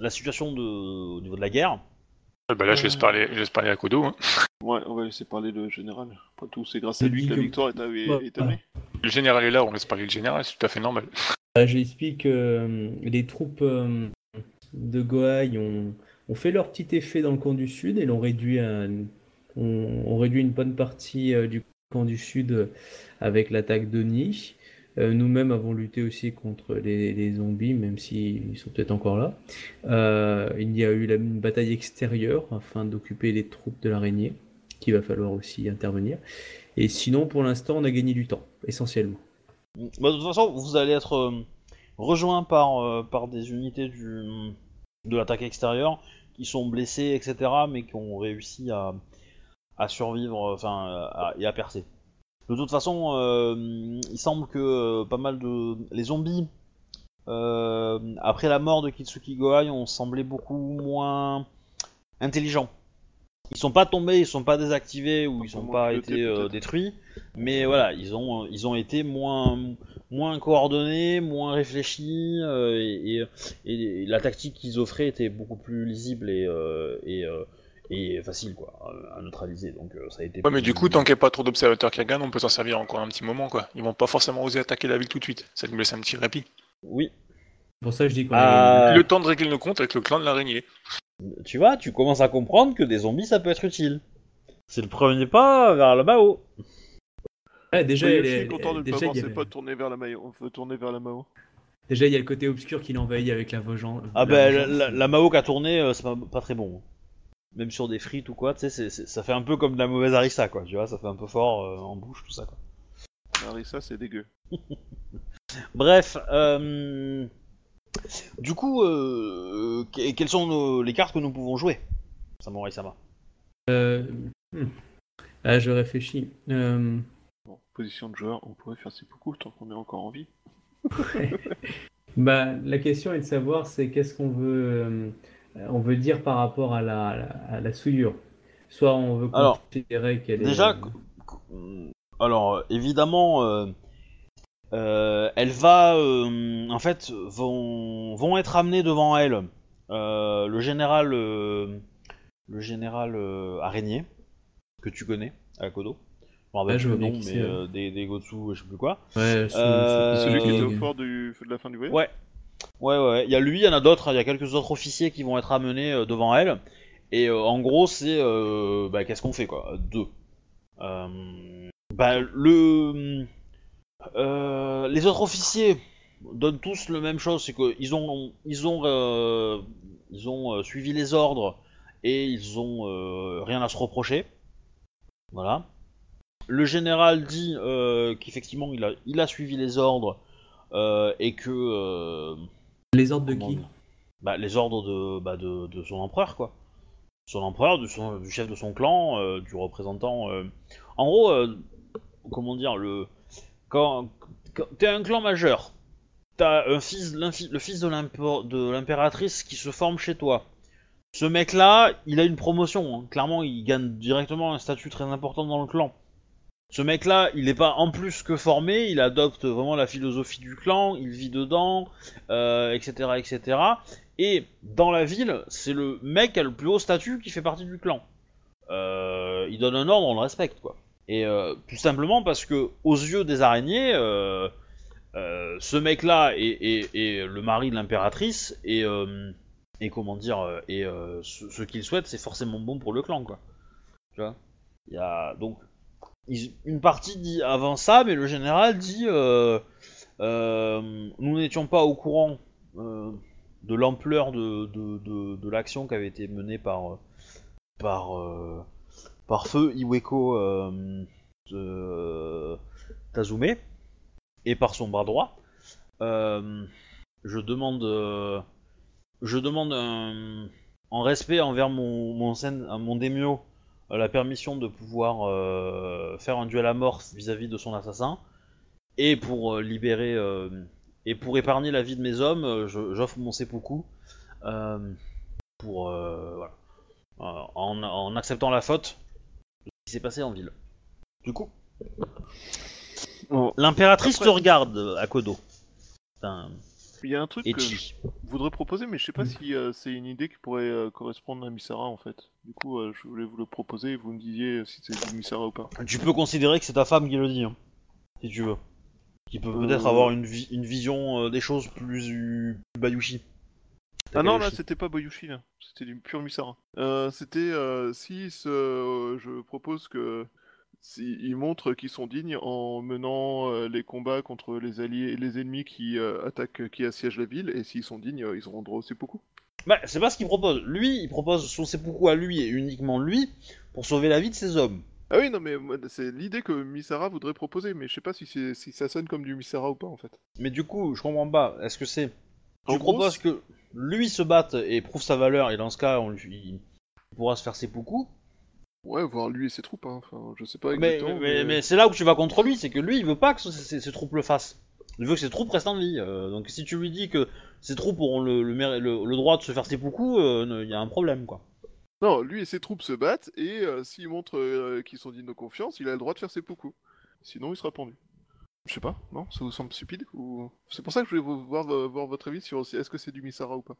la situation de, au niveau de la guerre bah là, je laisse parler, je laisse parler à Kodo. hein. Ouais, on va laisser parler le général. Après tout, c'est grâce à Je lui que la victoire est, établie. Le général est là, on laisse parler le général, c'est tout à fait normal. Euh, J'explique que euh, les troupes euh, de Gohai ont, ont fait leur petit effet dans le camp du sud et l'ont réduit à, ont, ont réduit une bonne partie euh, du camp du sud euh, avec l'attaque d'Oni. Euh, Nous-mêmes avons lutté aussi contre les, zombies, même s'ils sont peut-être encore là. Euh, il y a eu la- une bataille extérieure afin d'occuper les troupes de l'araignée, qu'il va falloir aussi intervenir. Et sinon, pour l'instant, on a gagné du temps, essentiellement. Bah, de toute façon, vous allez être euh, rejoint par, euh, par des unités du, de l'attaque extérieure qui sont blessées, etc., mais qui ont réussi à, à survivre enfin, et à percer. De toute façon, euh, il semble que euh, pas mal de. Les zombies, euh, après la mort de Kitsuki Gohai, ont semblé beaucoup moins intelligents. Ils sont pas tombés, ils sont pas désactivés ou ils sont pas été euh, détruits, mais voilà, ils ont, ils ont été moins, moins coordonnés, moins réfléchis, et, et- et la tactique qu'ils offraient était beaucoup plus lisible et, et, et facile quoi, à- neutraliser. Donc euh, ça a été. Ouais, mais du coup, tant qu'il n'y a pas trop d'observateurs qui gagnent, on peut s'en servir encore un petit moment, quoi. Ils vont pas forcément oser attaquer la ville tout de suite. Ça nous laisse un petit répit. Oui. Pour ça, je dis qu'on Ah. a Le temps de régler nos comptes avec le clan de l'araignée. Tu vois, tu commences à comprendre que des zombies ça peut être utile. C'est le premier pas vers le Mao. Ouais, déjà, Oui, je suis est- content de ne déjà, pas voir, il y c'est avait- pas tourner vers la Mao. On veut tourner vers la Mao. déjà, il y a le côté obscur qui l'envahit avec la vengeance. Ah bah la, la- la Mao qui a tourné, euh, c'est pas, pas très bon. Même sur des frites ou quoi, tu sais, ça fait un peu comme de la mauvaise harissa quoi, tu vois, ça fait un peu fort euh, en bouche tout ça quoi. Harissa, c'est dégueu. Bref, euh, du coup, euh, que- quelles sont nos- les cartes que nous pouvons jouer Samurai Sama? Euh, hmm. Ah, je réfléchis. Euh, Bon, position de joueur, on pourrait faire c'est beaucoup tant qu'on est encore en vie. Bah, la question est de savoir, c'est qu'est-ce qu'on veut, euh, on veut dire par rapport à la, à souillure. Soit on veut Alors, considérer qu'elle est. Déjà, alors euh, évidemment, euh, euh, elle va, euh, en fait, vont, vont être amenés devant elle euh, le général, euh, le général euh, araignée que tu connais à Kodo. Ah, je nom, qui mais c'est, euh, des, des Gotsu, je sais plus quoi. Ouais, Euh, sous- Celui qui Euh, était au fort du de la fin du voyage? Ouais, ouais, ouais. Il y a lui, il y en a d'autres. Il y a quelques autres officiers qui vont être amenés euh, devant elle. Et euh, en gros, c'est euh, bah, qu'est-ce qu'on fait quoi? Deux. Euh, bah, le les autres officiers donnent tous le même chose, c'est qu'ils ont, ils ont, ils ont suivi les ordres et ils ont rien à se reprocher. Voilà. Le général dit qu'effectivement il a, il a suivi les ordres et que euh, Les ordres de qui bah, les ordres de, bah, de, de son empereur quoi. Son empereur, du, son- du chef de son clan, euh, du représentant. euh. En gros, euh, comment dire le quand, quand t'es un clan majeur, t'as un fils, le fils de l'impératrice qui se forme chez toi. Ce mec-là, il a une promotion. hein. Clairement, il gagne directement un statut très important dans le clan. Ce mec-là, il n'est pas en plus que formé, il adopte vraiment la philosophie du clan, il vit dedans, euh, etc., etc. Et dans la ville, c'est le mec qui a le plus haut statut qui fait partie du clan. Euh, il donne un ordre, on le respecte, quoi. Et euh, tout simplement parce que, aux yeux des araignées, ce mec-là est, le mari de l'impératrice et, comment dire, et ce, ce qu'il souhaite, c'est forcément bon pour le clan, quoi. Tu vois? Il y a donc une partie dit avant ça, mais le général dit euh, euh, nous n'étions pas au courant euh, de l'ampleur de, l'action qui avait été menée par feu Iweko Tazume et par son bras droit. Je demande je demande un- en respect envers mon mon, mon euh, la permission de pouvoir euh, faire un duel à mort vis-à-vis de son assassin et pour euh, libérer euh, et pour épargner la vie de mes hommes, euh, j'offre mon seppuku euh, pour euh, voilà. Euh, en, en acceptant la faute de ce qui s'est passé en ville. Du coup, Bon, l'impératrice Après- te regarde, Akodo. Putain, Il y a un truc que je voudrais proposer, mais je sais pas si euh, c'est une idée qui pourrait euh, correspondre à Misara en fait. Du coup, euh, je voulais vous le proposer et vous me disiez si c'est du Misara ou pas. Tu peux considérer que c'est ta femme qui le dit, hein, si tu veux. Qui peut peut-être avoir une, vi- une vision des choses plus, plus Bayushi. Ah non, là c'était pas Boyushi, là. c'était du pur Misara. C'était si ce- je propose que ils montrent qu'ils sont dignes en menant euh, les combats contre les alliés, les ennemis qui euh, attaquent, qui assiègent la ville, et s'ils sont dignes, euh, ils auront droit au seppuku. Bah, c'est pas ce qu'il propose. Lui, il propose son seppuku à lui et uniquement lui pour sauver la vie de ses hommes. Ah oui, non, mais c'est l'idée que Misara voudrait proposer, mais je sais pas si, si ça sonne comme du Misara ou pas en fait. Mais du coup, je comprends pas. Est-ce que c'est. Tu proposes que lui se batte et prouve sa valeur et dans ce cas, on lui... il pourra se faire seppuku Ouais, voir lui et ses troupes, hein. enfin, je sais pas Mais, exactement. mais, mais c'est là où tu vas contre lui, c'est que lui, il veut pas que ses, ses- ses troupes le fassent. Il veut que ses troupes restent en vie. euh, donc si tu lui dis que ses troupes auront le, le, le- le droit de se faire seppuku, euh, il y a un problème, quoi. Non, lui et ses troupes se battent, et euh, s'il montre euh, qu'ils sont dignes de confiance, il a le droit de faire ses poucous. Sinon, il sera pendu. Je sais pas, non Ça vous semble stupide ou... C'est pour ça que je voulais vous- voir, voir votre avis sur est-ce que c'est du Misara ou pas.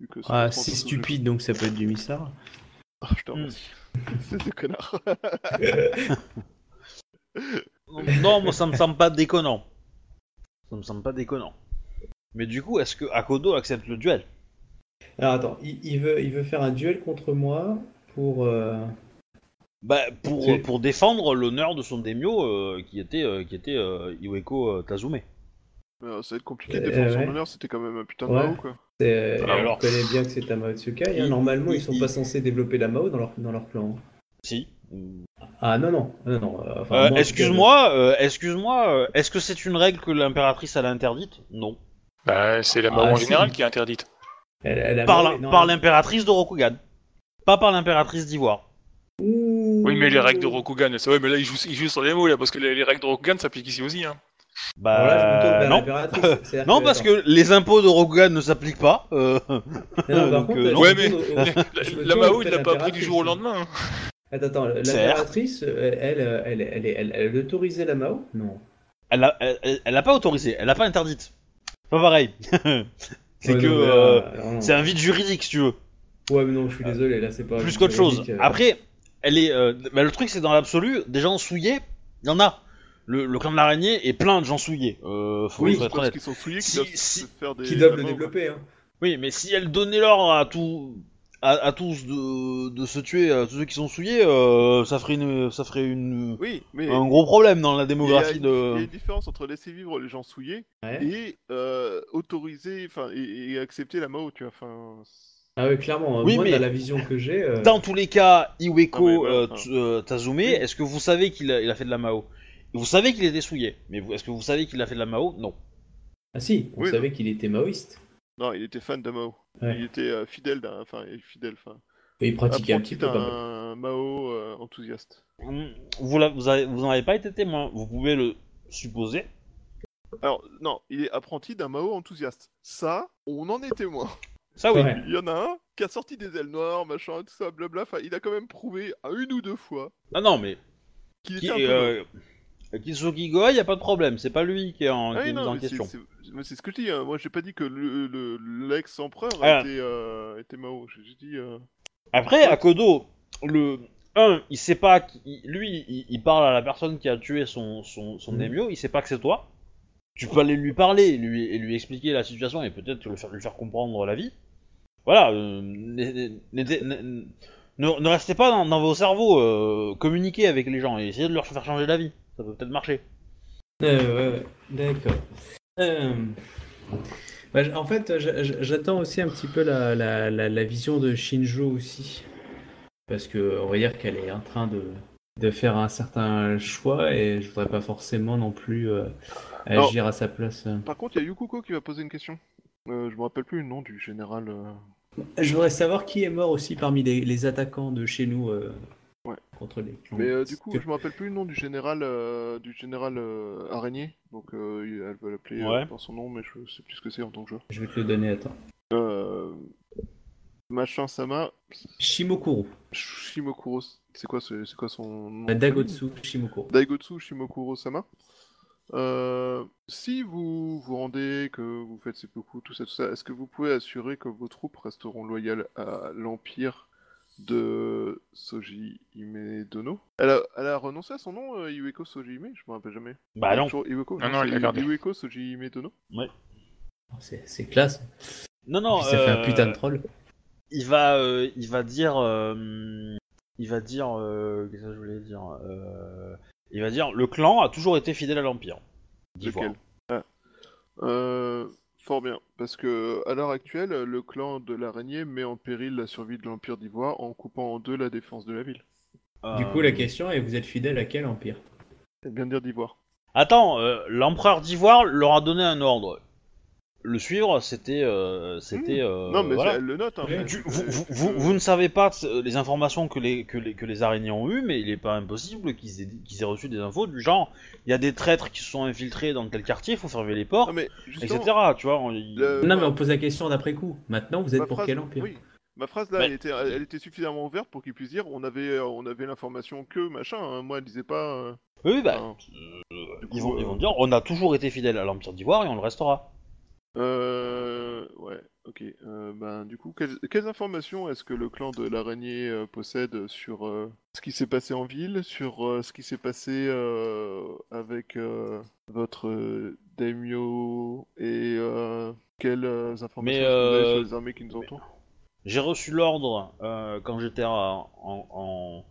Vu que Ah, c'est stupide, donc ça peut être du Missara. Ah, je te remercie. c'est des connards. Non, moi ça me semble pas déconnant. Ça me semble pas déconnant. Mais du coup, est-ce que Akodo accepte le duel? Alors attends, il, il veut, il veut faire un duel contre moi pour. euh, Bah pour, pour défendre l'honneur de son daimyo euh, qui était euh, qui était euh, Iweko euh, Tazume. Mais, euh, ça va être compliqué de Euh, défendre son ouais. honneur, c'était quand même un putain de. Mao, quoi. c'est- Ah, on alors. connaît bien que c'est Tamao Tsukai. hein. Il- Normalement, ils il- sont il- pas censés développer la Mao dans leur, dans leur clan. Si. Ah non, non, non, non. euh, enfin, Euh, cas, excuse-moi, euh, excuse-moi, euh, est-ce que c'est une règle que l'impératrice a interdite? Non. Bah, c'est la Ah, mort en si. général qui est interdite. elle- elle a- Par non, par l'impératrice de Rokugan. Pas par l'impératrice d'Ivoire. Ouh. Oui, mais les règles de Rokugan, c'est ouais, mais là, ils jouent, ils jouent sur les mots, là, parce que les, les règles de Rokugan s'appliquent ici aussi, hein. Bah là, je non. Non, parce que les impôts de Rokugan ne s'appliquent pas. euh, Non, non, par donc, contre, euh, non. Ouais, mais- au- La, la Mao, il l'a pas appris du jour au lendemain. Attends, attends, l'impératrice, euh, elle, elle, elle, elle, elle, elle autorisait la Mao Non. elle, a, elle, elle- a pas autorisé, elle a pas interdite. C'est Pas pareil. c'est Ouais, que mais euh, c'est un vide juridique, si tu veux. Ouais, mais non, je suis désolé, là, c'est pas. plus qu'autre chose. Après, elle est. euh, bah, le truc, c'est dans l'absolu, des gens souillés, il y en a. Le, le clan de l'araignée est plein de gens souillés. Euh, faut, Oui, être honnête. qu'ils sont souillés Si- qu'ils doivent si- se faire des... Qui doivent le développer, hein. Oui, mais si elle donnait l'ordre à tout à, à tous de, de se tuer, à tous ceux qui sont souillés, euh, ça ferait une, ça ferait une, Oui, mais un gros problème dans la il y, a démographie une, il y a de. une différence entre laisser vivre les gens souillés Ouais. et euh, autoriser, enfin, et, et accepter la Mao, tu vois. Enfin, Ah oui, clairement. Oui, moi, mais- dans la vision que j'ai. euh, Dans tous les cas, Iweko enfin- t- euh, Tazume, Oui. est-ce que vous savez qu'il a, il a fait de la Mao? Vous savez qu'il était souillé, mais vous- est-ce que vous savez qu'il a fait de la Mao? Non. Ah si, Oui, savait qu'il était maoïste. non, il était fan de Mao. Ouais. Il était euh, fidèle d'un, enfin, fidèle, enfin, Et il pratiquait un petit peu d'un Mao euh, enthousiaste. Vous, la- vous, avez- vous n'en avez pas été témoin, vous pouvez le supposer. Alors, non, il est apprenti d'un Mao enthousiaste. Ça, on en est témoin. Ça oui. Ouais. Il y en a un qui a sorti des ailes noires, machin, tout ça, blabla. Enfin, il a quand même prouvé à une ou deux fois Ah non, mais qu'il qui, était un peu euh, Kisugi Goa, y a pas de problème, c'est pas lui qui est en, Ah qui est en question. c'est ce que je dis. hein. Moi, j'ai pas dit que le- le- l'ex-empereur Ah. était, euh, était Mao. J'ai dit. euh, Après, Akodo, le 1, il sait pas, lui, il, il parle à la personne qui a tué son, son, son daimyo, il sait pas que c'est toi. Tu peux aller lui parler et lui, et lui expliquer la situation et peut-être lui faire, lui faire comprendre la vie. Voilà, euh, ne, ne restez pas dans, dans vos cerveaux, euh, communiquez avec les gens et essayez de leur faire changer la vie. Ça peut peut-être marcher. Euh, ouais, ouais, d'accord. Euh, bah, en fait, j'attends aussi un petit peu la, la, la, la vision de Shinjo aussi. Parce que on va dire qu'elle est en train de, de faire un certain choix et je voudrais pas forcément non plus euh, Alors- agir à sa place. Par contre, il y a Yukuko qui va poser une question. Euh, je me rappelle plus le nom du général. euh, Je voudrais savoir qui est mort aussi parmi les, les attaquants de chez nous euh, Ouais. contre les clans. Mais euh, du coup, je me rappelle plus le nom du général, euh, du général euh, araignée. Donc, euh, elle va l'appeler euh, Ouais. par son nom, mais je sais plus ce que c'est en tant que joueur. Je vais te le donner, attends. Euh, machin Sama, Shimokuro. Shimokuro. C'est quoi, ce- c'est quoi son nom? Dagotsu Shimokuro. Daigotsu Shimokuro Sama. Euh, si vous vous rendez, que vous faites seppuku, tout ça, tout ça, est-ce que vous pouvez assurer que vos troupes resteront loyales à l'empire de Soji Hime Dono elle a, elle a renoncé à son nom, euh, Iweko Soji Hime Je me rappelle jamais. Bah Elle non. Iweko Non, non, l'a gardé. Iweko Soji Hime Dono Oh, C'est c'est classe. Non, non, Puis ça fait un euh, putain de troll. il va, euh, il va dire, euh, il va dire, euh, qu'est-ce que je voulais dire euh, Il va dire, le clan a toujours été fidèle à l'empire. Lequel Ah. Euh, Fort bien, parce que à l'heure actuelle, le clan de l'araignée met en péril la survie de l'Empire d'Ivoire en coupant en deux la défense de la ville. Du coup, la question est vous êtes fidèle à quel empire? Vient de dire d'Ivoire. Attends, euh, l'empereur d'Ivoire leur a donné un ordre. Le suivre, c'était, euh, c'était. euh, non, mais voilà. elle le note. Hein, mais Tu- vous, vous, ne savez pas euh, les informations que les, que les, que les araignées ont eues, mais il n'est pas impossible qu'ils aient, qu'ils aient reçu des infos du genre il y a des traîtres qui se sont infiltrés dans tel quartier, il faut fermer les portes, Non, mais justement, etc. Tu vois, on- il- le- Non, ma- mais on pose la question d'après coup. Maintenant, vous êtes ma pour phrase- quel empire oui. Ma phrase là, elle, était, elle était suffisamment ouverte pour qu'ils puissent dire on avait, euh, on avait l'information que machin. hein. Moi, elle disait pas. euh, Oui, bah, enfin, ils, vont, ils vont dire on a toujours été fidèle à l'Empire d'Ivoire et on le restera. Euh, ouais, ok. Euh, ben, du coup, quelles, quelles informations est-ce que le clan de l'araignée euh, possède sur euh, ce qui s'est passé en ville, sur ce qui s'est passé avec votre daimyo et quelles informations Mais, vous avez sur les armées qui nous entourent? J'ai reçu l'ordre quand j'étais en, en-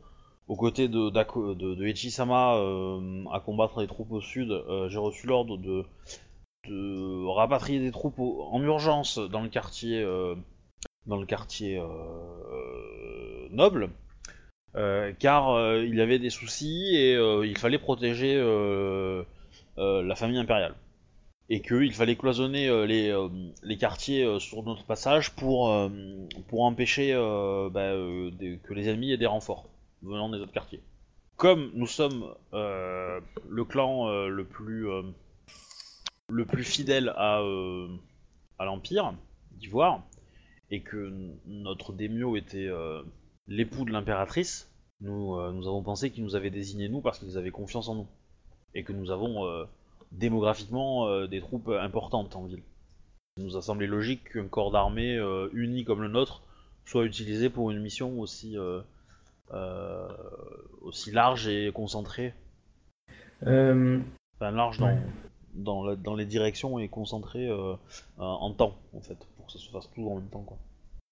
aux côtés de, de, de Echisama à combattre les troupes au sud. J'ai reçu l'ordre de, de rapatrier des troupes en urgence dans le quartier, euh, dans le quartier euh, noble, euh, car il y avait des soucis et il fallait protéger la famille impériale. Et qu'il fallait cloisonner les, quartiers sur notre passage pour, empêcher bah, que les ennemis aient des renforts venant des autres quartiers. Comme nous sommes le clan le plus le plus fidèle à, euh, à l'Empire d'Ivoire, et que notre daimyo était euh, l'époux de l'impératrice, nous, euh, nous avons pensé qu'ils nous avaient désignés nous parce qu'ils avaient confiance en nous. Et que nous avons euh, démographiquement des troupes importantes en ville. Il nous a semblé logique qu'un corps d'armée uni comme le nôtre soit utilisé pour une mission aussi, aussi large et concentrée. Enfin, large dans, Ouais. Dans, la- dans les directions et concentrée euh, euh, en temps, en fait, pour que ça se fasse tout en même temps. Quoi.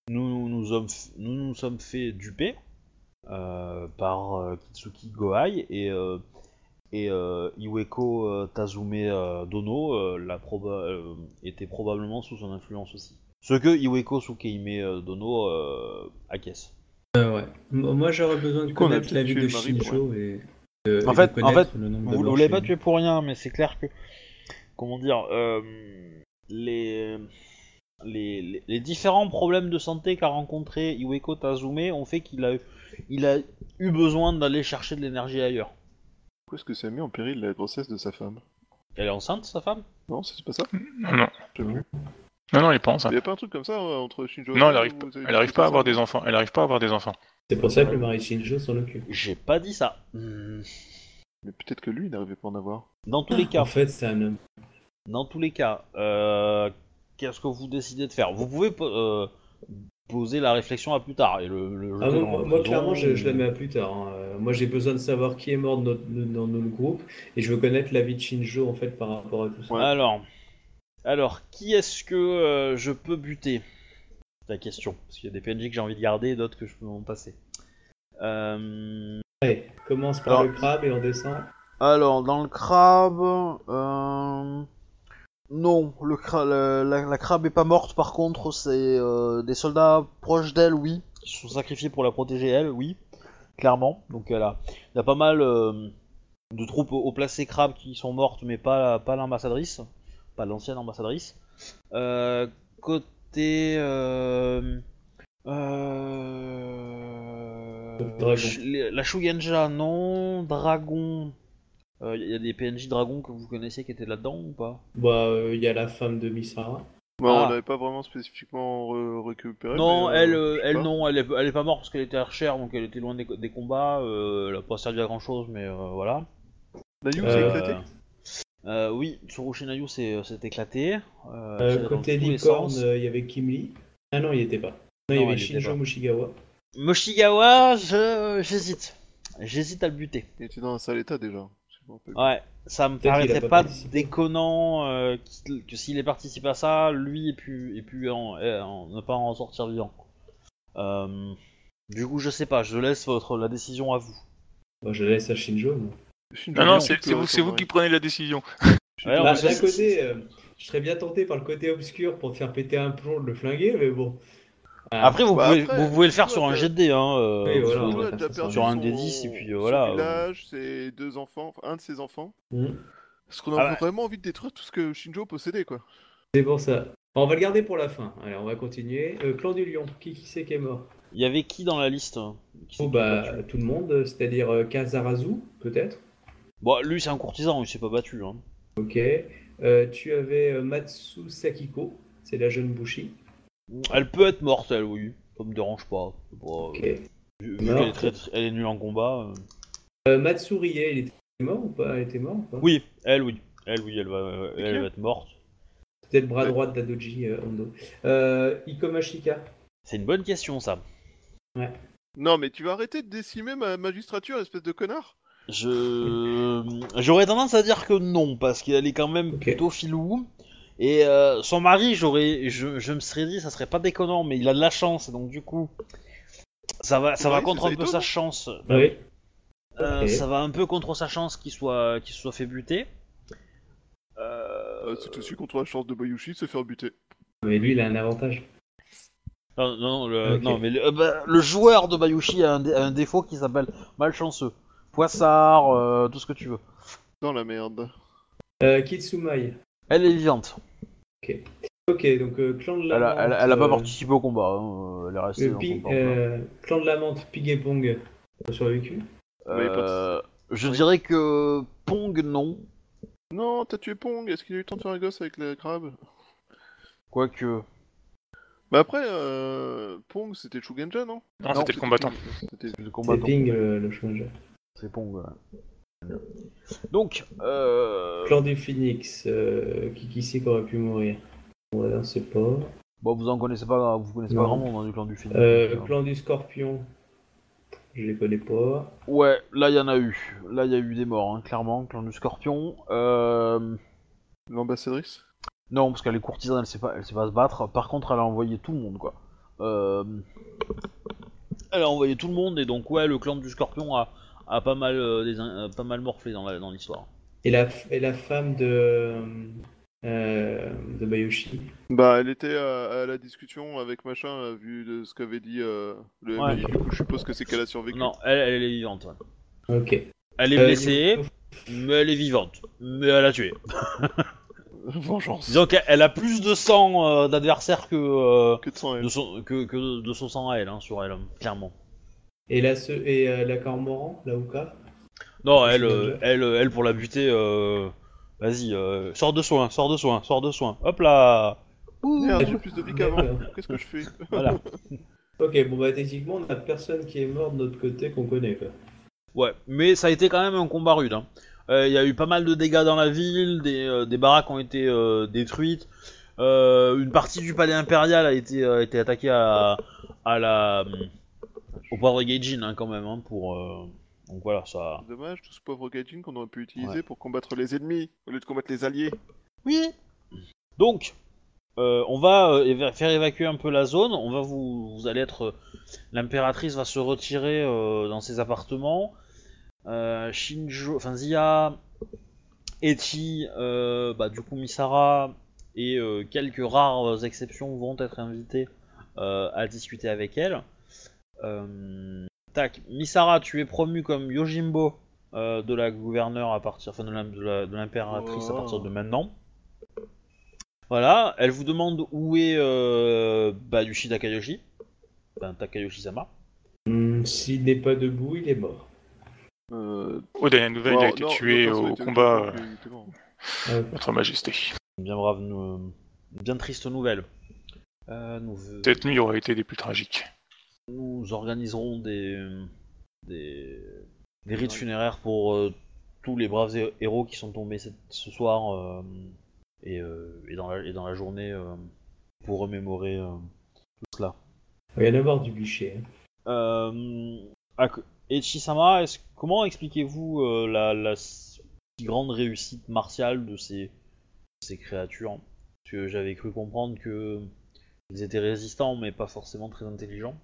nous nous sommes, nous nous sommes fait duper euh, par euh, Kitsuki Gohai et, euh, et euh, Iweko euh, Tazume euh, Dono euh, la proba- euh, était probablement sous son influence aussi. Ce que Iweko Sukeime euh, Dono euh, acquiesce. Euh, ouais. Moi, j'aurais besoin de connaître la vie de Shinjo et, euh, En et fait- de en fait, le nombre Vous, de vous l'avez pas tué pour rien, mais c'est clair que. Comment dire euh, les, les, les- les différents problèmes de santé qu'a rencontré Iweko Tazume ont fait qu'il a, il a eu besoin d'aller chercher de l'énergie ailleurs. Pourquoi est-ce que ça a mis en péril la grossesse de sa femme? Elle est enceinte, sa femme? Non, c'est pas ça? Non, non. Vu. Non, non, il pense. Il y a pas un truc comme ça hein, entre Shinjo Non, et elle arrive, elle arrive dit pas à ça avoir des enfants. Elle arrive pas à avoir des enfants. C'est pour ça que le mari de Shinjo s'en occupe. J'ai pas dit ça. Hmm. Mais peut-être que lui, il n'arrivait pas à en avoir. Dans tous les cas, En fait, c'est un homme. Dans tous les cas, euh, qu'est-ce que vous décidez de faire? Vous pouvez po- euh, poser la réflexion à plus tard et le, le Ah, moi, moi, clairement, je, je la mets à plus tard. hein. Euh, Moi, j'ai besoin de savoir qui est mort notre- dans notre groupe et je veux connaître la vie de Shinjo en fait par rapport à tout ça. Ouais. Alors, alors, qui est-ce que euh, je peux buter? C'est la question. Parce qu'il y a des PNJ que j'ai envie de garder et d'autres que je peux m'en passer. Euh, Allez, commence par Alors- le crabe et on descend. Alors, dans le crabe... euh, Non, le cra- la, la- la crabe est pas morte, par contre, c'est euh, des soldats proches d'elle, oui, qui se sont sacrifiés pour la protéger, elle, oui, clairement. Donc, elle a, il y a pas mal euh, de troupes au placé crabe qui sont mortes, mais pas, pas l'ambassadrice, pas l'ancienne ambassadrice. Euh, côté... La Shugenja, non. Dragon. Il y a des PNJ dragons que vous connaissiez qui étaient là-dedans ou pas? Bah, il y a la femme de Misara. Bon, Ah. on n'avait pas vraiment spécifiquement re- récupéré. Non, mais, euh, elle, euh, elle non, elle est, elle est pas morte parce qu'elle était archère, donc elle était loin des, des combats. euh, elle a pas servi à grand chose, mais euh, voilà. Nayu Euh, s'est éclaté? euh, oui, Tsurushi Nayu s'est éclaté. Euh, Euh, côté licorne, euh, il y avait Kim Lee. Ah non, il n'y était pas. Non, il y avait Shinjo. Moshigawa, je- j'hésite. J'hésite à le buter. Il était dans un sale état déjà. Ouais, ça me paraîtrait pas pas, déconnant euh, que s'il ait participé à ça, lui ait pu, ait pu en- ne pas en sortir vivant. Euh, du coup, je sais pas, je laisse votre, la décision à vous. Je laisse à Shinjo. moi. Shinjo, Non, c'est vous, vous qui prenez la décision. Ouais, Bah, D'un côté, euh, je serais bien tenté par le côté obscur pour te faire péter un plomb, de le flinguer, mais bon. Après, vous, Bah, pouvez, après, vous pouvez le faire sur un jet de dés, hein. euh, Oui, voilà, ça. perdu Sur un des 10, et puis, euh, son voilà, euh. village, ses deux enfants, un de ses enfants. hmm. Parce qu'on a Ah vraiment envie de détruire tout ce que Shinjo possédait, quoi. C'est pour ça. Bon, on va le garder pour la fin. Allez, on va continuer. Euh, clan du lion, qui, qui c'est qui est mort? Il y avait qui dans la liste hein, qui Oh, bah, tout le monde, c'est-à-dire euh, Kazarazu, peut-être? Bon, lui, c'est un courtisan, il s'est pas battu. Hein. Ok. Euh, tu avais euh, Matsu Sakiko, c'est la jeune Bushi. Elle peut être morte, elle, oui. Ça me dérange pas. Ok. Vu, vu Morte. qu'elle est, très- très- elle est nulle en combat. euh. Euh, Matsu Rie, il était mort ou pas? Elle était mort ou pas Oui, elle, oui. Elle, oui, elle va, elle va être morte. Peut-être bras droit de Dadoji euh, Hondo. Euh, Ikomashika. C'est une bonne question, ça. Non, mais tu vas arrêter de décimer ma magistrature, espèce de connard? Je j'aurais tendance à dire que non parce qu'elle est quand même Ok. plutôt filou et euh, son mari j'aurais je, je me serais dit ça serait pas déconnant mais il a de la chance donc du coup ça va ça va contre un peu sa non chance Oui. Euh, ça va un peu contre sa chance qu'il soit qu'il se soit fait buter Euh, C'est aussi contre la chance de Bayushi de se faire buter. Mais lui, il a un avantage. non non le, non mais le, euh, bah, le joueur de Bayushi a un, dé- a un défaut qui s'appelle malchanceux poissard euh, tout ce que tu veux Dans la merde. Euh, Kitsumai. elle est vivante Ok, donc euh, clan de la elle a, elle, a- elle a pas euh, participé au combat hein, elle est restée dans son euh, clan de la menthe, Pig et Pong. a survécu. Ouais, pas de- Euh, je Oui. dirais que Pong non, Non, t'as tué Pong, est-ce qu'il a eu le temps de faire un gosse avec le crabe? Quoique. Bah après, euh... Pong c'était le Shugenja, non? Non, c'était le combattant. C'était- C'est le C'est combattant. Ping le, le. C'est Pong. ouais. Donc, euh... Clan du Phoenix, euh, qui qui c'est qui aurait pu mourir? Ouais, on sait pas. bon, vous en connaissez pas, vous connaissez pas grand monde hein, du clan du film. Euh, clan du Scorpion, je les connais pas. Ouais, là il y en a eu. Là il y a eu des morts, hein, clairement. Clan du Scorpion. Euh... L'ambassadrice Non, parce qu'elle est courtisane, elle sait pas, elle sait pas se battre. Par contre, elle a envoyé tout le monde, quoi. euh, elle a envoyé tout le monde et donc ouais, le clan du Scorpion a, a pas mal euh, des euh, pas mal morflé dans la- dans l'histoire. Et la, et la femme de, euh, de Bayoshi? Bah, elle était à, à la discussion avec machin, euh, vu de ce qu'avait dit euh, le Ouais. Du coup, je suppose que c'est qu'elle a survécu. Non, elle, elle est vivante. ouais. Ok. Elle est Euh, blessée, mais elle est vivante. Mais elle a tué. Vengeance. Disons qu'elle a plus de sang euh, d'adversaire que, euh, Que de sang, elle. de son, que, que de son sang à elle, hein, sur elle, clairement. Et la, et, euh, la Cormoran, la Ouka Non, elle, euh, elle, elle pour la buter, euh, vas-y, euh, sors de soin, sors de soin, sors de soin. Hop là Merde, j'ai plus de vie qu'avant. Qu'est-ce que je fais? Voilà. Ok, bon bah techniquement on a personne qui est mort de notre côté qu'on connaît quoi. Ouais, mais ça a été quand même un combat rude. hein. Euh, Il y a eu pas mal de dégâts dans la ville, des, euh, des baraques ont été euh, détruites. Euh, une partie du palais impérial a été, a été attaquée à, à la, au poivre Gaijin hein, quand même. Hein, pour, euh, donc voilà, ça. Dommage, tout ce pauvre gaijin qu'on aurait pu utiliser Ouais. pour combattre les ennemis, au lieu de combattre les alliés. Oui. Donc, euh, on va euh, éva- faire évacuer un peu la zone. On va vous, vous allez être, euh, l'impératrice va se retirer euh, dans ses appartements. Euh, Shinjo, enfin Zia, Eti, euh, bah du coup Misara et euh, quelques rares exceptions vont être invités euh, à discuter avec elle. Euh, tac, Misara, tu es promu comme Yojimbo euh, de la gouverneure à partir, enfin de l'impératrice à Oh. partir de maintenant. Voilà, elle vous demande où est euh, bah, Yushi Takayoshi, enfin Takayoshi-sama. Hmm, S'il n'est pas debout, il est mort. Euh... Aux dernières nouvelles, il a été non, tué non, au combat, euh, Votre Majesté. Bien brave, bien triste nouvelle. Euh, nous, Cette nuit aurait été des plus tragiques. Nous organiserons des, des, des rites funéraires pour euh, tous les braves hé- héros qui sont tombés cette- ce soir euh, et, euh, et, dans la, et dans la journée euh, pour remémorer euh, tout cela. Il va y en avoir du bûcher. hein. Euh, Ak- Echi-sama, est-ce- comment expliquez-vous euh, la, la si grande réussite martiale de ces, ces créatures? Parce que j'avais cru comprendre que ils étaient résistants, mais pas forcément très intelligents.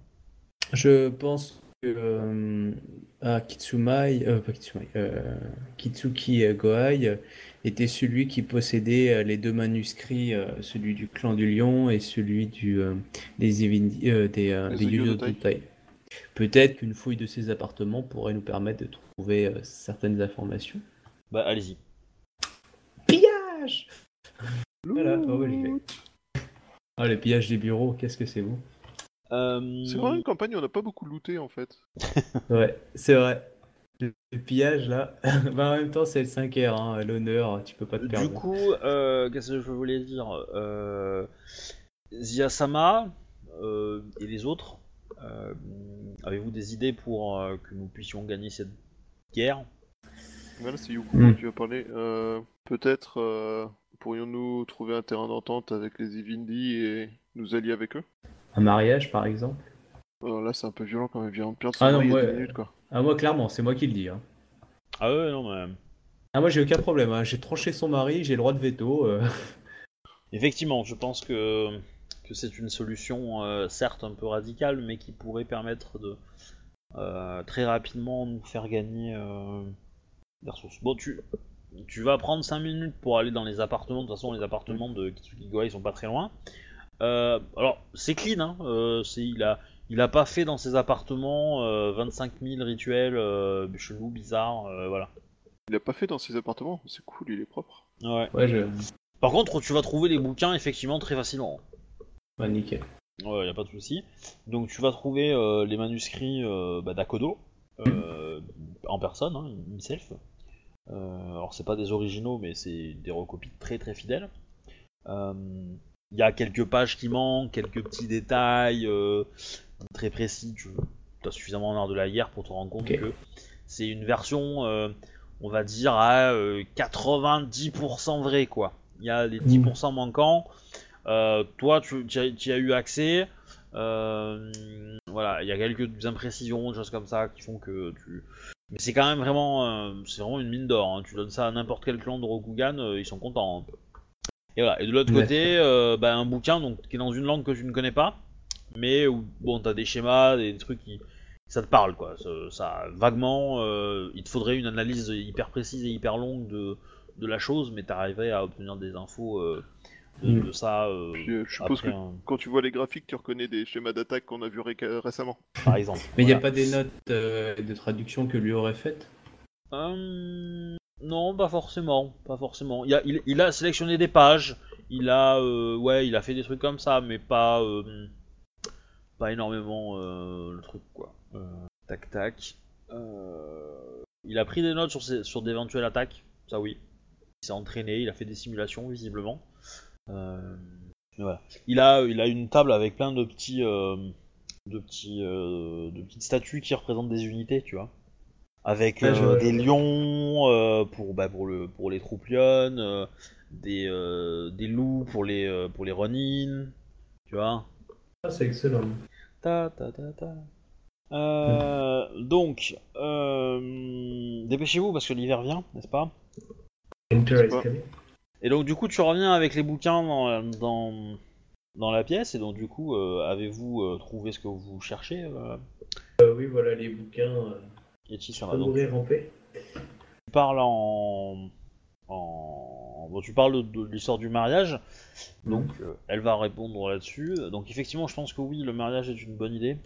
Je pense que euh, ah, Kitsumai, euh, pas Kitsumai, euh, Kitsuki Gohai était celui qui possédait les deux manuscrits, euh, celui du clan du lion et celui du, euh, des, Evindi- euh, euh. Peut-être qu'une fouille de ces appartements pourrait nous permettre de trouver euh, certaines informations. Bah allez-y. Pillage Voilà, oh, ouais, j'y vais. Ah, le pillage des bureaux, qu'est-ce que c'est beau. Euh, C'est vraiment une campagne où on n'a pas beaucoup looté en fait. Ouais, c'est vrai. Le pillage là, bah, en même temps c'est le 5R, hein, l'honneur, tu peux pas te Du perdre. coup, euh, qu'est-ce que je voulais dire euh, Zia-sama euh, et les autres, euh, avez-vous des idées pour euh, que nous puissions gagner cette guerre? Voilà, c'est Yuko dont tu as parlé. Euh, Peut-être euh, pourrions-nous trouver un terrain d'entente avec les Ivindi et nous allier avec eux? Un mariage par exemple Alors là, c'est un peu violent quand même, vient de perdre son Ah non, moi, minutes quoi. Ah moi clairement, c'est moi qui le dis. Hein. Ah ouais, non, mais... Ah moi j'ai aucun problème, hein. j'ai tranché son mari, j'ai le droit de veto. euh. Effectivement, je pense que, que c'est une solution euh, certes un peu radicale, mais qui pourrait permettre de euh, très rapidement nous faire gagner euh, des ressources. Bon, tu, tu vas prendre 5 minutes pour aller dans les appartements, de toute façon les appartements de Kitsuki Goa ils sont pas très loin. Euh, alors, c'est clean, hein, euh, il, a, il a pas fait dans ses appartements euh, 25 000 rituels euh, chelous, bizarres, euh, voilà. Il a pas fait dans ses appartements, c'est cool, il est propre. Ouais. Ouais, je... Par contre, tu vas trouver les bouquins effectivement très facilement. Ouais, nickel. Ouais, y a pas de souci. Donc tu vas trouver euh, les manuscrits euh, bah, d'Akodo euh, en personne, hein, himself. Euh, alors c'est pas des originaux, mais c'est des recopies très très fidèles. Il y a quelques pages qui manquent, quelques petits détails euh, très précis. Tu as suffisamment en art de la guerre pour te rendre compte que c'est une version, euh, on va dire à euh, 90% vrai quoi. Il y a les 10% manquants. Euh, toi, tu y as, eu accès. Euh, voilà, il y a quelques imprécisions, des choses comme ça qui font que tu. Mais c'est quand même vraiment, euh, c'est vraiment une mine d'or. hein. Tu donnes ça à n'importe quel clan de Rokugan, euh, ils sont contents. hein. Et voilà. Et de l'autre côté, euh, bah, un bouquin donc qui est dans une langue que tu ne connais pas, mais où bon t'as des schémas, des trucs qui ça te parle quoi. Ça, ça- vaguement, euh, il te faudrait une analyse hyper précise et hyper longue de, de la chose, mais t'arriverais à obtenir des infos euh, de, Mm. de ça. euh, Puis, je suppose que un- quand tu vois les graphiques, tu reconnais des schémas d'attaque qu'on a vu récemment. par exemple. Mais il n'y a pas des notes euh, de traduction que lui aurait faites? Hum, non, pas forcément, pas forcément. Il a, sélectionné des pages, il a, euh, ouais, il a fait des trucs comme ça, mais pas, euh, pas énormément euh, le truc quoi. Tac tac. Il a pris des notes sur, sur d'éventuelles attaques, ça oui. Il s'est entraîné, il a fait des simulations visiblement. Il a, une table avec plein de petits, de petits, de petites statues qui représentent des unités, tu vois avec Ouais, je euh, des lions euh, pour, bah, pour, le, pour les troupes lionnes, euh, des, des loups pour les, pour les Ronin, tu vois. Ah, c'est excellent. Ta, ta, ta, ta. Euh, donc, euh, dépêchez-vous parce que l'hiver vient, n'est-ce pas? Et donc du coup tu reviens avec les bouquins dans, dans, dans la pièce et donc du coup euh, avez-vous trouvé ce que vous cherchez oui, voilà les bouquins. Yechi, je ça peux va donc mourir en paix. tu parles en, en... Bon, tu parles de, de l'histoire du mariage, donc euh, elle va répondre là-dessus. Donc effectivement, je pense que oui, le mariage est une bonne idée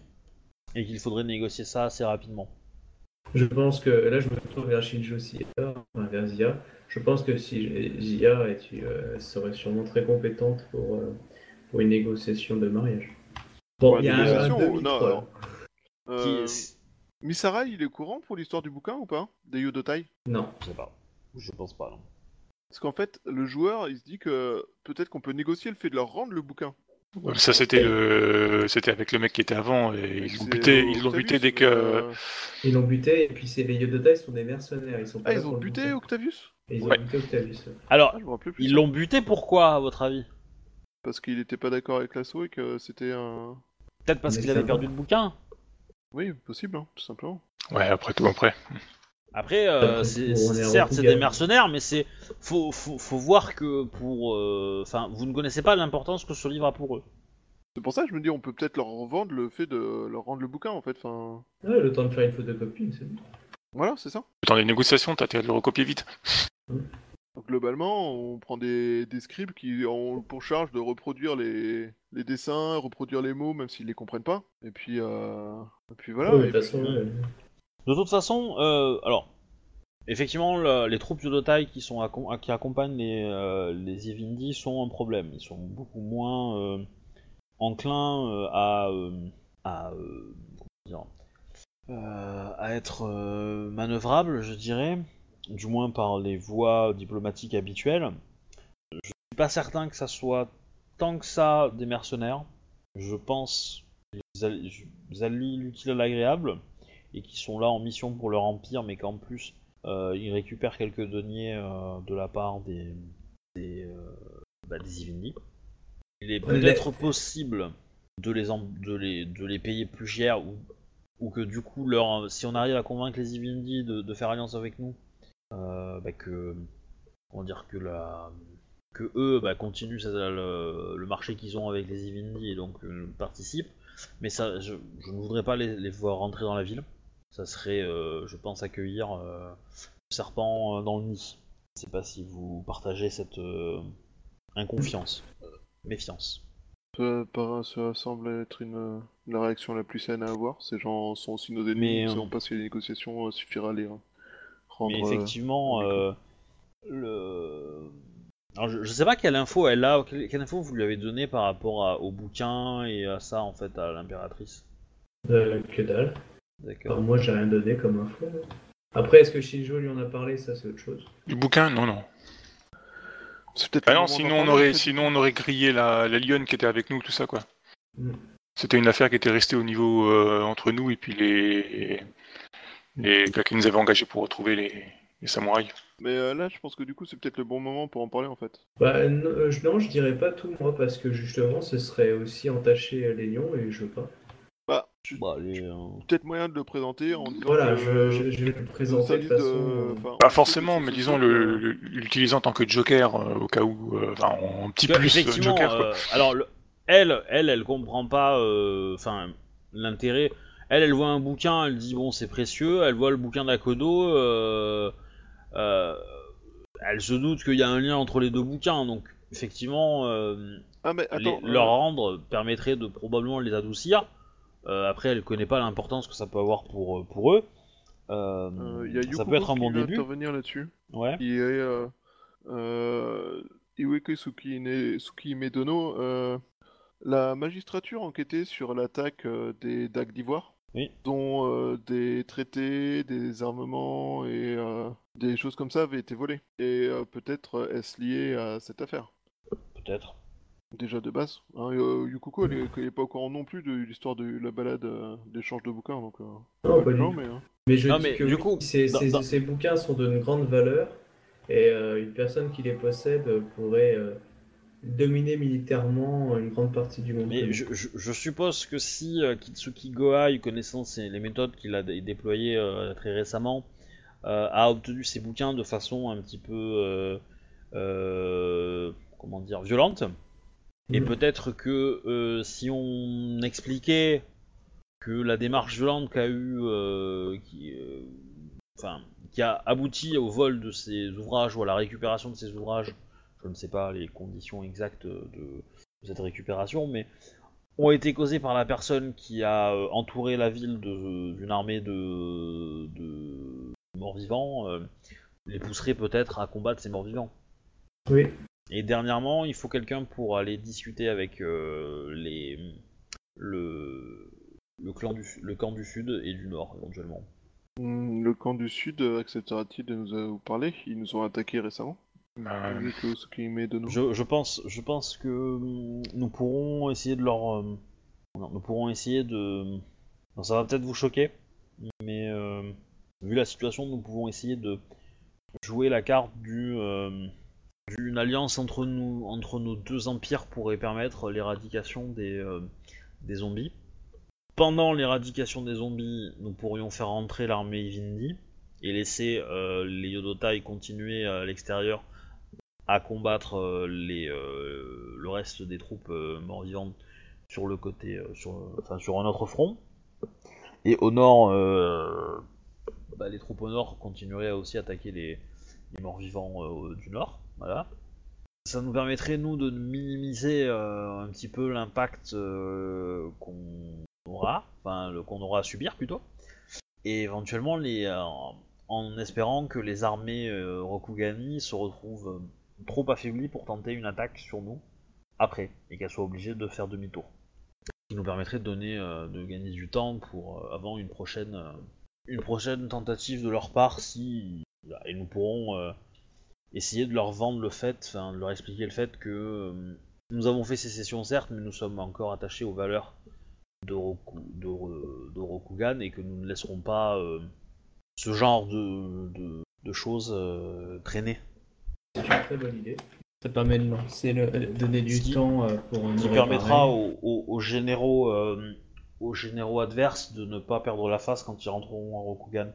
et qu'il faudrait négocier ça assez rapidement. Je pense que là, je me tourne vers Shinjo Sia, vers Zia. Je pense que si Zia est, euh, serait sûrement très compétente pour, euh, pour une négociation de mariage. Bon, Pour il y la a un, négociation, un demi non. Qui Misara, il est courant pour l'histoire du bouquin ou pas? Des Yodotai? Non. Je sais pas. Je pense pas. Non. Parce qu'en fait, le joueur, il se dit que peut-être qu'on peut négocier le fait de leur rendre le bouquin. Ouais, Ça, c'était le... c'était avec le mec qui était avant, et ils l'ont buté, au- ils l'ont Octavius, buté dès que. euh, Ils l'ont buté, et puis c'est les Yodotai sont des mercenaires. Ils sont pas Ah, ils ont le buté bouquin. Octavius? Et ils Ouais. ont buté Octavius. Alors, Ah, ils l'ont buté pourquoi, à votre avis? Parce qu'il était pas d'accord avec l'assaut et que c'était un. Peut-être parce qu'il avait va. perdu le bouquin Oui, possible, hein, tout simplement. Ouais, après tout, après. Après, euh, c'est- certes, c'est des mercenaires, mais c'est faut, faut, faut voir que pour, euh, enfin, vous ne connaissez pas l'importance que ce livre a pour eux. C'est pour ça que je me dis, on peut peut-être leur vendre le fait de leur rendre le bouquin en fait. Enfin, Ouais, le temps de faire une photocopie, c'est bon. voilà, c'est ça. Dans les négociations, t'as intérêt de le recopier vite. Donc, globalement, on prend des, des scripts qui ont pour charge de reproduire les, les dessins, reproduire les mots, même s'ils les comprennent pas. Et puis, euh... et puis voilà. Ouais, et de toute puis- façon, ouais. De toute façon, euh, alors, effectivement, le- les troupes qui, sont accom- qui accompagnent les, euh, les Evindi sont un problème. Ils sont beaucoup moins euh, enclins euh, à, euh, à, euh, comment dire, euh, à être euh, manœuvrables, je dirais, du moins par les voies diplomatiques habituelles. Je suis pas certain que ça soit tant que ça des mercenaires. Je pense qu'ils alli- ils allient l'utile à l'agréable et qui sont là en mission pour leur empire, mais qu'en plus euh, ils récupèrent quelques deniers euh, de la part des des, euh, bah, des. Il est peut-être possible de les, en- de les de les payer plus cher ou ou que du coup leur si on arrive à convaincre les Ivindi de, de faire alliance avec nous, bah, que comment dire que la que eux bah, continuent le, le marché qu'ils ont avec les Ivindi et donc euh, participent. Mais ça, je, je ne voudrais pas les, les voir rentrer dans la ville. Ça serait, euh, je pense, accueillir euh, le serpent euh, dans le nid. Je sais pas si vous partagez cette euh, inconfiance, euh, méfiance. Ça, semble être une, la réaction la plus saine à avoir. Ces gens sont aussi nos ennemis. Mais, Nous ne euh, savons pas si les négociations euh, suffira à les euh, Mais euh, effectivement, d'accord. euh, le... Alors, je, je sais pas quelle info elle a, quelle, quelle info vous lui avez donné par rapport à- au bouquin et à ça en fait à l'impératrice. Euh, que dalle. D'accord. Alors, moi, j'ai rien donné comme info. Après, est-ce que Shinjo lui en a parlé? Ça, c'est autre chose. Du bouquin? Non, non. C'est peut-être Ah non, sinon on aurait, sinon on aurait grillé la, la lionne qui était avec nous, tout ça quoi. Mm. C'était une affaire qui était restée au niveau euh, entre nous et puis les les gars qui nous avaient engagés pour retrouver les, les samouraïs. Mais euh, là, je pense que du coup, c'est peut-être le bon moment pour en parler en fait. Bah, non, euh, je- non, je dirais pas tout, moi, parce que justement, ce serait aussi entacher euh, les lions et je veux pas. Bah, tu- Bah, les, euh, peut-être moyen de le présenter en disant Voilà, que, je, je, je vais le présenter de façon. de- enfin, Pas en forcément, mais disons l'utiliser en tant que joker euh, au cas où, euh, enfin en petit que, plus effectivement, joker quoi. euh, alors le- elle, elle, elle comprend pas, euh, enfin, l'intérêt. Elle, elle voit un bouquin, elle dit bon, c'est précieux. Elle voit le bouquin d'Akodo, euh, euh, elle se doute qu'il y a un lien entre les deux bouquins, donc effectivement, euh, Ah, mais les- attends. leur rendre permettrait de probablement les adoucir. Après, elle connaît pas l'importance que ça peut avoir pour, pour eux. Y a ça peut être un bon début. intervenir là-dessus. Ouais. Qui est. Iweke Tsukine- Tsukihime Dono. la magistrature enquêtait sur l'attaque des dagues d'Ivoire. Oui. Dont euh, des traités, des armements et euh, des choses comme ça avaient été volés. Et euh, peut-être est-ce lié à cette affaire? Peut-être. Déjà de base. Hein, euh, Yukuko, elle est, elle est pas au courant non plus de l'histoire de la balade euh, d'échange de bouquins, donc. euh, Non, pas du non, tout. mais. hein. Mais je Non, dis mais que du oui, coup, ces, ces- bouquins sont d'une grande valeur et euh, une personne qui les possède pourrait euh, dominer militairement une grande partie du monde. Mais je, je- je suppose que si euh, Kitsuki Gohai, connaissant ses- les méthodes qu'il a dé- déployées euh, très récemment, euh, a obtenu ses bouquins de façon un petit peu, euh, euh, comment dire, violente, et peut-être que euh, si on expliquait que la démarche violente qu'a eu, euh, qui, euh, enfin, qui a abouti au vol de ces ouvrages ou à la récupération de ces ouvrages, je ne sais pas les conditions exactes de, de cette récupération, mais ont été causées par la personne qui a euh, entouré la ville de- d'une armée de, de morts-vivants, euh, les pousserait peut-être à combattre ces morts-vivants. Oui. Et dernièrement, il faut quelqu'un pour aller discuter avec euh, les le le clan du le camp du sud et du nord éventuellement. Hmm, Le camp du Sud acceptera-t-il de nous parler? Ils nous ont attaqués récemment. Bah. Je, je pense je pense que hum, nous pourrons essayer de leur euh, non, nous pourrons essayer de non, ça va peut-être vous choquer, mais euh, vu la situation, nous pouvons essayer de jouer la carte du euh, d'une alliance entre nous entre nos deux empires pourrait permettre l'éradication des euh, des zombies. Pendant l'éradication des zombies, nous pourrions faire entrer l'armée Ivindi et laisser euh, les Yodotai continuer à l'extérieur à combattre euh, les, euh, le reste des troupes euh, morts-vivantes sur le côté, sur, enfin, sur un autre front. Et au nord, bah, les troupes au nord continueraient à aussi attaquer les, morts-vivants du nord. Voilà. Ça nous permettrait, nous, de minimiser un petit peu l'impact qu'on aura, enfin, qu'on aura à subir plutôt. Et éventuellement, les, en espérant que les armées Rokugani se retrouvent trop affaiblies pour tenter une attaque sur nous après, et qu'elles soient obligées de faire demi-tour. Ce qui nous permettrait de, donner, euh, de gagner du temps pour euh, avant une prochaine, euh, une prochaine tentative de leur part si et nous pourrons essayer de leur vendre le fait, enfin de leur expliquer le fait que nous avons fait sécession certes, mais nous sommes encore attachés aux valeurs de, Roku, de, de Rokugan et que nous ne laisserons pas ce genre de, de, choses traîner. C'est une très bonne idée. Ça permet de lancer le, euh, donner du Ce qui- temps euh, pour nous qui réparer. permettra aux, aux- aux généraux euh, aux généraux adverses de ne pas perdre la face quand ils rentreront à Rokugan.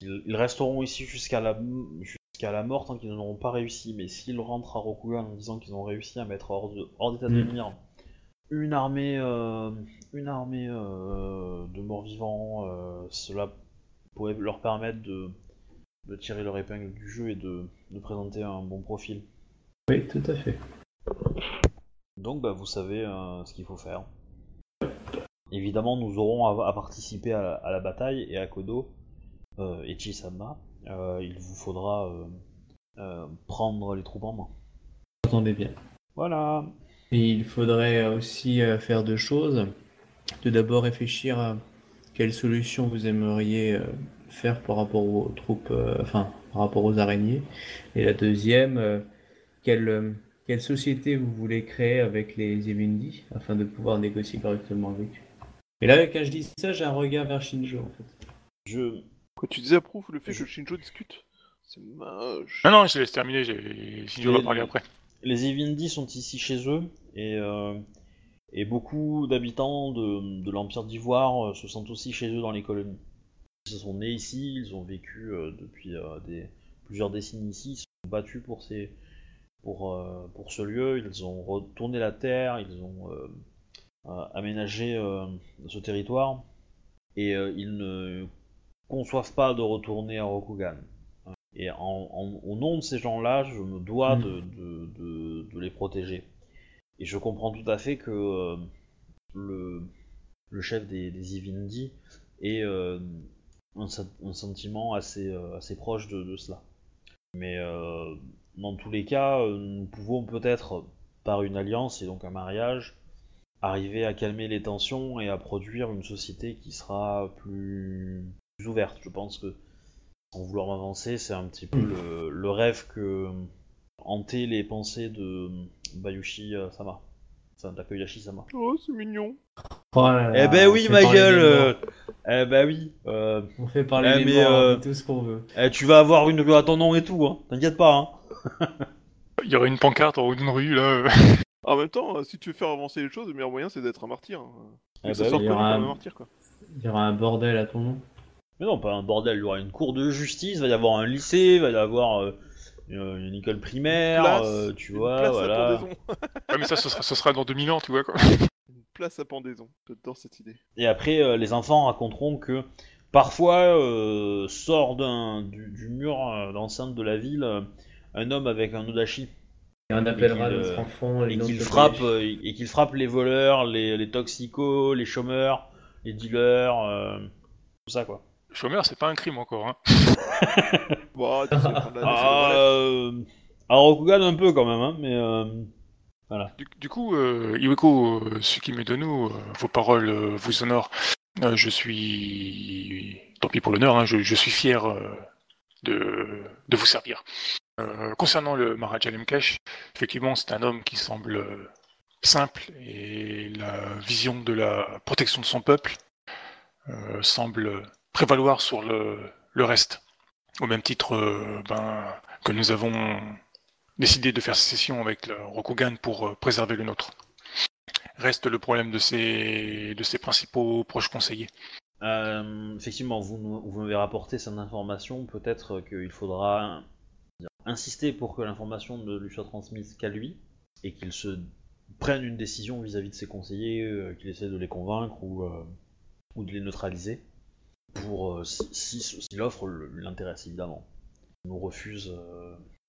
Ils, ils resteront ici jusqu'à la jusqu'à la mort tant qu'ils n'auront pas réussi, mais s'ils rentrent à Rokugan en disant qu'ils ont réussi à mettre hors de- hors d'état de Mm. nuire une armée euh, une armée euh, de morts-vivants, euh, cela pourrait leur permettre de, de tirer leur épingle du jeu et de, de présenter un bon profil. Oui, tout à fait. Donc bah, vous savez euh, ce qu'il faut faire. Évidemment, nous aurons à, à participer à la, à la bataille et à Kodo euh, et Chisama, euh, il vous faudra euh, prendre les troupes en main. Entendez bien. Voilà. Et il faudrait aussi faire deux choses. Tout d'abord réfléchir à quelle solution vous aimeriez faire par rapport aux troupes, euh, enfin par rapport aux araignées. Et la deuxième, euh, quelle, euh, quelle société vous voulez créer avec les Evendi afin de pouvoir négocier correctement avec eux? Et là, quand je dis ça, j'ai un regard vers Shinjo en fait. Je, Quoi, tu désapprouves le fait Je- que Shinjo discute C'est moche. Non, non, je laisse terminer. dois Les- parler après. les Evindi sont ici chez eux et, euh, et beaucoup d'habitants de, de l'Empire d'Ivoire se sentent aussi chez eux dans les colonies. Ils se sont nés ici, ils ont vécu euh, depuis euh, des, plusieurs décennies ici, ils se sont battus pour ces, pour, euh, pour ce lieu. Ils ont retourné la terre, ils ont aménagé ce territoire et ils ne conçoivent pas de retourner à Rokugan. Et en- en- au nom de ces gens-là, je me dois Mm. de, de- de- de les protéger. Et je comprends tout à fait que euh, le, le chef des, des Ivindi ait euh, un, sen- un sentiment assez, euh, assez proche de, de cela. Mais euh, dans tous les cas, euh, nous pouvons peut-être, par une alliance et donc un mariage, arriver à calmer les tensions et à produire une société qui sera plus, plus ouverte. Je pense que, sans vouloir m'avancer, c'est un petit peu Mm. le, le rêve que hantaient les pensées de Bayushi Sama. Enfin, Takeyashi Sama. Oh, c'est mignon. Oh là là, eh ben oui, ma gueule euh. Eh ben oui euh, On fait parler eh, les mais, morts, euh, tout ce qu'on veut. eh, Tu vas avoir une rue à ton nom et tout, hein. T'inquiète pas, hein. Il y aurait une pancarte en haut d'une rue, là. En même temps, euh, si tu veux faire avancer les choses, le meilleur moyen c'est d'être un martyr. hein. Eh ça ben sort oui. il y aura un- martyr quoi. Il y aura un bordel à ton nom. Mais non, pas un bordel, il y aura une cour de justice, il va y avoir un lycée, il va y avoir euh, une, école primaire, Place, euh, tu une vois, voilà. Ouais, mais ça, ce sera, ce sera dans 2000 ans, tu vois, quoi. Une place à pendaison. J'adore cette idée. Et après, euh, les enfants raconteront que parfois euh, sort d'un, du, du mur euh, d'enceinte de la ville euh, un homme avec un odashi Et on appellera qu'il, notre enfant les et qu'il frappe, euh, et qu'il frappe les voleurs, les, les toxicos, les chômeurs, les dealers, euh, tout ça quoi. Chômeur, c'est pas un crime encore, hein. Bon, tu sais, c'est Ah, euh, à Rokugan un peu quand même, hein, mais euh, Du, du coup, euh, Iweko, euh, nous, euh, vos paroles euh, vous honorent. Je suis, tant pis pour l'honneur, hein, je, suis fier de, vous servir. Concernant le Maharaja Lemkesh, effectivement, c'est un homme qui semble simple et la vision de la protection de son peuple semble prévaloir sur le, reste. Au même titre ben, que nous avons décidé de faire sécession avec le Rokugan pour euh, préserver le nôtre. Reste le problème de ses, principaux proches conseillers. Euh, effectivement, vous, vous m'avez rapporté cette information. Peut-être qu'il faudra insister pour que l'information ne lui soit transmise qu'à lui et qu'il se prenne une décision vis-à-vis de ses conseillers, euh, qu'il essaie de les convaincre ou, de les neutraliser pour si, si, si l'offre l'intéresse évidemment. Nous refuse,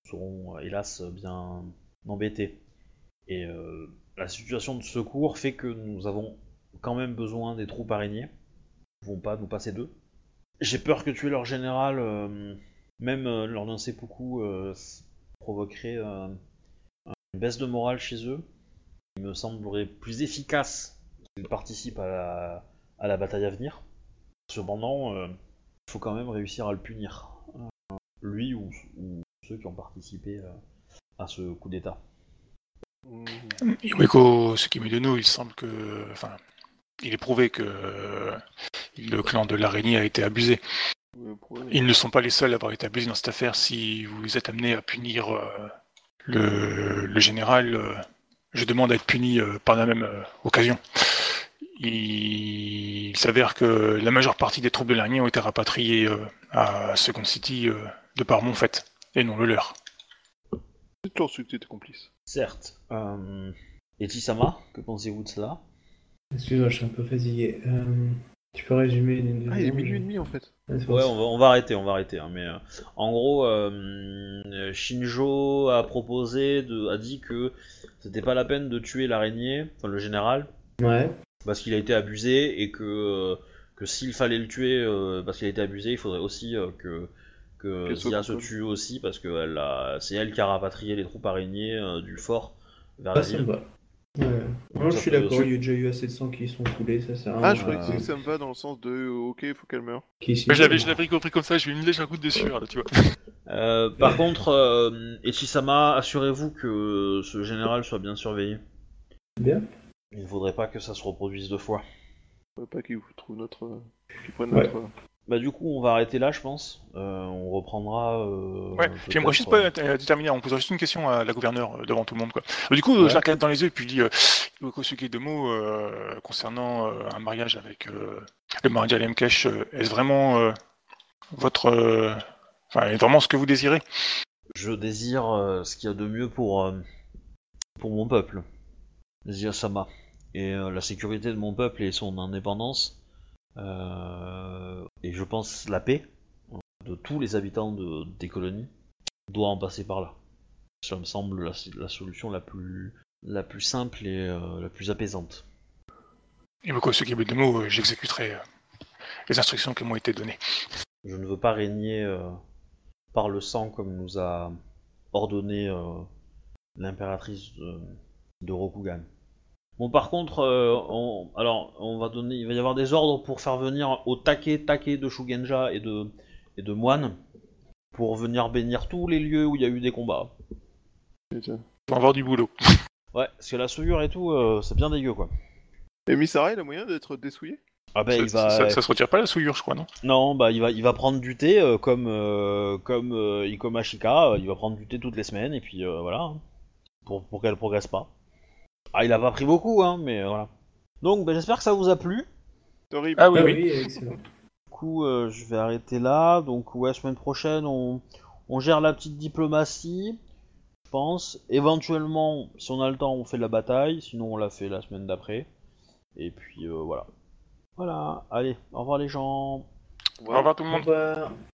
serons euh, hélas bien embêtés. Et euh, la situation de secours fait que nous avons quand même besoin des troupes araignées vont pas nous passer d'eux. J'ai peur que tuer leur général, euh, même lors d'un seppuku, provoquerait une baisse de morale chez eux. Il me semblerait plus efficace qu'ils participent à la, bataille à venir. Cependant, il faut quand même réussir à le punir. Lui ou ceux qui ont participé euh, à ce coup d'état. Mmh. Iweko, ce qui met de nous, il semble que. Enfin, il est prouvé que euh, le clan de l'araignée a été abusé. Ils ne sont pas les seuls à avoir été abusés dans cette affaire. Si vous êtes amené à punir euh, le, le général, euh, je demande à être puni euh, par la même euh, occasion. Il, il s'avère que la majeure partie des troupes de l'araignée ont été rapatriées euh, à Second City euh, de par mon fait, et non le leur. Dites-leur ce que tu étais complice. Certes. Euh, Echi-sama, que pensez-vous de cela? Excuse-moi, je suis un peu fatigué. Euh, tu peux résumer les deux Ah, il est minuit et demi en fait. Ah, c'est Ouais, on va, on va arrêter, on va arrêter. hein, mais euh, en gros, euh, Shinjo a proposé, de, a dit que c'était pas la peine de tuer l'araignée, enfin le général, Ouais. parce qu'il a été abusé et que euh, que s'il fallait le tuer euh, parce qu'il a été abusé, il faudrait aussi euh, que que Zia se tue aussi parce que elle a- c'est elle qui a rapatrié les troupes araignées euh, du fort vers la Ah, me ville. va. Ouais. Non, je suis d'accord, il y a déjà eu assez de sang qui sont coulés, ça sert à Ah, je croyais euh, que ça me va dans le sens de euh, ok, il faut qu'elle meure. Mais je l'avais, je l'avais compris comme ça, j'ai eu une légère goutte de sueur, là, tu vois. Euh, par contre, euh, Echisama, assurez-vous que ce général soit bien surveillé. Bien. Il ne faudrait pas que ça se reproduise deux fois. Faut pas qu'ils vous trouvent notre. prennent Ouais. notre. Euh, Bah du coup, on va arrêter là, je pense. Euh, on reprendra. Euh, Ouais, j'aimerais juste euh, pas euh, déterminer, on posera juste une question à la gouverneure euh, devant tout le monde. Quoi. Euh, Du coup, euh, Ouais. je la regarde dans les yeux et puis je dis, euh, Demo, euh, concernant euh, un mariage avec euh, le Lemkesh, euh, est-ce vraiment euh, votre... euh, Enfin, vraiment ce que vous désirez? Je désire euh, ce qu'il y a de mieux pour, euh, pour mon peuple, Zia Sama, et euh, la sécurité de mon peuple et son indépendance, euh, et je pense la paix de tous les habitants de- des colonies doit en passer par là. Ça me semble la, la solution la plus, la plus simple et euh, la plus apaisante. Et beaucoup ce qui de mots, euh, j'exécuterai euh, les instructions qui m'ont été données. Je ne veux pas régner euh, par le sang comme nous a ordonné euh, l'impératrice de, de Rokugan. Bon, par contre, euh, on, alors on va donner, il va y avoir des ordres pour faire venir au taquet taquet de Shugenja et de et de moines pour venir bénir tous les lieux où il y a eu des combats. Putain. Vont avoir du boulot. Ouais, parce que la souillure et tout, euh, c'est bien dégueu quoi. Et Misara, il a moyen d'être dessouillé? Ah ben ça, il va, ça- ça se retire pas la souillure, je crois, non? Non, bah il va, il va prendre du thé euh, comme euh, comme euh, Ikoma Shika, euh, il va prendre du thé toutes les semaines et puis euh, voilà, hein, pour pour qu'elle progresse pas. Ah il a pas pris beaucoup hein, mais euh, voilà. Donc ben, j'espère que ça vous a plu. Horrible. Ah oui, oui. oui, excellent. Du coup, euh, je vais arrêter là. Donc, ouais, semaine prochaine, on, on gère la petite diplomatie, je pense. Éventuellement, si on a le temps, on fait la bataille. Sinon, on la fait la semaine d'après. Et puis, euh, voilà. Voilà. Allez, au revoir les gens. Au revoir tout le Au monde. revoir.